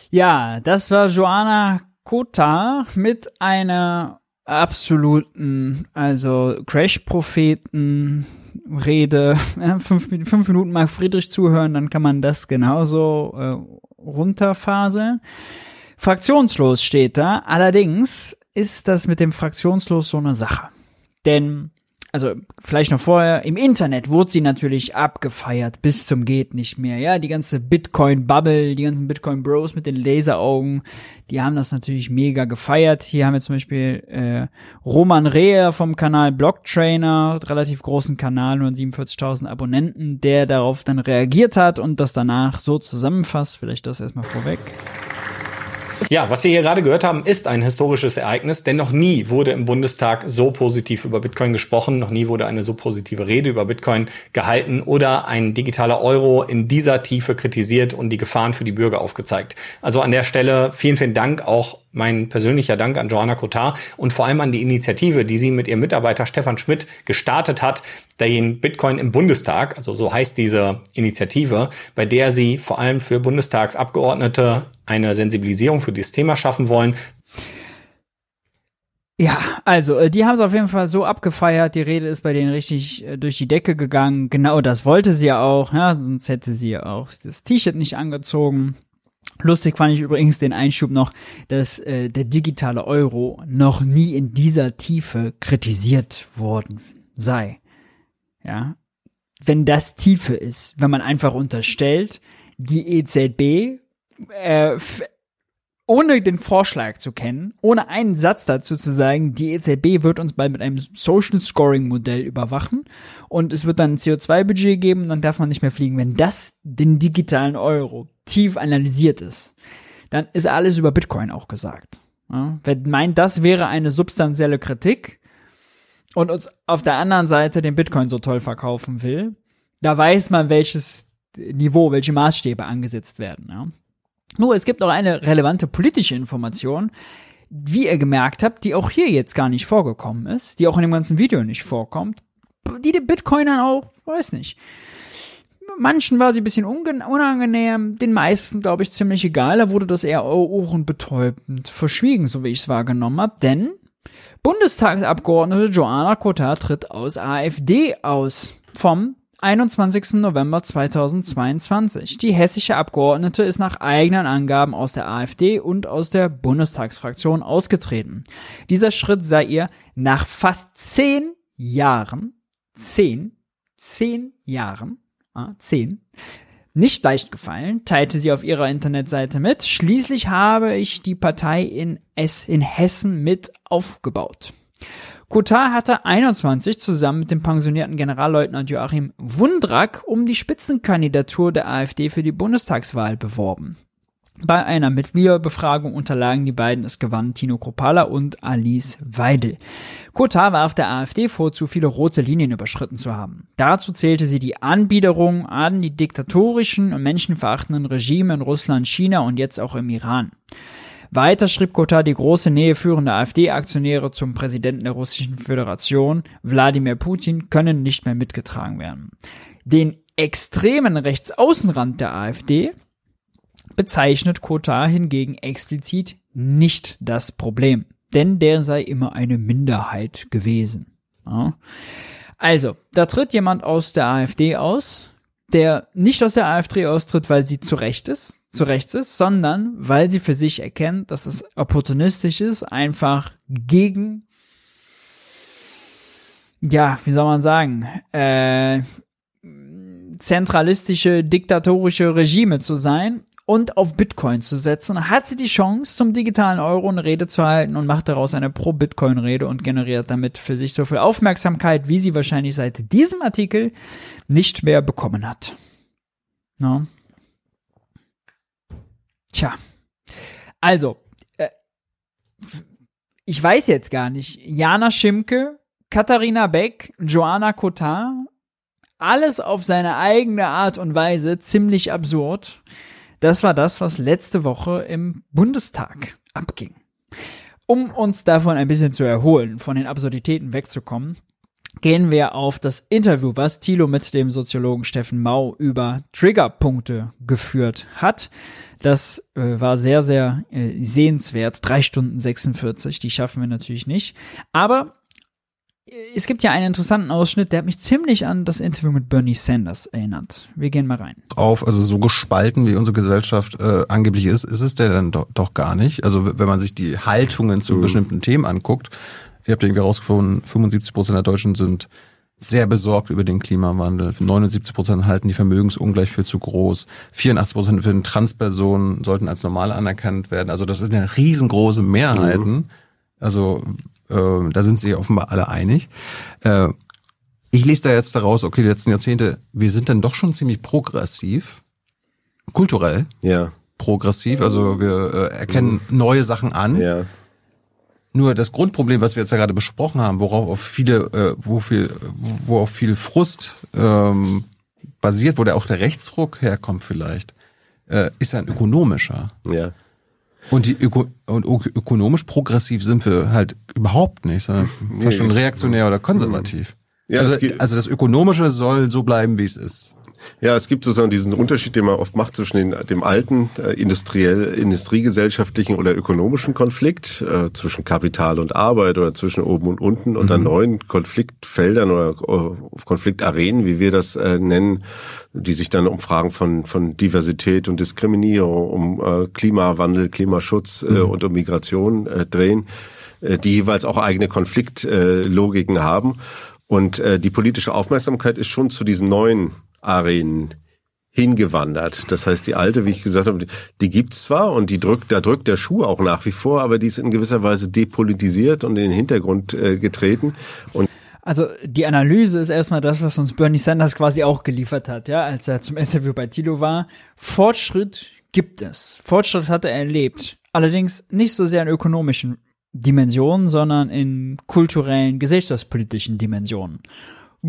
Speaker 1: Ja, das war Joanna Kota mit einer absoluten, also Crash-Propheten, Rede, fünf, fünf, Minuten mal Friedrich zuhören, dann kann man das genauso äh, runterfaseln. Fraktionslos steht da. Allerdings ist das mit dem Fraktionslos so eine Sache. Denn also vielleicht noch vorher, im Internet wurde sie natürlich abgefeiert bis zum geht nicht mehr. Ja, die ganze Bitcoin-Bubble, die ganzen Bitcoin-Bros mit den Laseraugen, die haben das natürlich mega gefeiert. Hier haben wir zum Beispiel äh, Roman Reher vom Kanal Blocktrainer, relativ großen Kanal, nur 47.000 Abonnenten, der darauf dann reagiert hat und das danach so zusammenfasst. Vielleicht das erstmal vorweg.
Speaker 8: Ja, was wir hier gerade gehört haben, ist ein historisches Ereignis, denn noch nie wurde im Bundestag so positiv über Bitcoin gesprochen, noch nie wurde eine so positive Rede über Bitcoin gehalten oder ein digitaler Euro in dieser Tiefe kritisiert und die Gefahren für die Bürger aufgezeigt. Also an der Stelle vielen, vielen Dank auch mein persönlicher Dank an Joanna Kotar und vor allem an die Initiative, die sie mit ihrem Mitarbeiter Stefan Schmidt gestartet hat, den Bitcoin im Bundestag, also so heißt diese Initiative, bei der sie vor allem für Bundestagsabgeordnete eine Sensibilisierung für dieses Thema schaffen wollen.
Speaker 1: Ja, also äh, die haben es auf jeden Fall so abgefeiert. Die Rede ist bei denen richtig äh, durch die Decke gegangen. Genau das wollte sie ja auch. Ja, sonst hätte sie ja auch das T-Shirt nicht angezogen. Lustig fand ich übrigens den Einschub noch, dass äh, der digitale Euro noch nie in dieser Tiefe kritisiert worden sei. Ja, wenn das Tiefe ist, wenn man einfach unterstellt, die EZB äh, ohne den Vorschlag zu kennen, ohne einen Satz dazu zu sagen, die EZB wird uns bald mit einem Social Scoring Modell überwachen und es wird dann ein CO2-Budget geben und dann darf man nicht mehr fliegen. Wenn das den digitalen Euro tief analysiert ist, dann ist alles über Bitcoin auch gesagt. Ja? Wer meint, das wäre eine substanzielle Kritik und uns auf der anderen Seite den Bitcoin so toll verkaufen will, da weiß man, welches Niveau, welche Maßstäbe angesetzt werden. Ja? Nur es gibt auch eine relevante politische Information. wie ihr gemerkt habt, die auch hier jetzt gar nicht vorgekommen ist, die auch in dem ganzen Video nicht vorkommt, die den Bitcoinern auch, weiß nicht. Manchen war sie ein bisschen unangenehm, den meisten, glaube ich, ziemlich egal. Da wurde das eher ohrenbetäubend verschwiegen, so wie ich es wahrgenommen habe. Denn Bundestagsabgeordnete Joanna Kotar tritt aus AfD aus. Vom 21. November 2022. Die hessische Abgeordnete ist nach eigenen Angaben aus der AfD und aus der Bundestagsfraktion ausgetreten. Dieser Schritt sei ihr nach fast zehn Jahren, zehn, zehn Jahren, ah, zehn, nicht leicht gefallen, teilte sie auf ihrer Internetseite mit. Schließlich habe ich die Partei in, es in Hessen mit aufgebaut. Kotar hatte 21 zusammen mit dem pensionierten Generalleutnant Joachim Wundrak um die Spitzenkandidatur der AfD für die Bundestagswahl beworben. Bei einer Mitgliederbefragung unterlagen die beiden, es gewannen Tino Kropala und Alice Weidel. Kotar warf der AfD vor, zu viele rote Linien überschritten zu haben. Dazu zählte sie die Anbiederung an die diktatorischen und menschenverachtenden Regime in Russland, China und jetzt auch im Iran. Weiter schrieb Kotar die große Nähe führender AfD-Aktionäre zum Präsidenten der Russischen Föderation, Wladimir Putin, können nicht mehr mitgetragen werden. Den extremen Rechtsaußenrand der AfD bezeichnet Kotar hingegen explizit nicht das Problem, denn der sei immer eine Minderheit gewesen. Ja. Also, da tritt jemand aus der AfD aus, der nicht aus der AfD austritt, weil sie zu Recht ist, zu rechts ist, sondern weil sie für sich erkennt, dass es opportunistisch ist, einfach gegen, ja, wie soll man sagen, äh, zentralistische, diktatorische Regime zu sein und auf Bitcoin zu setzen, hat sie die Chance, zum digitalen Euro eine Rede zu halten und macht daraus eine Pro-Bitcoin-Rede und generiert damit für sich so viel Aufmerksamkeit, wie sie wahrscheinlich seit diesem Artikel nicht mehr bekommen hat. No. Tja. Also, äh, ich weiß jetzt gar nicht. Jana Schimke, Katharina Beck, Joanna Kotar, alles auf seine eigene Art und Weise ziemlich absurd. Das war das, was letzte Woche im Bundestag abging. Um uns davon ein bisschen zu erholen, von den Absurditäten wegzukommen, gehen wir auf das Interview, was Thilo mit dem Soziologen Steffen Mau über Triggerpunkte geführt hat. Das äh, war sehr, sehr äh, sehenswert. Drei Stunden 46, die schaffen wir natürlich nicht. Aber es gibt ja einen interessanten Ausschnitt, der hat mich ziemlich an das Interview mit Bernie Sanders erinnert. Wir gehen mal rein.
Speaker 9: Auf, also so gespalten wie unsere Gesellschaft äh, angeblich ist, ist es der dann doch, doch gar nicht. Also wenn man sich die Haltungen zu mhm. bestimmten Themen anguckt, ihr habt irgendwie herausgefunden, 75 Prozent der Deutschen sind sehr besorgt über den Klimawandel. 79 Prozent halten die Vermögensungleich für zu groß. 84 Prozent finden Transpersonen sollten als normal anerkannt werden. Also das ist eine riesengroße Mehrheiten. Mhm. Also äh, da sind sich offenbar alle einig. Äh, ich lese da jetzt daraus, okay, die letzten Jahrzehnte, wir sind dann doch schon ziemlich progressiv, kulturell.
Speaker 10: Ja.
Speaker 9: Progressiv, also wir äh, erkennen mhm. neue Sachen an.
Speaker 10: Ja.
Speaker 9: Nur das Grundproblem, was wir jetzt ja gerade besprochen haben, worauf auf viele, äh, wo viel, wo auf viel Frust ähm, basiert, wo der auch der Rechtsruck herkommt vielleicht, äh, ist ein ökonomischer.
Speaker 10: Ja.
Speaker 9: Und, die Öko und ökonomisch progressiv sind wir halt überhaupt nicht, sondern nee, schon reaktionär oder konservativ. Ja, also, also das Ökonomische soll so bleiben, wie es ist.
Speaker 10: Ja, es gibt sozusagen diesen Unterschied, den man oft macht zwischen den, dem alten äh, industriell, industriegesellschaftlichen oder ökonomischen Konflikt äh, zwischen Kapital und Arbeit oder zwischen oben und unten und mhm. dann neuen Konfliktfeldern oder äh, Konfliktarenen, wie wir das äh, nennen, die sich dann um Fragen von, von Diversität und Diskriminierung, um äh, Klimawandel, Klimaschutz äh, mhm. und um Migration äh, drehen, äh, die jeweils auch eigene Konfliktlogiken äh, haben. Und äh, die politische Aufmerksamkeit ist schon zu diesen neuen Arenen hingewandert. Das heißt, die alte, wie ich gesagt habe, die, gibt's zwar und die drückt, da drückt der Schuh auch nach wie vor, aber die ist in gewisser Weise depolitisiert und in den Hintergrund äh, getreten. Und
Speaker 1: also die Analyse ist erstmal das, was uns Bernie Sanders quasi auch geliefert hat, ja, als er zum Interview bei Tilo war. Fortschritt gibt es. Fortschritt hat er erlebt. Allerdings nicht so sehr in ökonomischen Dimensionen, sondern in kulturellen, gesellschaftspolitischen Dimensionen.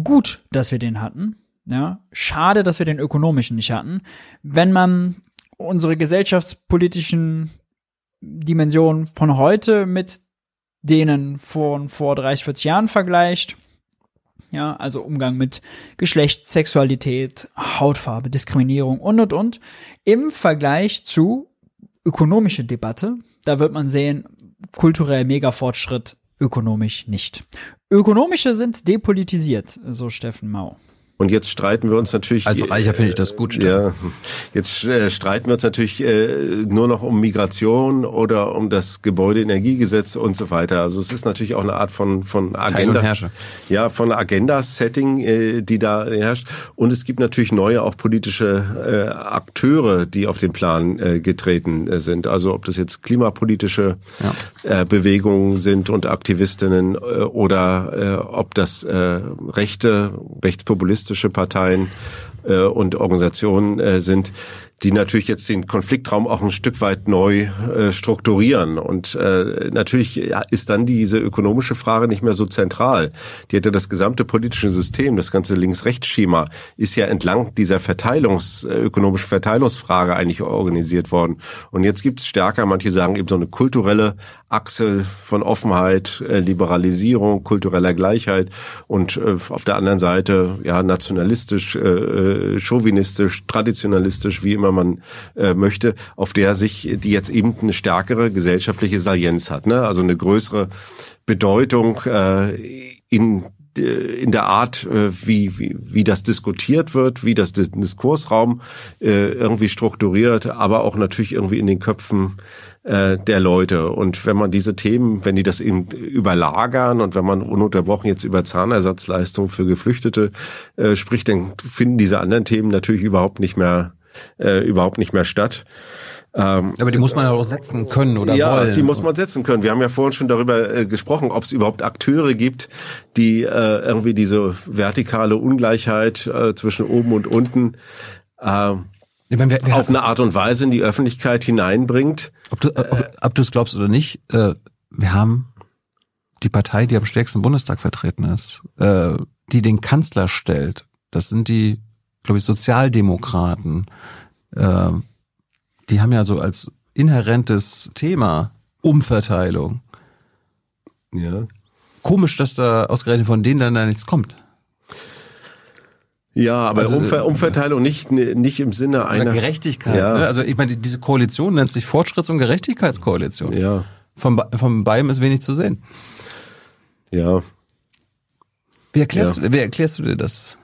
Speaker 1: Gut, dass wir den hatten. Ja, schade, dass wir den ökonomischen nicht hatten. Wenn man unsere gesellschaftspolitischen Dimensionen von heute mit denen von vor 30, 40 Jahren vergleicht, ja, also Umgang mit Geschlecht, Sexualität, Hautfarbe, Diskriminierung und und und, im Vergleich zu ökonomische Debatte, da wird man sehen, kulturell mega Fortschritt, ökonomisch nicht. Ökonomische sind depolitisiert, so Steffen Mau.
Speaker 10: Und jetzt streiten wir uns natürlich.
Speaker 9: Als Reicher finde ich das gut, Steffen.
Speaker 10: Ja, jetzt äh, streiten wir uns natürlich äh, nur noch um Migration oder um das Gebäudeenergiegesetz und so weiter. Also es ist natürlich auch eine Art von von Agenda. Ja, von Agenda-Setting, äh, die da herrscht. Und es gibt natürlich neue auch politische äh, Akteure, die auf den Plan äh, getreten äh, sind. Also ob das jetzt klimapolitische ja. äh, Bewegungen sind und Aktivistinnen äh, oder äh, ob das äh, rechte, rechtspopulistische Parteien äh, und Organisationen äh, sind, die natürlich jetzt den Konfliktraum auch ein Stück weit neu äh, strukturieren. Und äh, natürlich ja, ist dann diese ökonomische Frage nicht mehr so zentral. Die hätte das gesamte politische System, das ganze Links-Rechts-Schema, ist ja entlang dieser Verteilungs, äh, ökonomischen Verteilungsfrage eigentlich organisiert worden. Und jetzt gibt es stärker, manche sagen eben so eine kulturelle Achse von Offenheit, äh, Liberalisierung, kultureller Gleichheit und äh, auf der anderen Seite ja nationalistisch, äh, äh chauvinistisch, traditionalistisch, wie immer man äh, möchte, auf der sich die jetzt eben eine stärkere gesellschaftliche Salienz hat, ne? also eine größere Bedeutung äh, in in der Art, wie, wie, wie das diskutiert wird, wie das Diskursraum äh, irgendwie strukturiert, aber auch natürlich irgendwie in den Köpfen äh, der Leute. Und wenn man diese Themen, wenn die das eben überlagern und wenn man ununterbrochen jetzt über Zahnersatzleistung für Geflüchtete äh, spricht, dann finden diese anderen Themen natürlich überhaupt nicht mehr äh, überhaupt nicht mehr statt.
Speaker 9: Ähm, Aber die muss man ja auch setzen können oder
Speaker 10: ja,
Speaker 9: wollen.
Speaker 10: Ja, die muss man setzen können. Wir haben ja vorhin schon darüber äh, gesprochen, ob es überhaupt Akteure gibt, die äh, irgendwie diese vertikale Ungleichheit äh, zwischen oben und unten äh, meine, wir, wir auf eine Art und Weise in die Öffentlichkeit hineinbringt.
Speaker 9: Ob du ob, ob du es glaubst oder nicht, äh, wir haben die Partei, die am stärksten im Bundestag vertreten ist, äh, die den Kanzler stellt. Das sind die, glaube ich, Sozialdemokraten. Äh, die haben ja so als inhärentes Thema Umverteilung.
Speaker 10: Ja.
Speaker 9: Komisch, dass da ausgerechnet von denen dann da nichts kommt.
Speaker 10: Ja, aber also, Umver Umverteilung nicht, nicht im Sinne einer
Speaker 9: Gerechtigkeit. Ja. Ne? Also ich meine, diese Koalition nennt sich Fortschritts- und Gerechtigkeitskoalition.
Speaker 10: Ja.
Speaker 9: Vom, vom Beim ist wenig zu sehen.
Speaker 10: Ja.
Speaker 9: Wie erklärst, ja. Du, wie erklärst du dir das?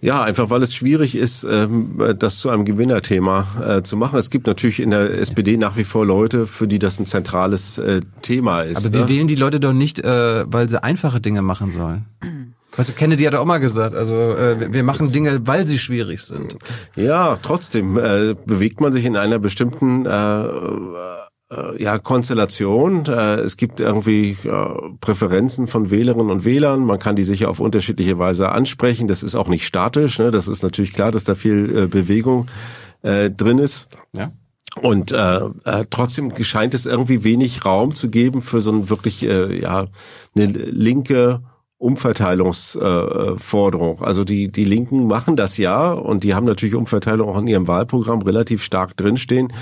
Speaker 10: Ja, einfach weil es schwierig ist, ähm, das zu einem Gewinnerthema äh, zu machen. Es gibt natürlich in der SPD nach wie vor Leute, für die das ein zentrales äh, Thema ist.
Speaker 9: Aber wir ne? wählen die Leute doch nicht, äh, weil sie einfache Dinge machen sollen. *clears throat* Weißt du, Kennedy hat auch mal gesagt, also äh, wir machen Dinge, weil sie schwierig sind.
Speaker 10: Ja, trotzdem äh, bewegt man sich in einer bestimmten äh, äh, ja, Konstellation. Äh, es gibt irgendwie äh, Präferenzen von Wählerinnen und Wählern. Man kann die sicher auf unterschiedliche Weise ansprechen. Das ist auch nicht statisch. Ne? Das ist natürlich klar, dass da viel äh, Bewegung äh, drin ist.
Speaker 9: Ja.
Speaker 10: Und äh, äh, trotzdem scheint es irgendwie wenig Raum zu geben für so ein wirklich äh, ja eine linke Umverteilungsforderung. Äh, also die, die Linken machen das ja und die haben natürlich Umverteilung auch in ihrem Wahlprogramm relativ stark drinstehen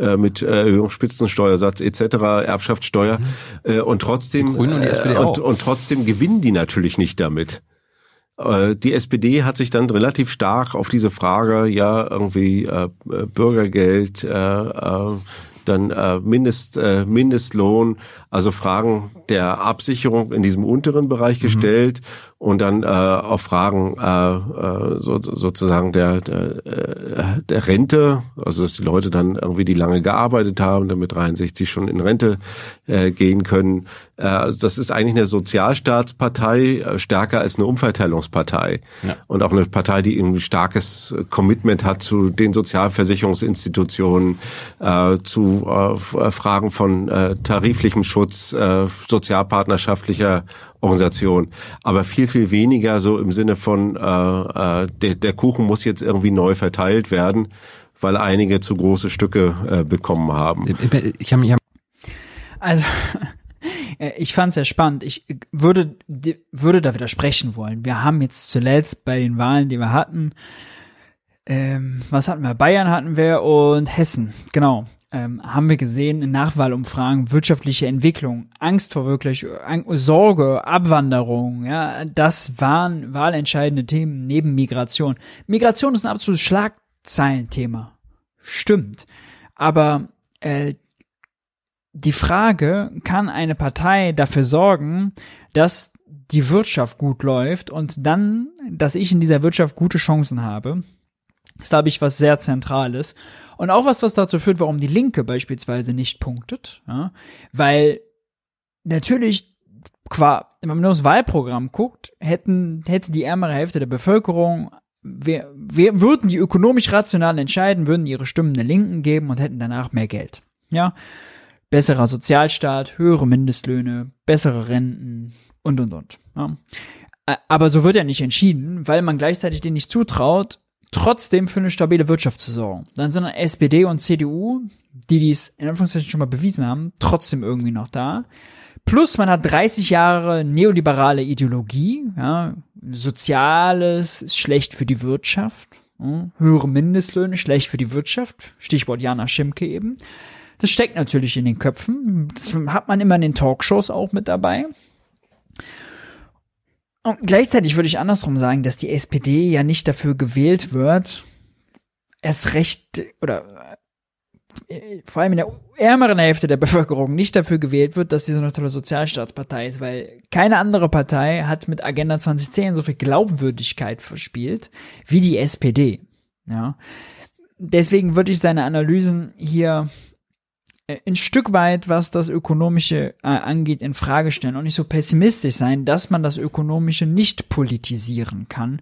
Speaker 10: äh, mit Erhöhung Spitzensteuersatz etc., Erbschaftssteuer mhm. äh, und trotzdem
Speaker 9: und,
Speaker 10: äh, und, und trotzdem gewinnen die natürlich nicht damit. Äh, die SPD hat sich dann relativ stark auf diese Frage, ja, irgendwie äh, Bürgergeld, äh, äh, dann äh, Mindest, äh, Mindestlohn, also Fragen der Absicherung in diesem unteren Bereich mhm. Und dann äh, auch Fragen äh, äh, so, sozusagen der, der, äh, der Rente, also dass die Leute dann irgendwie, die lange gearbeitet haben, dann mit 63 schon in Rente äh, gehen können. Äh, also das ist eigentlich eine Sozialstaatspartei, äh, stärker als eine Umverteilungspartei. Ja. Und auch eine Partei, die irgendwie starkes Commitment hat zu den Sozialversicherungsinstitutionen, äh, zu äh, Fragen von äh, tariflichem Schutz, äh, sozialpartnerschaftlicher Organisation, aber viel, viel weniger so im Sinne von, äh, äh, der, der Kuchen muss jetzt irgendwie neu verteilt werden, weil einige zu große Stücke äh, bekommen haben.
Speaker 9: Ich hab, ich hab
Speaker 1: also, *laughs* ich fand es sehr spannend. Ich würde, würde da widersprechen wollen. Wir haben jetzt zuletzt bei den Wahlen, die wir hatten, ähm, was hatten wir? Bayern hatten wir und Hessen, genau. Ähm, haben wir gesehen in Nachwahlumfragen, wirtschaftliche Entwicklung, Angst vor wirklich, Sorge, Abwanderung, ja, das waren wahlentscheidende Themen neben Migration. Migration ist ein absolutes Schlagzeilenthema. Stimmt. Aber äh, die Frage, kann eine Partei dafür sorgen, dass die Wirtschaft gut läuft und dann, dass ich in dieser Wirtschaft gute Chancen habe, ist, glaube ich, was sehr Zentrales. Und auch was, was dazu führt, warum die Linke beispielsweise nicht punktet. Ja? Weil natürlich, qua, wenn man nur das Wahlprogramm guckt, hätten, hätte die ärmere Hälfte der Bevölkerung wir, wir würden die ökonomisch rational entscheiden, würden ihre Stimmen der Linken geben und hätten danach mehr Geld. Ja, besserer Sozialstaat, höhere Mindestlöhne, bessere Renten und und und. Ja. Aber so wird ja nicht entschieden, weil man gleichzeitig denen nicht zutraut, trotzdem für eine stabile Wirtschaft zu sorgen. Dann sind dann SPD und CDU, die dies in Anführungszeichen schon mal bewiesen haben, trotzdem irgendwie noch da. Plus man hat 30 Jahre neoliberale Ideologie, ja, Soziales ist schlecht für die Wirtschaft, ja, höhere Mindestlöhne schlecht für die Wirtschaft, Stichwort Jana Schimke eben. Das steckt natürlich in den Köpfen, das hat man immer in den Talkshows auch mit dabei. Und gleichzeitig würde ich andersrum sagen, dass die SPD ja nicht dafür gewählt wird, erst recht oder äh, vor allem in der ärmeren Hälfte der Bevölkerung nicht dafür gewählt wird, dass sie so eine tolle Sozialstaatspartei ist, weil keine andere Partei hat mit Agenda 2010 so viel Glaubwürdigkeit verspielt wie die SPD. Ja. Deswegen würde ich seine Analysen hier ein Stück weit, was das Ökonomische äh, angeht, in Frage stellen und nicht so pessimistisch sein, dass man das Ökonomische nicht politisieren kann.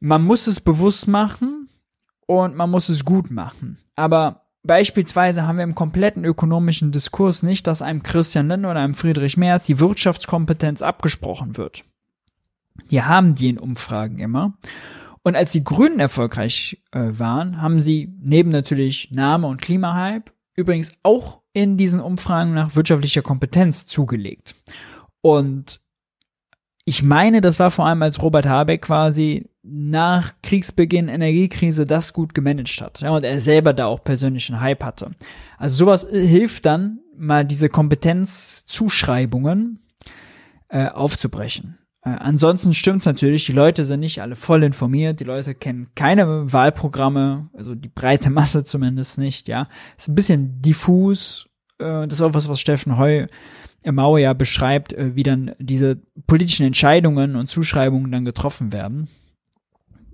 Speaker 1: Man muss es bewusst machen und man muss es gut machen. Aber beispielsweise haben wir im kompletten ökonomischen Diskurs nicht, dass einem Christian Lindner oder einem Friedrich Merz die Wirtschaftskompetenz abgesprochen wird. Die haben die in Umfragen immer. Und als die Grünen erfolgreich äh, waren, haben sie neben natürlich Name und Klimahype übrigens auch in diesen Umfragen nach wirtschaftlicher Kompetenz zugelegt. Und ich meine, das war vor allem als Robert Habeck quasi nach Kriegsbeginn Energiekrise das gut gemanagt hat. Ja, und er selber da auch persönlichen Hype hatte. Also sowas hilft dann, mal diese Kompetenzzuschreibungen äh, aufzubrechen. Äh, ansonsten stimmt's natürlich, die Leute sind nicht alle voll informiert, die Leute kennen keine Wahlprogramme, also die breite Masse zumindest nicht, ja. Ist ein bisschen diffus, äh, das ist auch was, was Steffen Heu Mauer ja beschreibt, äh, wie dann diese politischen Entscheidungen und Zuschreibungen dann getroffen werden.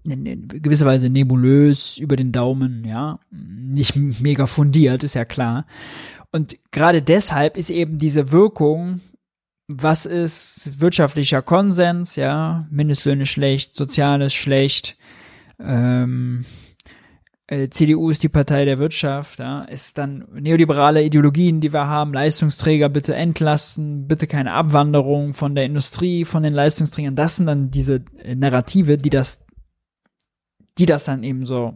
Speaker 1: In gewisser Weise nebulös über den Daumen, ja, nicht mega fundiert, ist ja klar. Und gerade deshalb ist eben diese Wirkung was ist wirtschaftlicher Konsens, ja, Mindestlöhne schlecht, Soziales schlecht, ähm, äh, CDU ist die Partei der Wirtschaft, ja, ist dann neoliberale Ideologien, die wir haben, Leistungsträger bitte entlasten, bitte keine Abwanderung von der Industrie, von den Leistungsträgern, das sind dann diese Narrative, die das, die das dann eben so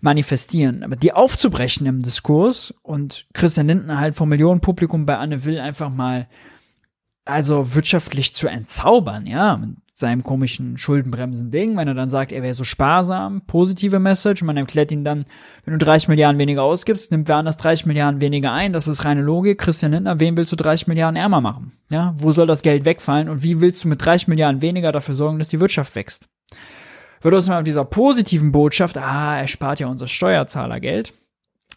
Speaker 1: manifestieren. Aber die aufzubrechen im Diskurs und Christian Lindner halt vom Millionenpublikum bei Anne Will einfach mal also wirtschaftlich zu entzaubern, ja, mit seinem komischen Schuldenbremsen-Ding, wenn er dann sagt, er wäre so sparsam, positive Message, man erklärt ihn dann, wenn du 30 Milliarden weniger ausgibst, nimmt wer anders 30 Milliarden weniger ein, das ist reine Logik. Christian Lindner, wen willst du 30 Milliarden ärmer machen? Ja, wo soll das Geld wegfallen und wie willst du mit 30 Milliarden weniger dafür sorgen, dass die Wirtschaft wächst? Wird aus mal dieser positiven Botschaft, ah, er spart ja unser Steuerzahlergeld,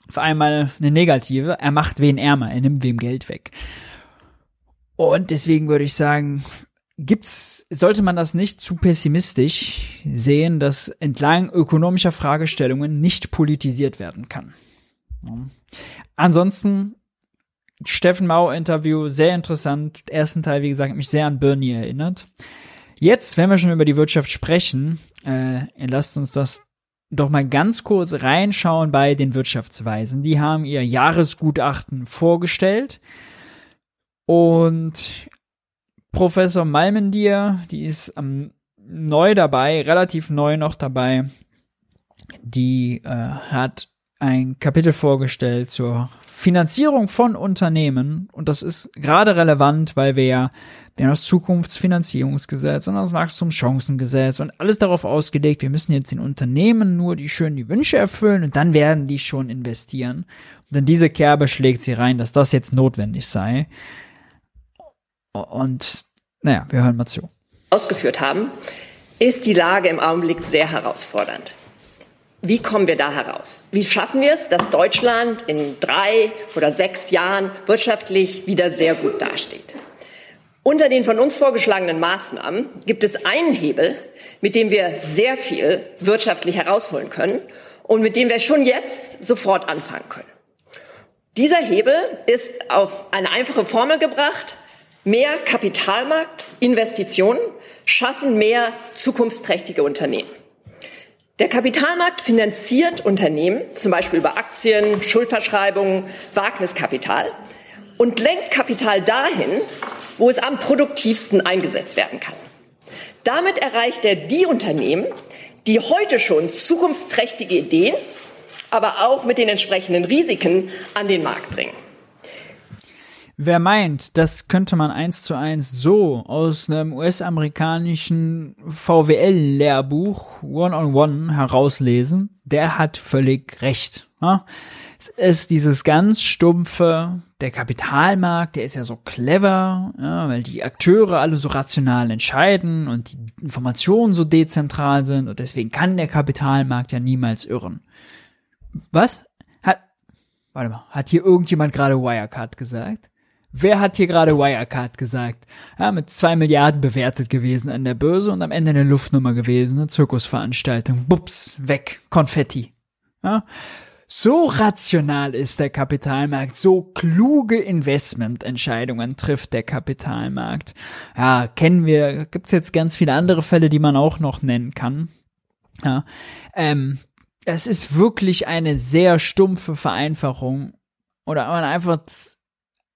Speaker 1: auf einmal eine negative, er macht wen ärmer, er nimmt wem Geld weg. Und deswegen würde ich sagen, gibt's, sollte man das nicht zu pessimistisch sehen, dass entlang ökonomischer Fragestellungen nicht politisiert werden kann. Ansonsten, Steffen Mau Interview, sehr interessant. Ersten Teil, wie gesagt, mich sehr an Bernie erinnert. Jetzt, wenn wir schon über die Wirtschaft sprechen, äh, lasst uns das doch mal ganz kurz reinschauen bei den Wirtschaftsweisen. Die haben ihr Jahresgutachten vorgestellt. Und Professor Malmendier, die ist ähm, neu dabei, relativ neu noch dabei. Die äh, hat ein Kapitel vorgestellt zur Finanzierung von Unternehmen. Und das ist gerade relevant, weil wir ja das Zukunftsfinanzierungsgesetz und das Wachstumschancengesetz und alles darauf ausgelegt, wir müssen jetzt den Unternehmen nur die schönen die Wünsche erfüllen und dann werden die schon investieren. Und in diese Kerbe schlägt sie rein, dass das jetzt notwendig sei. Und naja, wir hören mal zu.
Speaker 11: Ausgeführt haben, ist die Lage im Augenblick sehr herausfordernd. Wie kommen wir da heraus? Wie schaffen wir es, dass Deutschland in drei oder sechs Jahren wirtschaftlich wieder sehr gut dasteht? Unter den von uns vorgeschlagenen Maßnahmen gibt es einen Hebel, mit dem wir sehr viel wirtschaftlich herausholen können und mit dem wir schon jetzt sofort anfangen können. Dieser Hebel ist auf eine einfache Formel gebracht. Mehr Kapitalmarkt, Investitionen schaffen mehr zukunftsträchtige Unternehmen. Der Kapitalmarkt finanziert Unternehmen, zum Beispiel über Aktien, Schuldverschreibungen, Wagniskapital und lenkt Kapital dahin, wo es am produktivsten eingesetzt werden kann. Damit erreicht er die Unternehmen, die heute schon zukunftsträchtige Ideen, aber auch mit den entsprechenden Risiken an den Markt bringen.
Speaker 1: Wer meint, das könnte man eins zu eins so aus einem US-amerikanischen VWL-Lehrbuch One-on-One -on -one herauslesen, der hat völlig recht. Ja? Es ist dieses ganz stumpfe, der Kapitalmarkt, der ist ja so clever, ja, weil die Akteure alle so rational entscheiden und die Informationen so dezentral sind und deswegen kann der Kapitalmarkt ja niemals irren. Was? Hat, warte mal, hat hier irgendjemand gerade Wirecard gesagt? Wer hat hier gerade Wirecard gesagt? Ja, mit zwei Milliarden bewertet gewesen an der Börse und am Ende eine Luftnummer gewesen, eine Zirkusveranstaltung. Bups, weg, Konfetti. Ja, so rational ist der Kapitalmarkt, so kluge Investmententscheidungen trifft der Kapitalmarkt. Ja, kennen wir, gibt's jetzt ganz viele andere Fälle, die man auch noch nennen kann. Ja, ähm, das ist wirklich eine sehr stumpfe Vereinfachung oder man einfach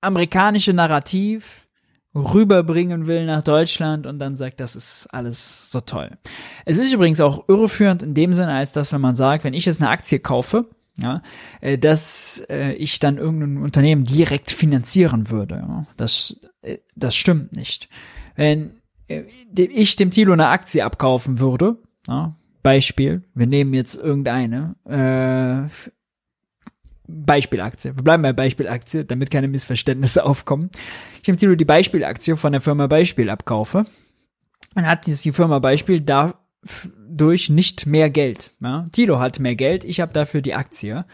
Speaker 1: amerikanische Narrativ rüberbringen will nach Deutschland und dann sagt, das ist alles so toll. Es ist übrigens auch irreführend in dem Sinne, als dass wenn man sagt, wenn ich jetzt eine Aktie kaufe, ja, äh, dass äh, ich dann irgendein Unternehmen direkt finanzieren würde. Das, äh, das stimmt nicht. Wenn ich dem Tilo eine Aktie abkaufen würde, Beispiel, wir nehmen jetzt irgendeine, Beispielaktie. Wir bleiben bei Beispielaktie, damit keine Missverständnisse *laughs* aufkommen. Ich Tilo die Beispielaktie von der Firma Beispiel abkaufe. Dann hat die Firma Beispiel da durch nicht mehr Geld. Ja? Tilo hat mehr Geld, ich habe dafür die Aktie.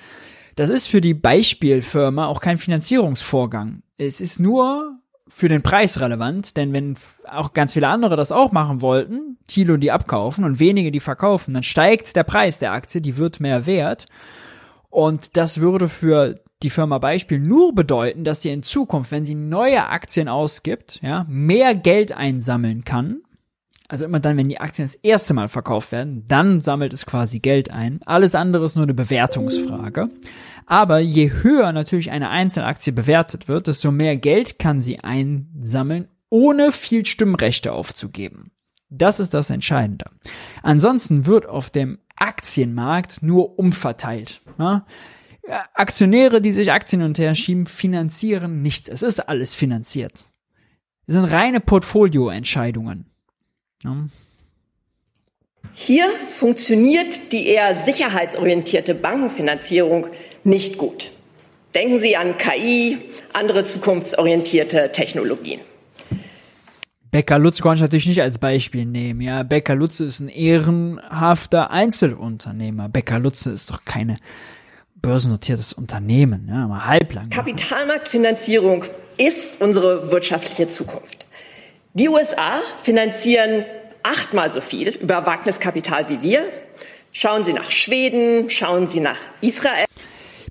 Speaker 1: Das ist für die Beispielfirma auch kein Finanzierungsvorgang. Es ist nur für den Preis relevant, denn wenn auch ganz viele andere das auch machen wollten, Tilo die abkaufen und wenige die verkaufen, dann steigt der Preis der Aktie, die wird mehr wert. Und das würde für die Firma Beispiel nur bedeuten, dass sie in Zukunft, wenn sie neue Aktien ausgibt, ja, mehr Geld einsammeln kann, also immer dann, wenn die Aktien das erste Mal verkauft werden, dann sammelt es quasi Geld ein. Alles andere ist nur eine Bewertungsfrage. Aber je höher natürlich eine Einzelaktie bewertet wird, desto mehr Geld kann sie einsammeln, ohne viel Stimmrechte aufzugeben. Das ist das Entscheidende. Ansonsten wird auf dem Aktienmarkt nur umverteilt. Ne? Aktionäre, die sich Aktien und her schieben, finanzieren nichts. Es ist alles finanziert. Es sind reine Portfolioentscheidungen. Ja.
Speaker 11: Hier funktioniert die eher sicherheitsorientierte Bankenfinanzierung nicht gut. Denken Sie an KI, andere zukunftsorientierte Technologien.
Speaker 1: Becker Lutz konnte ich natürlich nicht als Beispiel nehmen. Ja, Becker Lutz ist ein ehrenhafter Einzelunternehmer. Becker Lutz ist doch keine börsennotiertes Unternehmen, ja, mal halblang.
Speaker 11: Kapitalmarktfinanzierung ist unsere wirtschaftliche Zukunft. Die USA finanzieren achtmal so viel über Wagniskapital wie wir. Schauen Sie nach Schweden, schauen Sie nach Israel.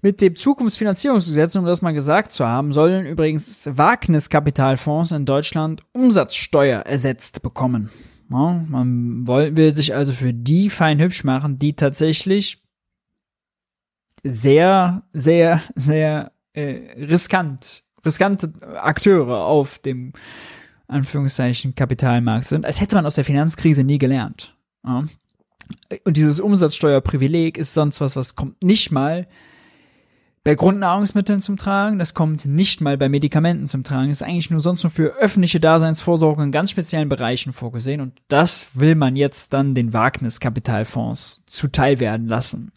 Speaker 1: Mit dem Zukunftsfinanzierungsgesetz, um das mal gesagt zu haben, sollen übrigens Wagniskapitalfonds in Deutschland Umsatzsteuer ersetzt bekommen. Ja, man will sich also für die fein hübsch machen, die tatsächlich sehr, sehr, sehr äh, riskant, riskante Akteure auf dem Anführungszeichen Kapitalmarkt sind, als hätte man aus der Finanzkrise nie gelernt. Ja. Und dieses Umsatzsteuerprivileg ist sonst was, was kommt nicht mal bei Grundnahrungsmitteln zum Tragen, das kommt nicht mal bei Medikamenten zum Tragen, das ist eigentlich nur sonst nur für öffentliche Daseinsvorsorge in ganz speziellen Bereichen vorgesehen und das will man jetzt dann den Wagniskapitalfonds zuteil werden lassen.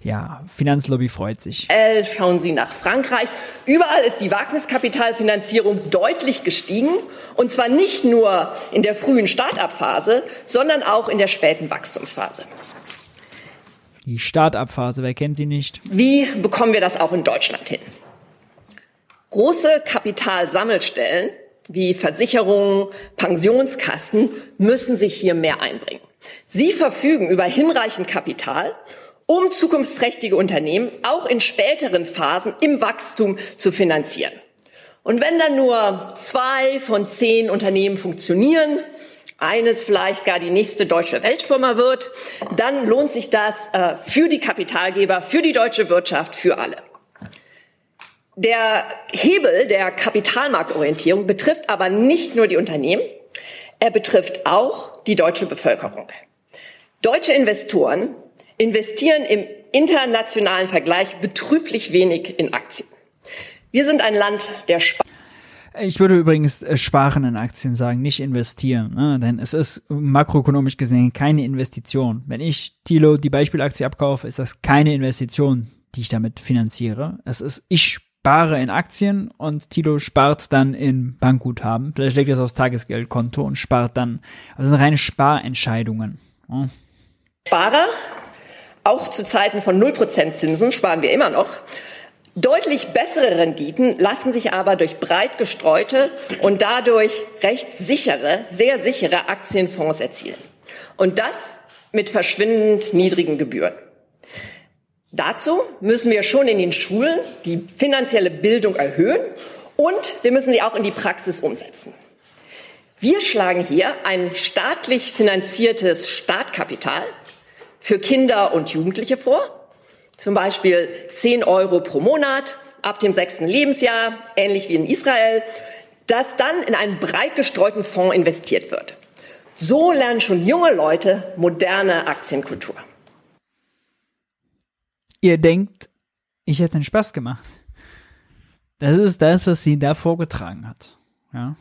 Speaker 1: Ja, Finanzlobby freut sich.
Speaker 11: Äh, schauen Sie nach Frankreich. Überall ist die Wagniskapitalfinanzierung deutlich gestiegen. Und zwar nicht nur in der frühen Start-up-Phase, sondern auch in der späten Wachstumsphase.
Speaker 1: Die Start-up-Phase, wer kennt sie nicht?
Speaker 11: Wie bekommen wir das auch in Deutschland hin? Große Kapitalsammelstellen wie Versicherungen, Pensionskassen müssen sich hier mehr einbringen. Sie verfügen über hinreichend Kapital, um zukunftsträchtige Unternehmen auch in späteren Phasen im Wachstum zu finanzieren. Und wenn dann nur zwei von zehn Unternehmen funktionieren, eines vielleicht gar die nächste deutsche Weltfirma wird, dann lohnt sich das äh, für die Kapitalgeber, für die deutsche Wirtschaft, für alle. Der Hebel der Kapitalmarktorientierung betrifft aber nicht nur die Unternehmen, er betrifft auch die deutsche Bevölkerung. Deutsche Investoren investieren im internationalen Vergleich betrüblich wenig in Aktien. Wir sind ein Land der Sp
Speaker 1: ich würde übrigens äh, sparen in Aktien sagen, nicht investieren, ne? denn es ist makroökonomisch gesehen keine Investition. Wenn ich Tilo die Beispielaktie abkaufe, ist das keine Investition, die ich damit finanziere. Es ist, ich spare in Aktien und Tilo spart dann in Bankguthaben. Vielleicht legt er es aufs Tagesgeldkonto und spart dann. Also sind reine Sparentscheidungen.
Speaker 11: Ja. Sparer, auch zu Zeiten von 0% Zinsen sparen wir immer noch. Deutlich bessere Renditen lassen sich aber durch breit gestreute und dadurch recht sichere, sehr sichere Aktienfonds erzielen. Und das mit verschwindend niedrigen Gebühren. Dazu müssen wir schon in den Schulen die finanzielle Bildung erhöhen und wir müssen sie auch in die Praxis umsetzen. Wir schlagen hier ein staatlich finanziertes Startkapital für Kinder und Jugendliche vor zum Beispiel 10 Euro pro Monat ab dem sechsten Lebensjahr, ähnlich wie in Israel, das dann in einen breit gestreuten Fonds investiert wird. So lernen schon junge Leute moderne Aktienkultur.
Speaker 1: Ihr denkt, ich hätte einen Spaß gemacht. Das ist das, was sie da vorgetragen hat. Ja.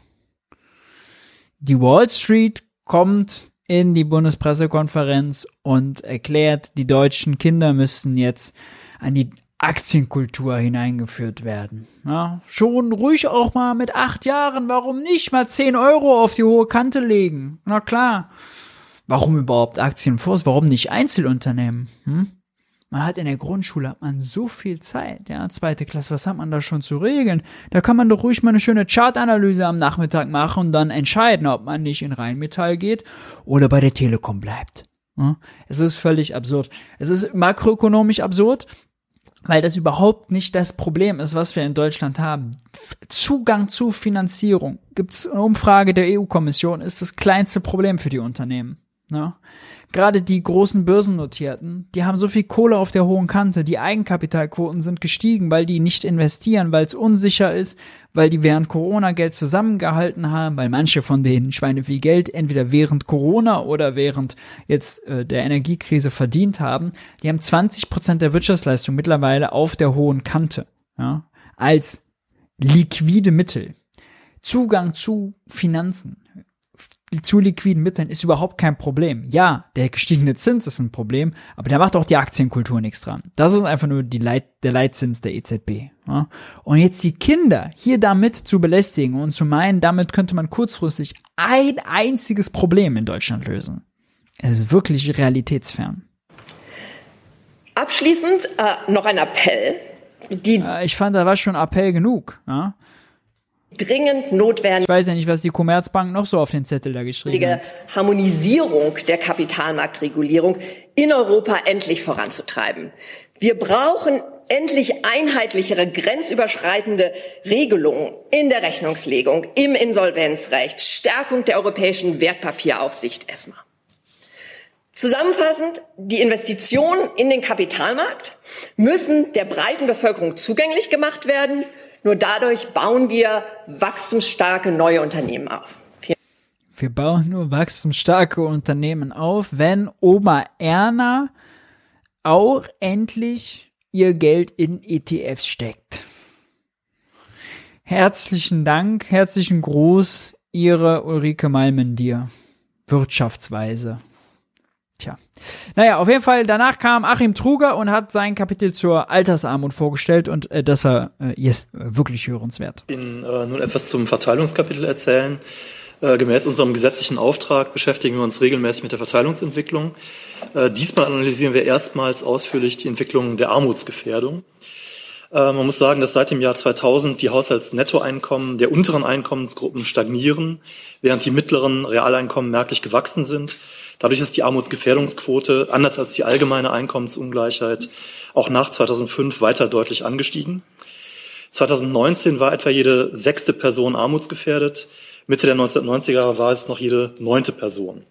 Speaker 1: Die Wall Street kommt in die Bundespressekonferenz und erklärt, die deutschen Kinder müssen jetzt an die Aktienkultur hineingeführt werden. Ja, schon ruhig auch mal mit acht Jahren, warum nicht mal zehn Euro auf die hohe Kante legen? Na klar. Warum überhaupt Aktienfonds? Warum nicht Einzelunternehmen? Hm? Man hat in der Grundschule hat man so viel Zeit, ja, zweite Klasse, was hat man da schon zu regeln? Da kann man doch ruhig mal eine schöne Chartanalyse am Nachmittag machen und dann entscheiden, ob man nicht in Rheinmetall geht oder bei der Telekom bleibt. Ja? Es ist völlig absurd. Es ist makroökonomisch absurd, weil das überhaupt nicht das Problem ist, was wir in Deutschland haben. Zugang zu Finanzierung gibt's eine Umfrage der EU-Kommission ist das kleinste Problem für die Unternehmen. Ja? Gerade die großen Börsennotierten, die haben so viel Kohle auf der hohen Kante, die Eigenkapitalquoten sind gestiegen, weil die nicht investieren, weil es unsicher ist, weil die während Corona Geld zusammengehalten haben, weil manche von denen Schweine viel Geld entweder während Corona oder während jetzt äh, der Energiekrise verdient haben. Die haben 20 Prozent der Wirtschaftsleistung mittlerweile auf der hohen Kante, ja, als liquide Mittel. Zugang zu Finanzen zu liquiden Mitteln ist überhaupt kein Problem. Ja, der gestiegene Zins ist ein Problem, aber der macht auch die Aktienkultur nichts dran. Das ist einfach nur die Leit der Leitzins der EZB. Ja? Und jetzt die Kinder hier damit zu belästigen und zu meinen, damit könnte man kurzfristig ein einziges Problem in Deutschland lösen, ist wirklich realitätsfern.
Speaker 11: Abschließend äh, noch ein Appell.
Speaker 1: Die ich fand, da war schon Appell genug. Ja?
Speaker 11: Dringend notwendige
Speaker 1: ich weiß ja nicht, was die Commerzbank noch so auf den Zettel da geschrieben hat.
Speaker 11: Harmonisierung der Kapitalmarktregulierung in Europa endlich voranzutreiben. Wir brauchen endlich einheitlichere grenzüberschreitende Regelungen in der Rechnungslegung, im Insolvenzrecht, Stärkung der europäischen Wertpapieraufsicht ESMA. Zusammenfassend, die Investitionen in den Kapitalmarkt müssen der breiten Bevölkerung zugänglich gemacht werden nur dadurch bauen wir wachstumsstarke neue Unternehmen auf.
Speaker 1: Wir bauen nur wachstumsstarke Unternehmen auf, wenn Oma Erna auch endlich ihr Geld in ETFs steckt. Herzlichen Dank, herzlichen Gruß, Ihre Ulrike Malmendier. Wirtschaftsweise. Tja. Naja, auf jeden Fall, danach kam Achim Truger und hat sein Kapitel zur Altersarmut vorgestellt und äh, das war äh, yes, wirklich hörenswert.
Speaker 12: Ich Ihnen äh, nun etwas zum Verteilungskapitel erzählen. Äh, gemäß unserem gesetzlichen Auftrag beschäftigen wir uns regelmäßig mit der Verteilungsentwicklung. Äh, diesmal analysieren wir erstmals ausführlich die Entwicklung der Armutsgefährdung. Äh, man muss sagen, dass seit dem Jahr 2000 die Haushaltsnettoeinkommen der unteren Einkommensgruppen stagnieren, während die mittleren Realeinkommen merklich gewachsen sind. Dadurch ist die Armutsgefährdungsquote, anders als die allgemeine Einkommensungleichheit, auch nach 2005 weiter deutlich angestiegen. 2019 war etwa jede sechste Person armutsgefährdet. Mitte der 1990er war es noch jede neunte Person.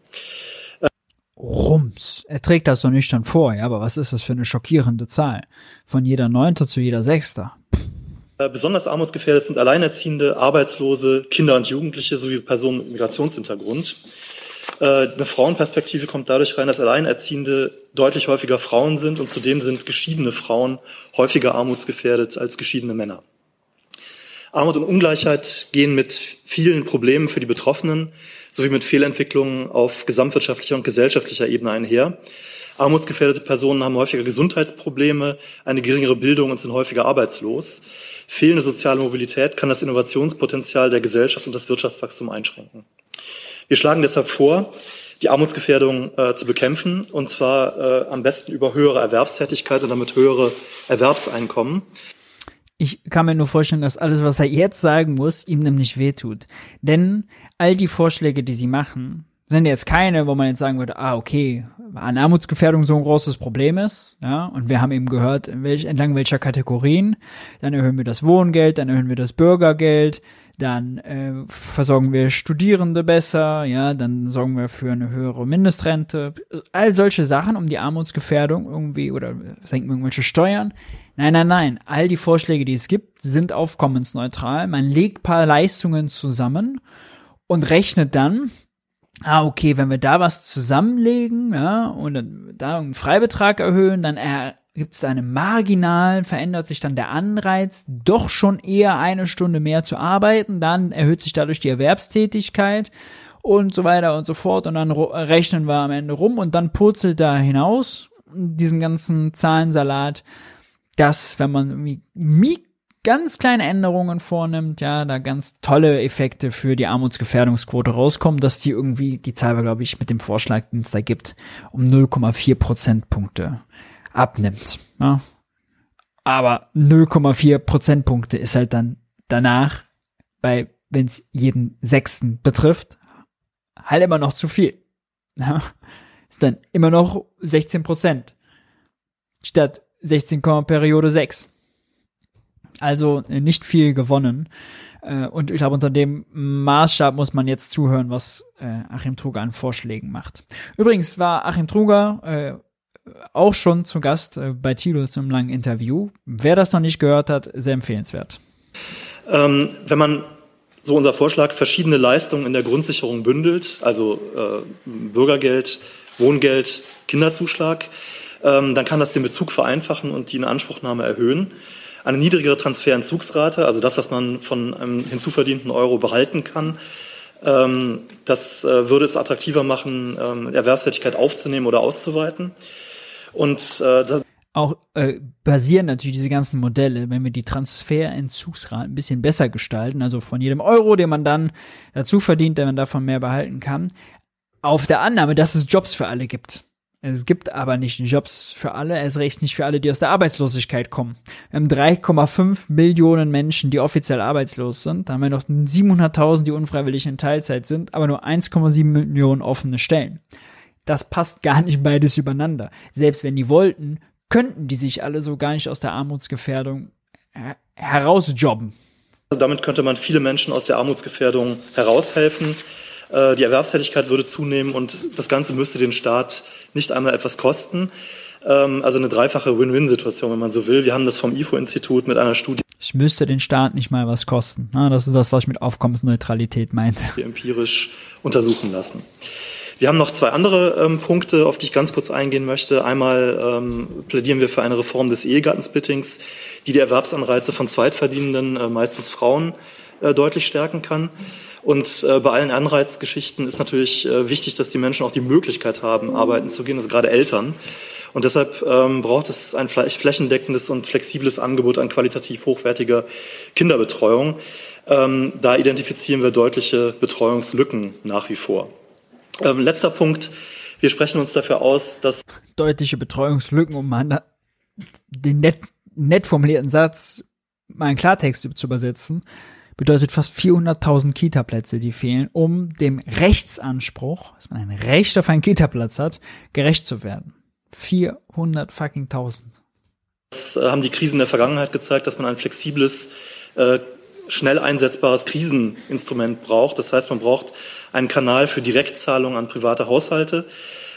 Speaker 1: Rums. Er trägt das so nüchtern vor, ja, aber was ist das für eine schockierende Zahl? Von jeder Neunte zu jeder Sechster.
Speaker 12: Äh, besonders armutsgefährdet sind Alleinerziehende, Arbeitslose, Kinder und Jugendliche sowie Personen mit Migrationshintergrund. Äh, eine Frauenperspektive kommt dadurch rein, dass Alleinerziehende deutlich häufiger Frauen sind und zudem sind geschiedene Frauen häufiger armutsgefährdet als geschiedene Männer. Armut und Ungleichheit gehen mit vielen Problemen für die Betroffenen sowie mit Fehlentwicklungen auf gesamtwirtschaftlicher und gesellschaftlicher Ebene einher. Armutsgefährdete Personen haben häufiger Gesundheitsprobleme, eine geringere Bildung und sind häufiger arbeitslos. Fehlende soziale Mobilität kann das Innovationspotenzial der Gesellschaft und das Wirtschaftswachstum einschränken. Wir schlagen deshalb vor, die Armutsgefährdung äh, zu bekämpfen, und zwar äh, am besten über höhere Erwerbstätigkeit und damit höhere Erwerbseinkommen.
Speaker 1: Ich kann mir nur vorstellen, dass alles, was er jetzt sagen muss, ihm nämlich wehtut. Denn all die Vorschläge, die sie machen, sind jetzt keine, wo man jetzt sagen würde, ah, okay, an Armutsgefährdung so ein großes Problem ist, ja, und wir haben eben gehört, welch, entlang welcher Kategorien, dann erhöhen wir das Wohngeld, dann erhöhen wir das Bürgergeld, dann äh, versorgen wir Studierende besser, ja, dann sorgen wir für eine höhere Mindestrente, all solche Sachen, um die Armutsgefährdung irgendwie oder senken irgendwelche Steuern. Nein, nein, nein. All die Vorschläge, die es gibt, sind aufkommensneutral. Man legt paar Leistungen zusammen und rechnet dann, ah, okay, wenn wir da was zusammenlegen, ja, und da einen Freibetrag erhöhen, dann er, gibt es einen marginal, verändert sich dann der Anreiz, doch schon eher eine Stunde mehr zu arbeiten, dann erhöht sich dadurch die Erwerbstätigkeit und so weiter und so fort und dann rechnen wir am Ende rum und dann purzelt da hinaus diesem ganzen Zahlensalat dass, wenn man irgendwie ganz kleine Änderungen vornimmt, ja, da ganz tolle Effekte für die Armutsgefährdungsquote rauskommen, dass die irgendwie, die Zahl war, glaube ich, mit dem Vorschlag, den es da gibt, um 0,4 Prozentpunkte abnimmt. Ja. Aber 0,4 Prozentpunkte ist halt dann danach, bei, wenn es jeden Sechsten betrifft, halt immer noch zu viel. Ja. Ist dann immer noch 16 Prozent. Statt 16, Periode 6. Also äh, nicht viel gewonnen. Äh, und ich glaube, unter dem Maßstab muss man jetzt zuhören, was äh, Achim Truger an Vorschlägen macht. Übrigens war Achim Truger auch schon zu Gast bei Tilo zum langen Interview. Wer das noch nicht gehört hat, sehr empfehlenswert.
Speaker 12: Ähm, wenn man so unser Vorschlag verschiedene Leistungen in der Grundsicherung bündelt, also äh, Bürgergeld, Wohngeld, Kinderzuschlag, ähm, dann kann das den Bezug vereinfachen und die Inanspruchnahme erhöhen. Eine niedrigere Transferentzugsrate, also das, was man von einem hinzuverdienten Euro behalten kann, ähm, das äh, würde es attraktiver machen, ähm, Erwerbstätigkeit aufzunehmen oder auszuweiten. Und äh,
Speaker 1: auch äh, basieren natürlich diese ganzen Modelle, wenn wir die Transferentzugsraten ein bisschen besser gestalten, also von jedem Euro, den man dann dazu verdient, der man davon mehr behalten kann, auf der Annahme, dass es Jobs für alle gibt. Es gibt aber nicht Jobs für alle, erst recht nicht für alle, die aus der Arbeitslosigkeit kommen. Wir haben 3,5 Millionen Menschen, die offiziell arbeitslos sind. Da haben wir noch 700.000, die unfreiwillig in Teilzeit sind, aber nur 1,7 Millionen offene Stellen. Das passt gar nicht beides übereinander. Selbst wenn die wollten, könnten die sich alle so gar nicht aus der Armutsgefährdung herausjobben.
Speaker 12: Also damit könnte man viele Menschen aus der Armutsgefährdung heraushelfen. Äh, die Erwerbstätigkeit würde zunehmen und das Ganze müsste den Staat nicht einmal etwas kosten. Ähm, also eine dreifache Win-Win-Situation, wenn man so will. Wir haben das vom IFO-Institut mit einer Studie.
Speaker 1: Ich müsste den Staat nicht mal was kosten. Das ist das, was ich mit Aufkommensneutralität meinte.
Speaker 12: Empirisch untersuchen lassen. Wir haben noch zwei andere ähm, Punkte, auf die ich ganz kurz eingehen möchte. Einmal ähm, plädieren wir für eine Reform des Ehegattensplittings, die die Erwerbsanreize von Zweitverdienenden, äh, meistens Frauen, äh, deutlich stärken kann. Und äh, bei allen Anreizgeschichten ist natürlich äh, wichtig, dass die Menschen auch die Möglichkeit haben, arbeiten zu gehen, also gerade Eltern. Und deshalb ähm, braucht es ein flächendeckendes und flexibles Angebot an qualitativ hochwertiger Kinderbetreuung. Ähm, da identifizieren wir deutliche Betreuungslücken nach wie vor. Ähm, letzter Punkt. Wir sprechen uns dafür aus, dass
Speaker 1: deutliche Betreuungslücken, um mal den nett, nett formulierten Satz mal in Klartext zu übersetzen, bedeutet fast 400.000 Kita-Plätze, die fehlen, um dem Rechtsanspruch, dass man ein Recht auf einen Kita-Platz hat, gerecht zu werden. 400 fucking 1000.
Speaker 12: Das äh, haben die Krisen der Vergangenheit gezeigt, dass man ein flexibles, äh, schnell einsetzbares Kriseninstrument braucht. Das heißt, man braucht einen Kanal für Direktzahlungen an private Haushalte.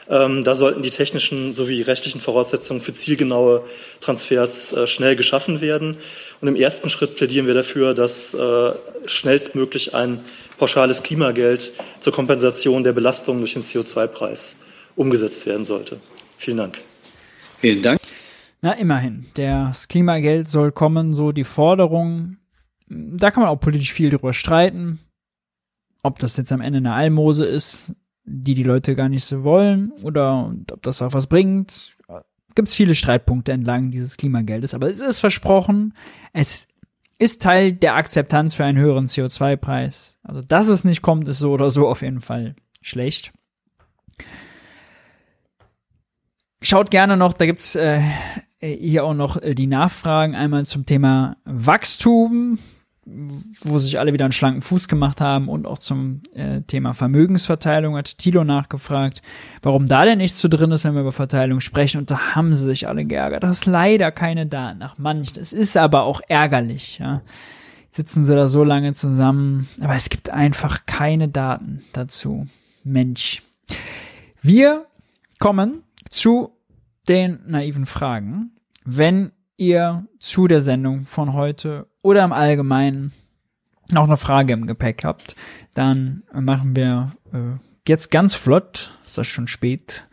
Speaker 12: Ähm, da sollten die technischen sowie rechtlichen Voraussetzungen für zielgenaue Transfers äh, schnell geschaffen werden. Und im ersten Schritt plädieren wir dafür, dass äh, schnellstmöglich ein pauschales Klimageld zur Kompensation der Belastung durch den CO2-Preis umgesetzt werden sollte. Vielen Dank.
Speaker 1: Vielen Dank. Na, immerhin. Das Klimageld soll kommen, so die Forderung. Da kann man auch politisch viel drüber streiten. Ob das jetzt am Ende eine Almose ist, die die Leute gar nicht so wollen, oder ob das auch was bringt. Gibt es viele Streitpunkte entlang dieses Klimageldes, aber es ist versprochen. Es ist Teil der Akzeptanz für einen höheren CO2-Preis. Also, dass es nicht kommt, ist so oder so auf jeden Fall schlecht. Schaut gerne noch, da gibt's äh, hier auch noch äh, die Nachfragen einmal zum Thema Wachstum, wo sich alle wieder einen schlanken Fuß gemacht haben und auch zum äh, Thema Vermögensverteilung hat Tilo nachgefragt, warum da denn nichts zu drin ist, wenn wir über Verteilung sprechen und da haben sie sich alle geärgert. Das ist leider keine Daten nach manchen. Es ist aber auch ärgerlich, ja. Sitzen sie da so lange zusammen, aber es gibt einfach keine Daten dazu. Mensch. Wir kommen zu den naiven Fragen. Wenn ihr zu der Sendung von heute oder im Allgemeinen noch eine Frage im Gepäck habt, dann machen wir äh, jetzt ganz flott, ist das schon spät,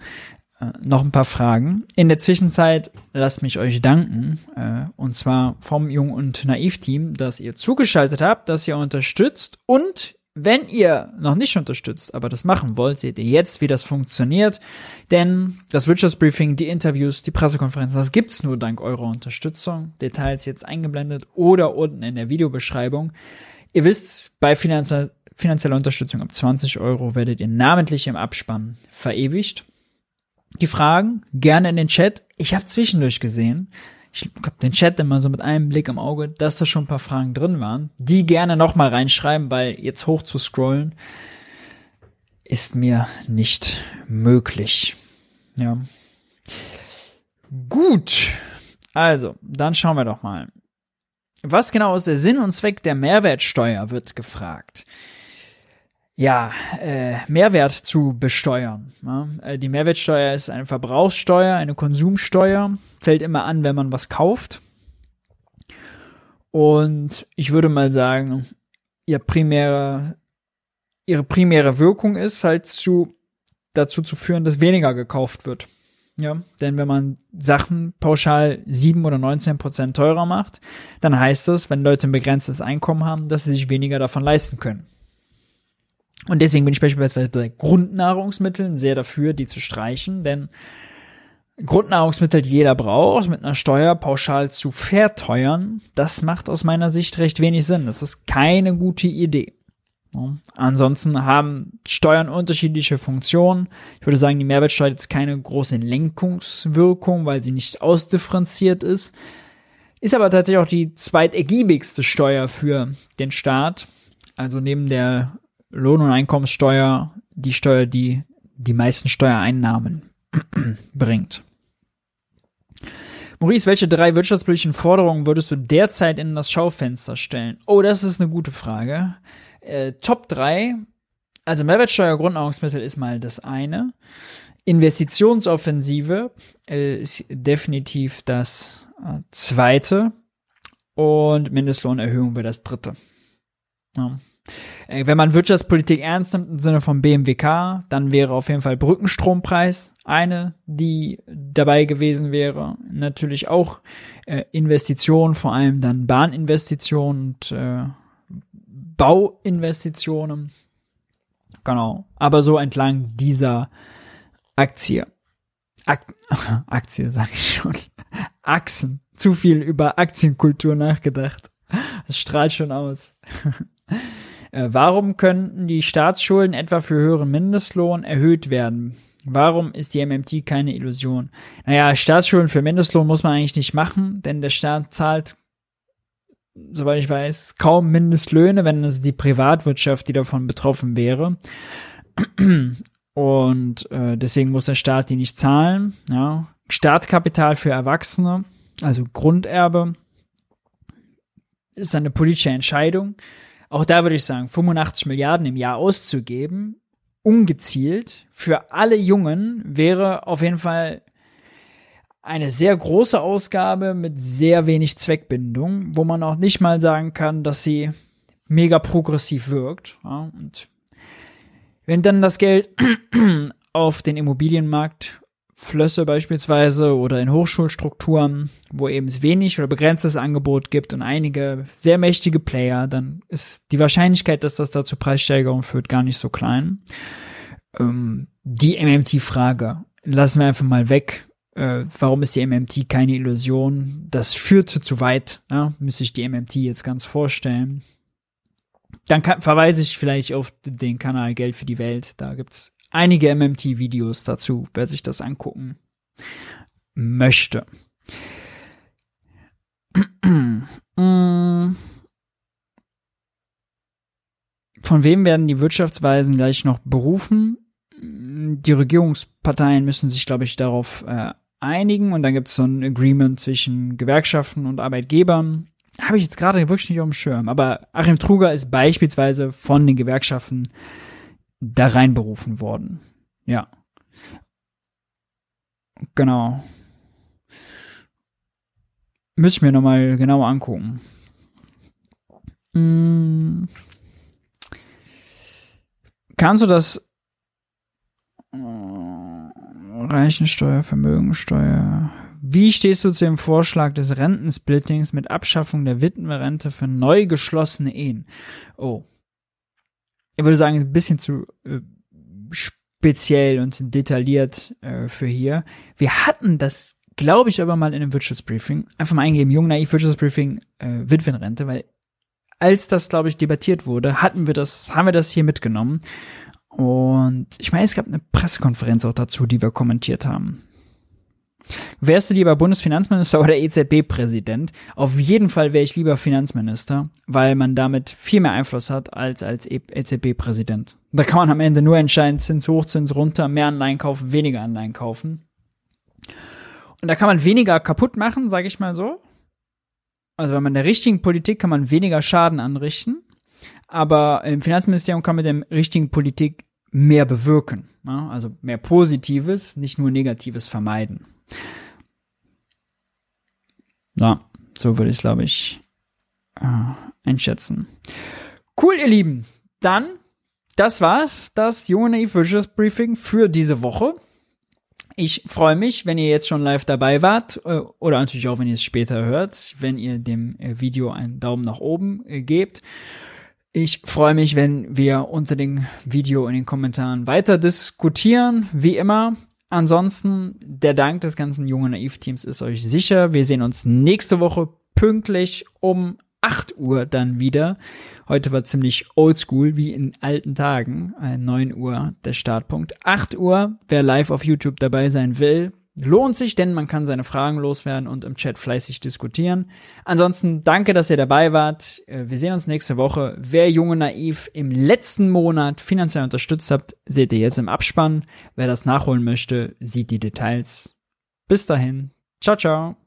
Speaker 1: äh, noch ein paar Fragen. In der Zwischenzeit lasst mich euch danken, äh, und zwar vom Jung- und Naiv-Team, dass ihr zugeschaltet habt, dass ihr unterstützt und wenn ihr noch nicht unterstützt, aber das machen wollt, seht ihr jetzt, wie das funktioniert. Denn das Wirtschaftsbriefing, die Interviews, die Pressekonferenzen, das gibt's nur dank eurer Unterstützung. Details jetzt eingeblendet oder unten in der Videobeschreibung. Ihr wisst, bei finanzieller, Unterstützung ab 20 Euro werdet ihr namentlich im Abspann verewigt. Die Fragen gerne in den Chat. Ich habe zwischendurch gesehen, ich habe den Chat immer so mit einem Blick im Auge, dass da schon ein paar Fragen drin waren, die gerne nochmal reinschreiben, weil jetzt hoch zu scrollen ist mir nicht möglich. Ja. Gut. Also, dann schauen wir doch mal. Was genau ist der Sinn und Zweck der Mehrwertsteuer, wird gefragt ja, äh, Mehrwert zu besteuern. Ja? Äh, die Mehrwertsteuer ist eine Verbrauchssteuer, eine Konsumsteuer, fällt immer an, wenn man was kauft. Und ich würde mal sagen, ihr primäre, ihre primäre Wirkung ist halt zu, dazu zu führen, dass weniger gekauft wird. Ja, denn wenn man Sachen pauschal 7 oder 19 Prozent teurer macht, dann heißt das, wenn Leute ein begrenztes Einkommen haben, dass sie sich weniger davon leisten können. Und deswegen bin ich beispielsweise bei Grundnahrungsmitteln sehr dafür, die zu streichen, denn Grundnahrungsmittel, die jeder braucht, mit einer Steuer pauschal zu verteuern, das macht aus meiner Sicht recht wenig Sinn. Das ist keine gute Idee. Ansonsten haben Steuern unterschiedliche Funktionen. Ich würde sagen, die Mehrwertsteuer hat jetzt keine große Lenkungswirkung, weil sie nicht ausdifferenziert ist. Ist aber tatsächlich auch die zweitergiebigste Steuer für den Staat. Also neben der Lohn- und Einkommenssteuer die Steuer, die die meisten Steuereinnahmen *clears throat* bringt. Maurice, welche drei wirtschaftspolitischen Forderungen würdest du derzeit in das Schaufenster stellen? Oh, das ist eine gute Frage. Äh, Top 3, also Mehrwertsteuer Grundnahrungsmittel ist mal das eine. Investitionsoffensive äh, ist definitiv das äh, zweite. Und Mindestlohnerhöhung wäre das dritte. Ja. Äh, wenn man Wirtschaftspolitik ernst nimmt im Sinne von BMWK, dann wäre auf jeden Fall Brückenstrompreis eine, die dabei gewesen wäre. Natürlich auch äh, Investitionen, vor allem dann Bahninvestitionen und äh, Bauinvestitionen. Genau. Aber so entlang dieser Aktie. Ak *laughs* Aktie sage ich schon. Achsen. Zu viel über Aktienkultur nachgedacht. Das strahlt schon aus. *laughs* Äh, warum könnten die Staatsschulden etwa für höheren Mindestlohn erhöht werden? Warum ist die MMT keine Illusion? Naja, Staatsschulden für Mindestlohn muss man eigentlich nicht machen, denn der Staat zahlt, soweit ich weiß, kaum Mindestlöhne, wenn es die Privatwirtschaft, die davon betroffen wäre. Und äh, deswegen muss der Staat die nicht zahlen. Ja. Startkapital für Erwachsene, also Grunderbe, ist eine politische Entscheidung. Auch da würde ich sagen, 85 Milliarden im Jahr auszugeben, ungezielt, für alle Jungen wäre auf jeden Fall eine sehr große Ausgabe mit sehr wenig Zweckbindung, wo man auch nicht mal sagen kann, dass sie mega progressiv wirkt. Ja, und wenn dann das Geld *clears throat* auf den Immobilienmarkt Flösse beispielsweise oder in Hochschulstrukturen, wo eben es wenig oder begrenztes Angebot gibt und einige sehr mächtige Player, dann ist die Wahrscheinlichkeit, dass das da zu Preissteigerungen führt, gar nicht so klein. Ähm, die MMT-Frage lassen wir einfach mal weg. Äh, warum ist die MMT keine Illusion? Das führte zu weit. Ja? Müsste ich die MMT jetzt ganz vorstellen. Dann kann, verweise ich vielleicht auf den Kanal Geld für die Welt. Da gibt's einige MMT-Videos dazu, wer sich das angucken möchte. Von wem werden die Wirtschaftsweisen gleich noch berufen? Die Regierungsparteien müssen sich, glaube ich, darauf äh, einigen und dann gibt es so ein Agreement zwischen Gewerkschaften und Arbeitgebern. Habe ich jetzt gerade wirklich nicht auf dem Schirm, aber Achim Truger ist beispielsweise von den Gewerkschaften da reinberufen worden. Ja. Genau. Müsste ich mir nochmal genauer angucken. Hm. Kannst du das äh, Reichensteuer, Vermögensteuer. Wie stehst du zu dem Vorschlag des Rentensplittings mit Abschaffung der Witwenrente für neu geschlossene Ehen? Oh, ich würde sagen, ein bisschen zu äh, speziell und detailliert äh, für hier. Wir hatten das, glaube ich, aber mal in einem Wirtschaftsbriefing. Einfach mal eingeben, jung, naiv Wirtschaftsbriefing, äh, Witwenrente, weil als das, glaube ich, debattiert wurde, hatten wir das, haben wir das hier mitgenommen. Und ich meine, es gab eine Pressekonferenz auch dazu, die wir kommentiert haben. Wärst du lieber Bundesfinanzminister oder EZB-Präsident? Auf jeden Fall wäre ich lieber Finanzminister, weil man damit viel mehr Einfluss hat als als EZB-Präsident. Da kann man am Ende nur entscheiden, Zins hoch, Zins runter, mehr Anleihen kaufen, weniger Anleihen kaufen. Und da kann man weniger kaputt machen, sage ich mal so. Also wenn man der richtigen Politik kann man weniger Schaden anrichten, aber im Finanzministerium kann man mit der richtigen Politik mehr bewirken. Ne? Also mehr Positives, nicht nur Negatives vermeiden. Ja, so würde ich es, glaube ich, äh, einschätzen. Cool, ihr Lieben. Dann, das war's, das junge Naiv Briefing für diese Woche. Ich freue mich, wenn ihr jetzt schon live dabei wart äh, oder natürlich auch, wenn ihr es später hört, wenn ihr dem äh, Video einen Daumen nach oben äh, gebt. Ich freue mich, wenn wir unter dem Video in den Kommentaren weiter diskutieren, wie immer. Ansonsten, der Dank des ganzen jungen Naiv-Teams ist euch sicher. Wir sehen uns nächste Woche pünktlich um 8 Uhr dann wieder. Heute war ziemlich oldschool, wie in alten Tagen. 9 äh, Uhr der Startpunkt. 8 Uhr, wer live auf YouTube dabei sein will, Lohnt sich, denn man kann seine Fragen loswerden und im Chat fleißig diskutieren. Ansonsten danke, dass ihr dabei wart. Äh, wir sehen uns nächste Woche. Wer Junge Naiv im letzten Monat finanziell unterstützt habt, seht ihr jetzt im Abspann. Wer das nachholen möchte, sieht die Details. Bis dahin. Ciao, ciao.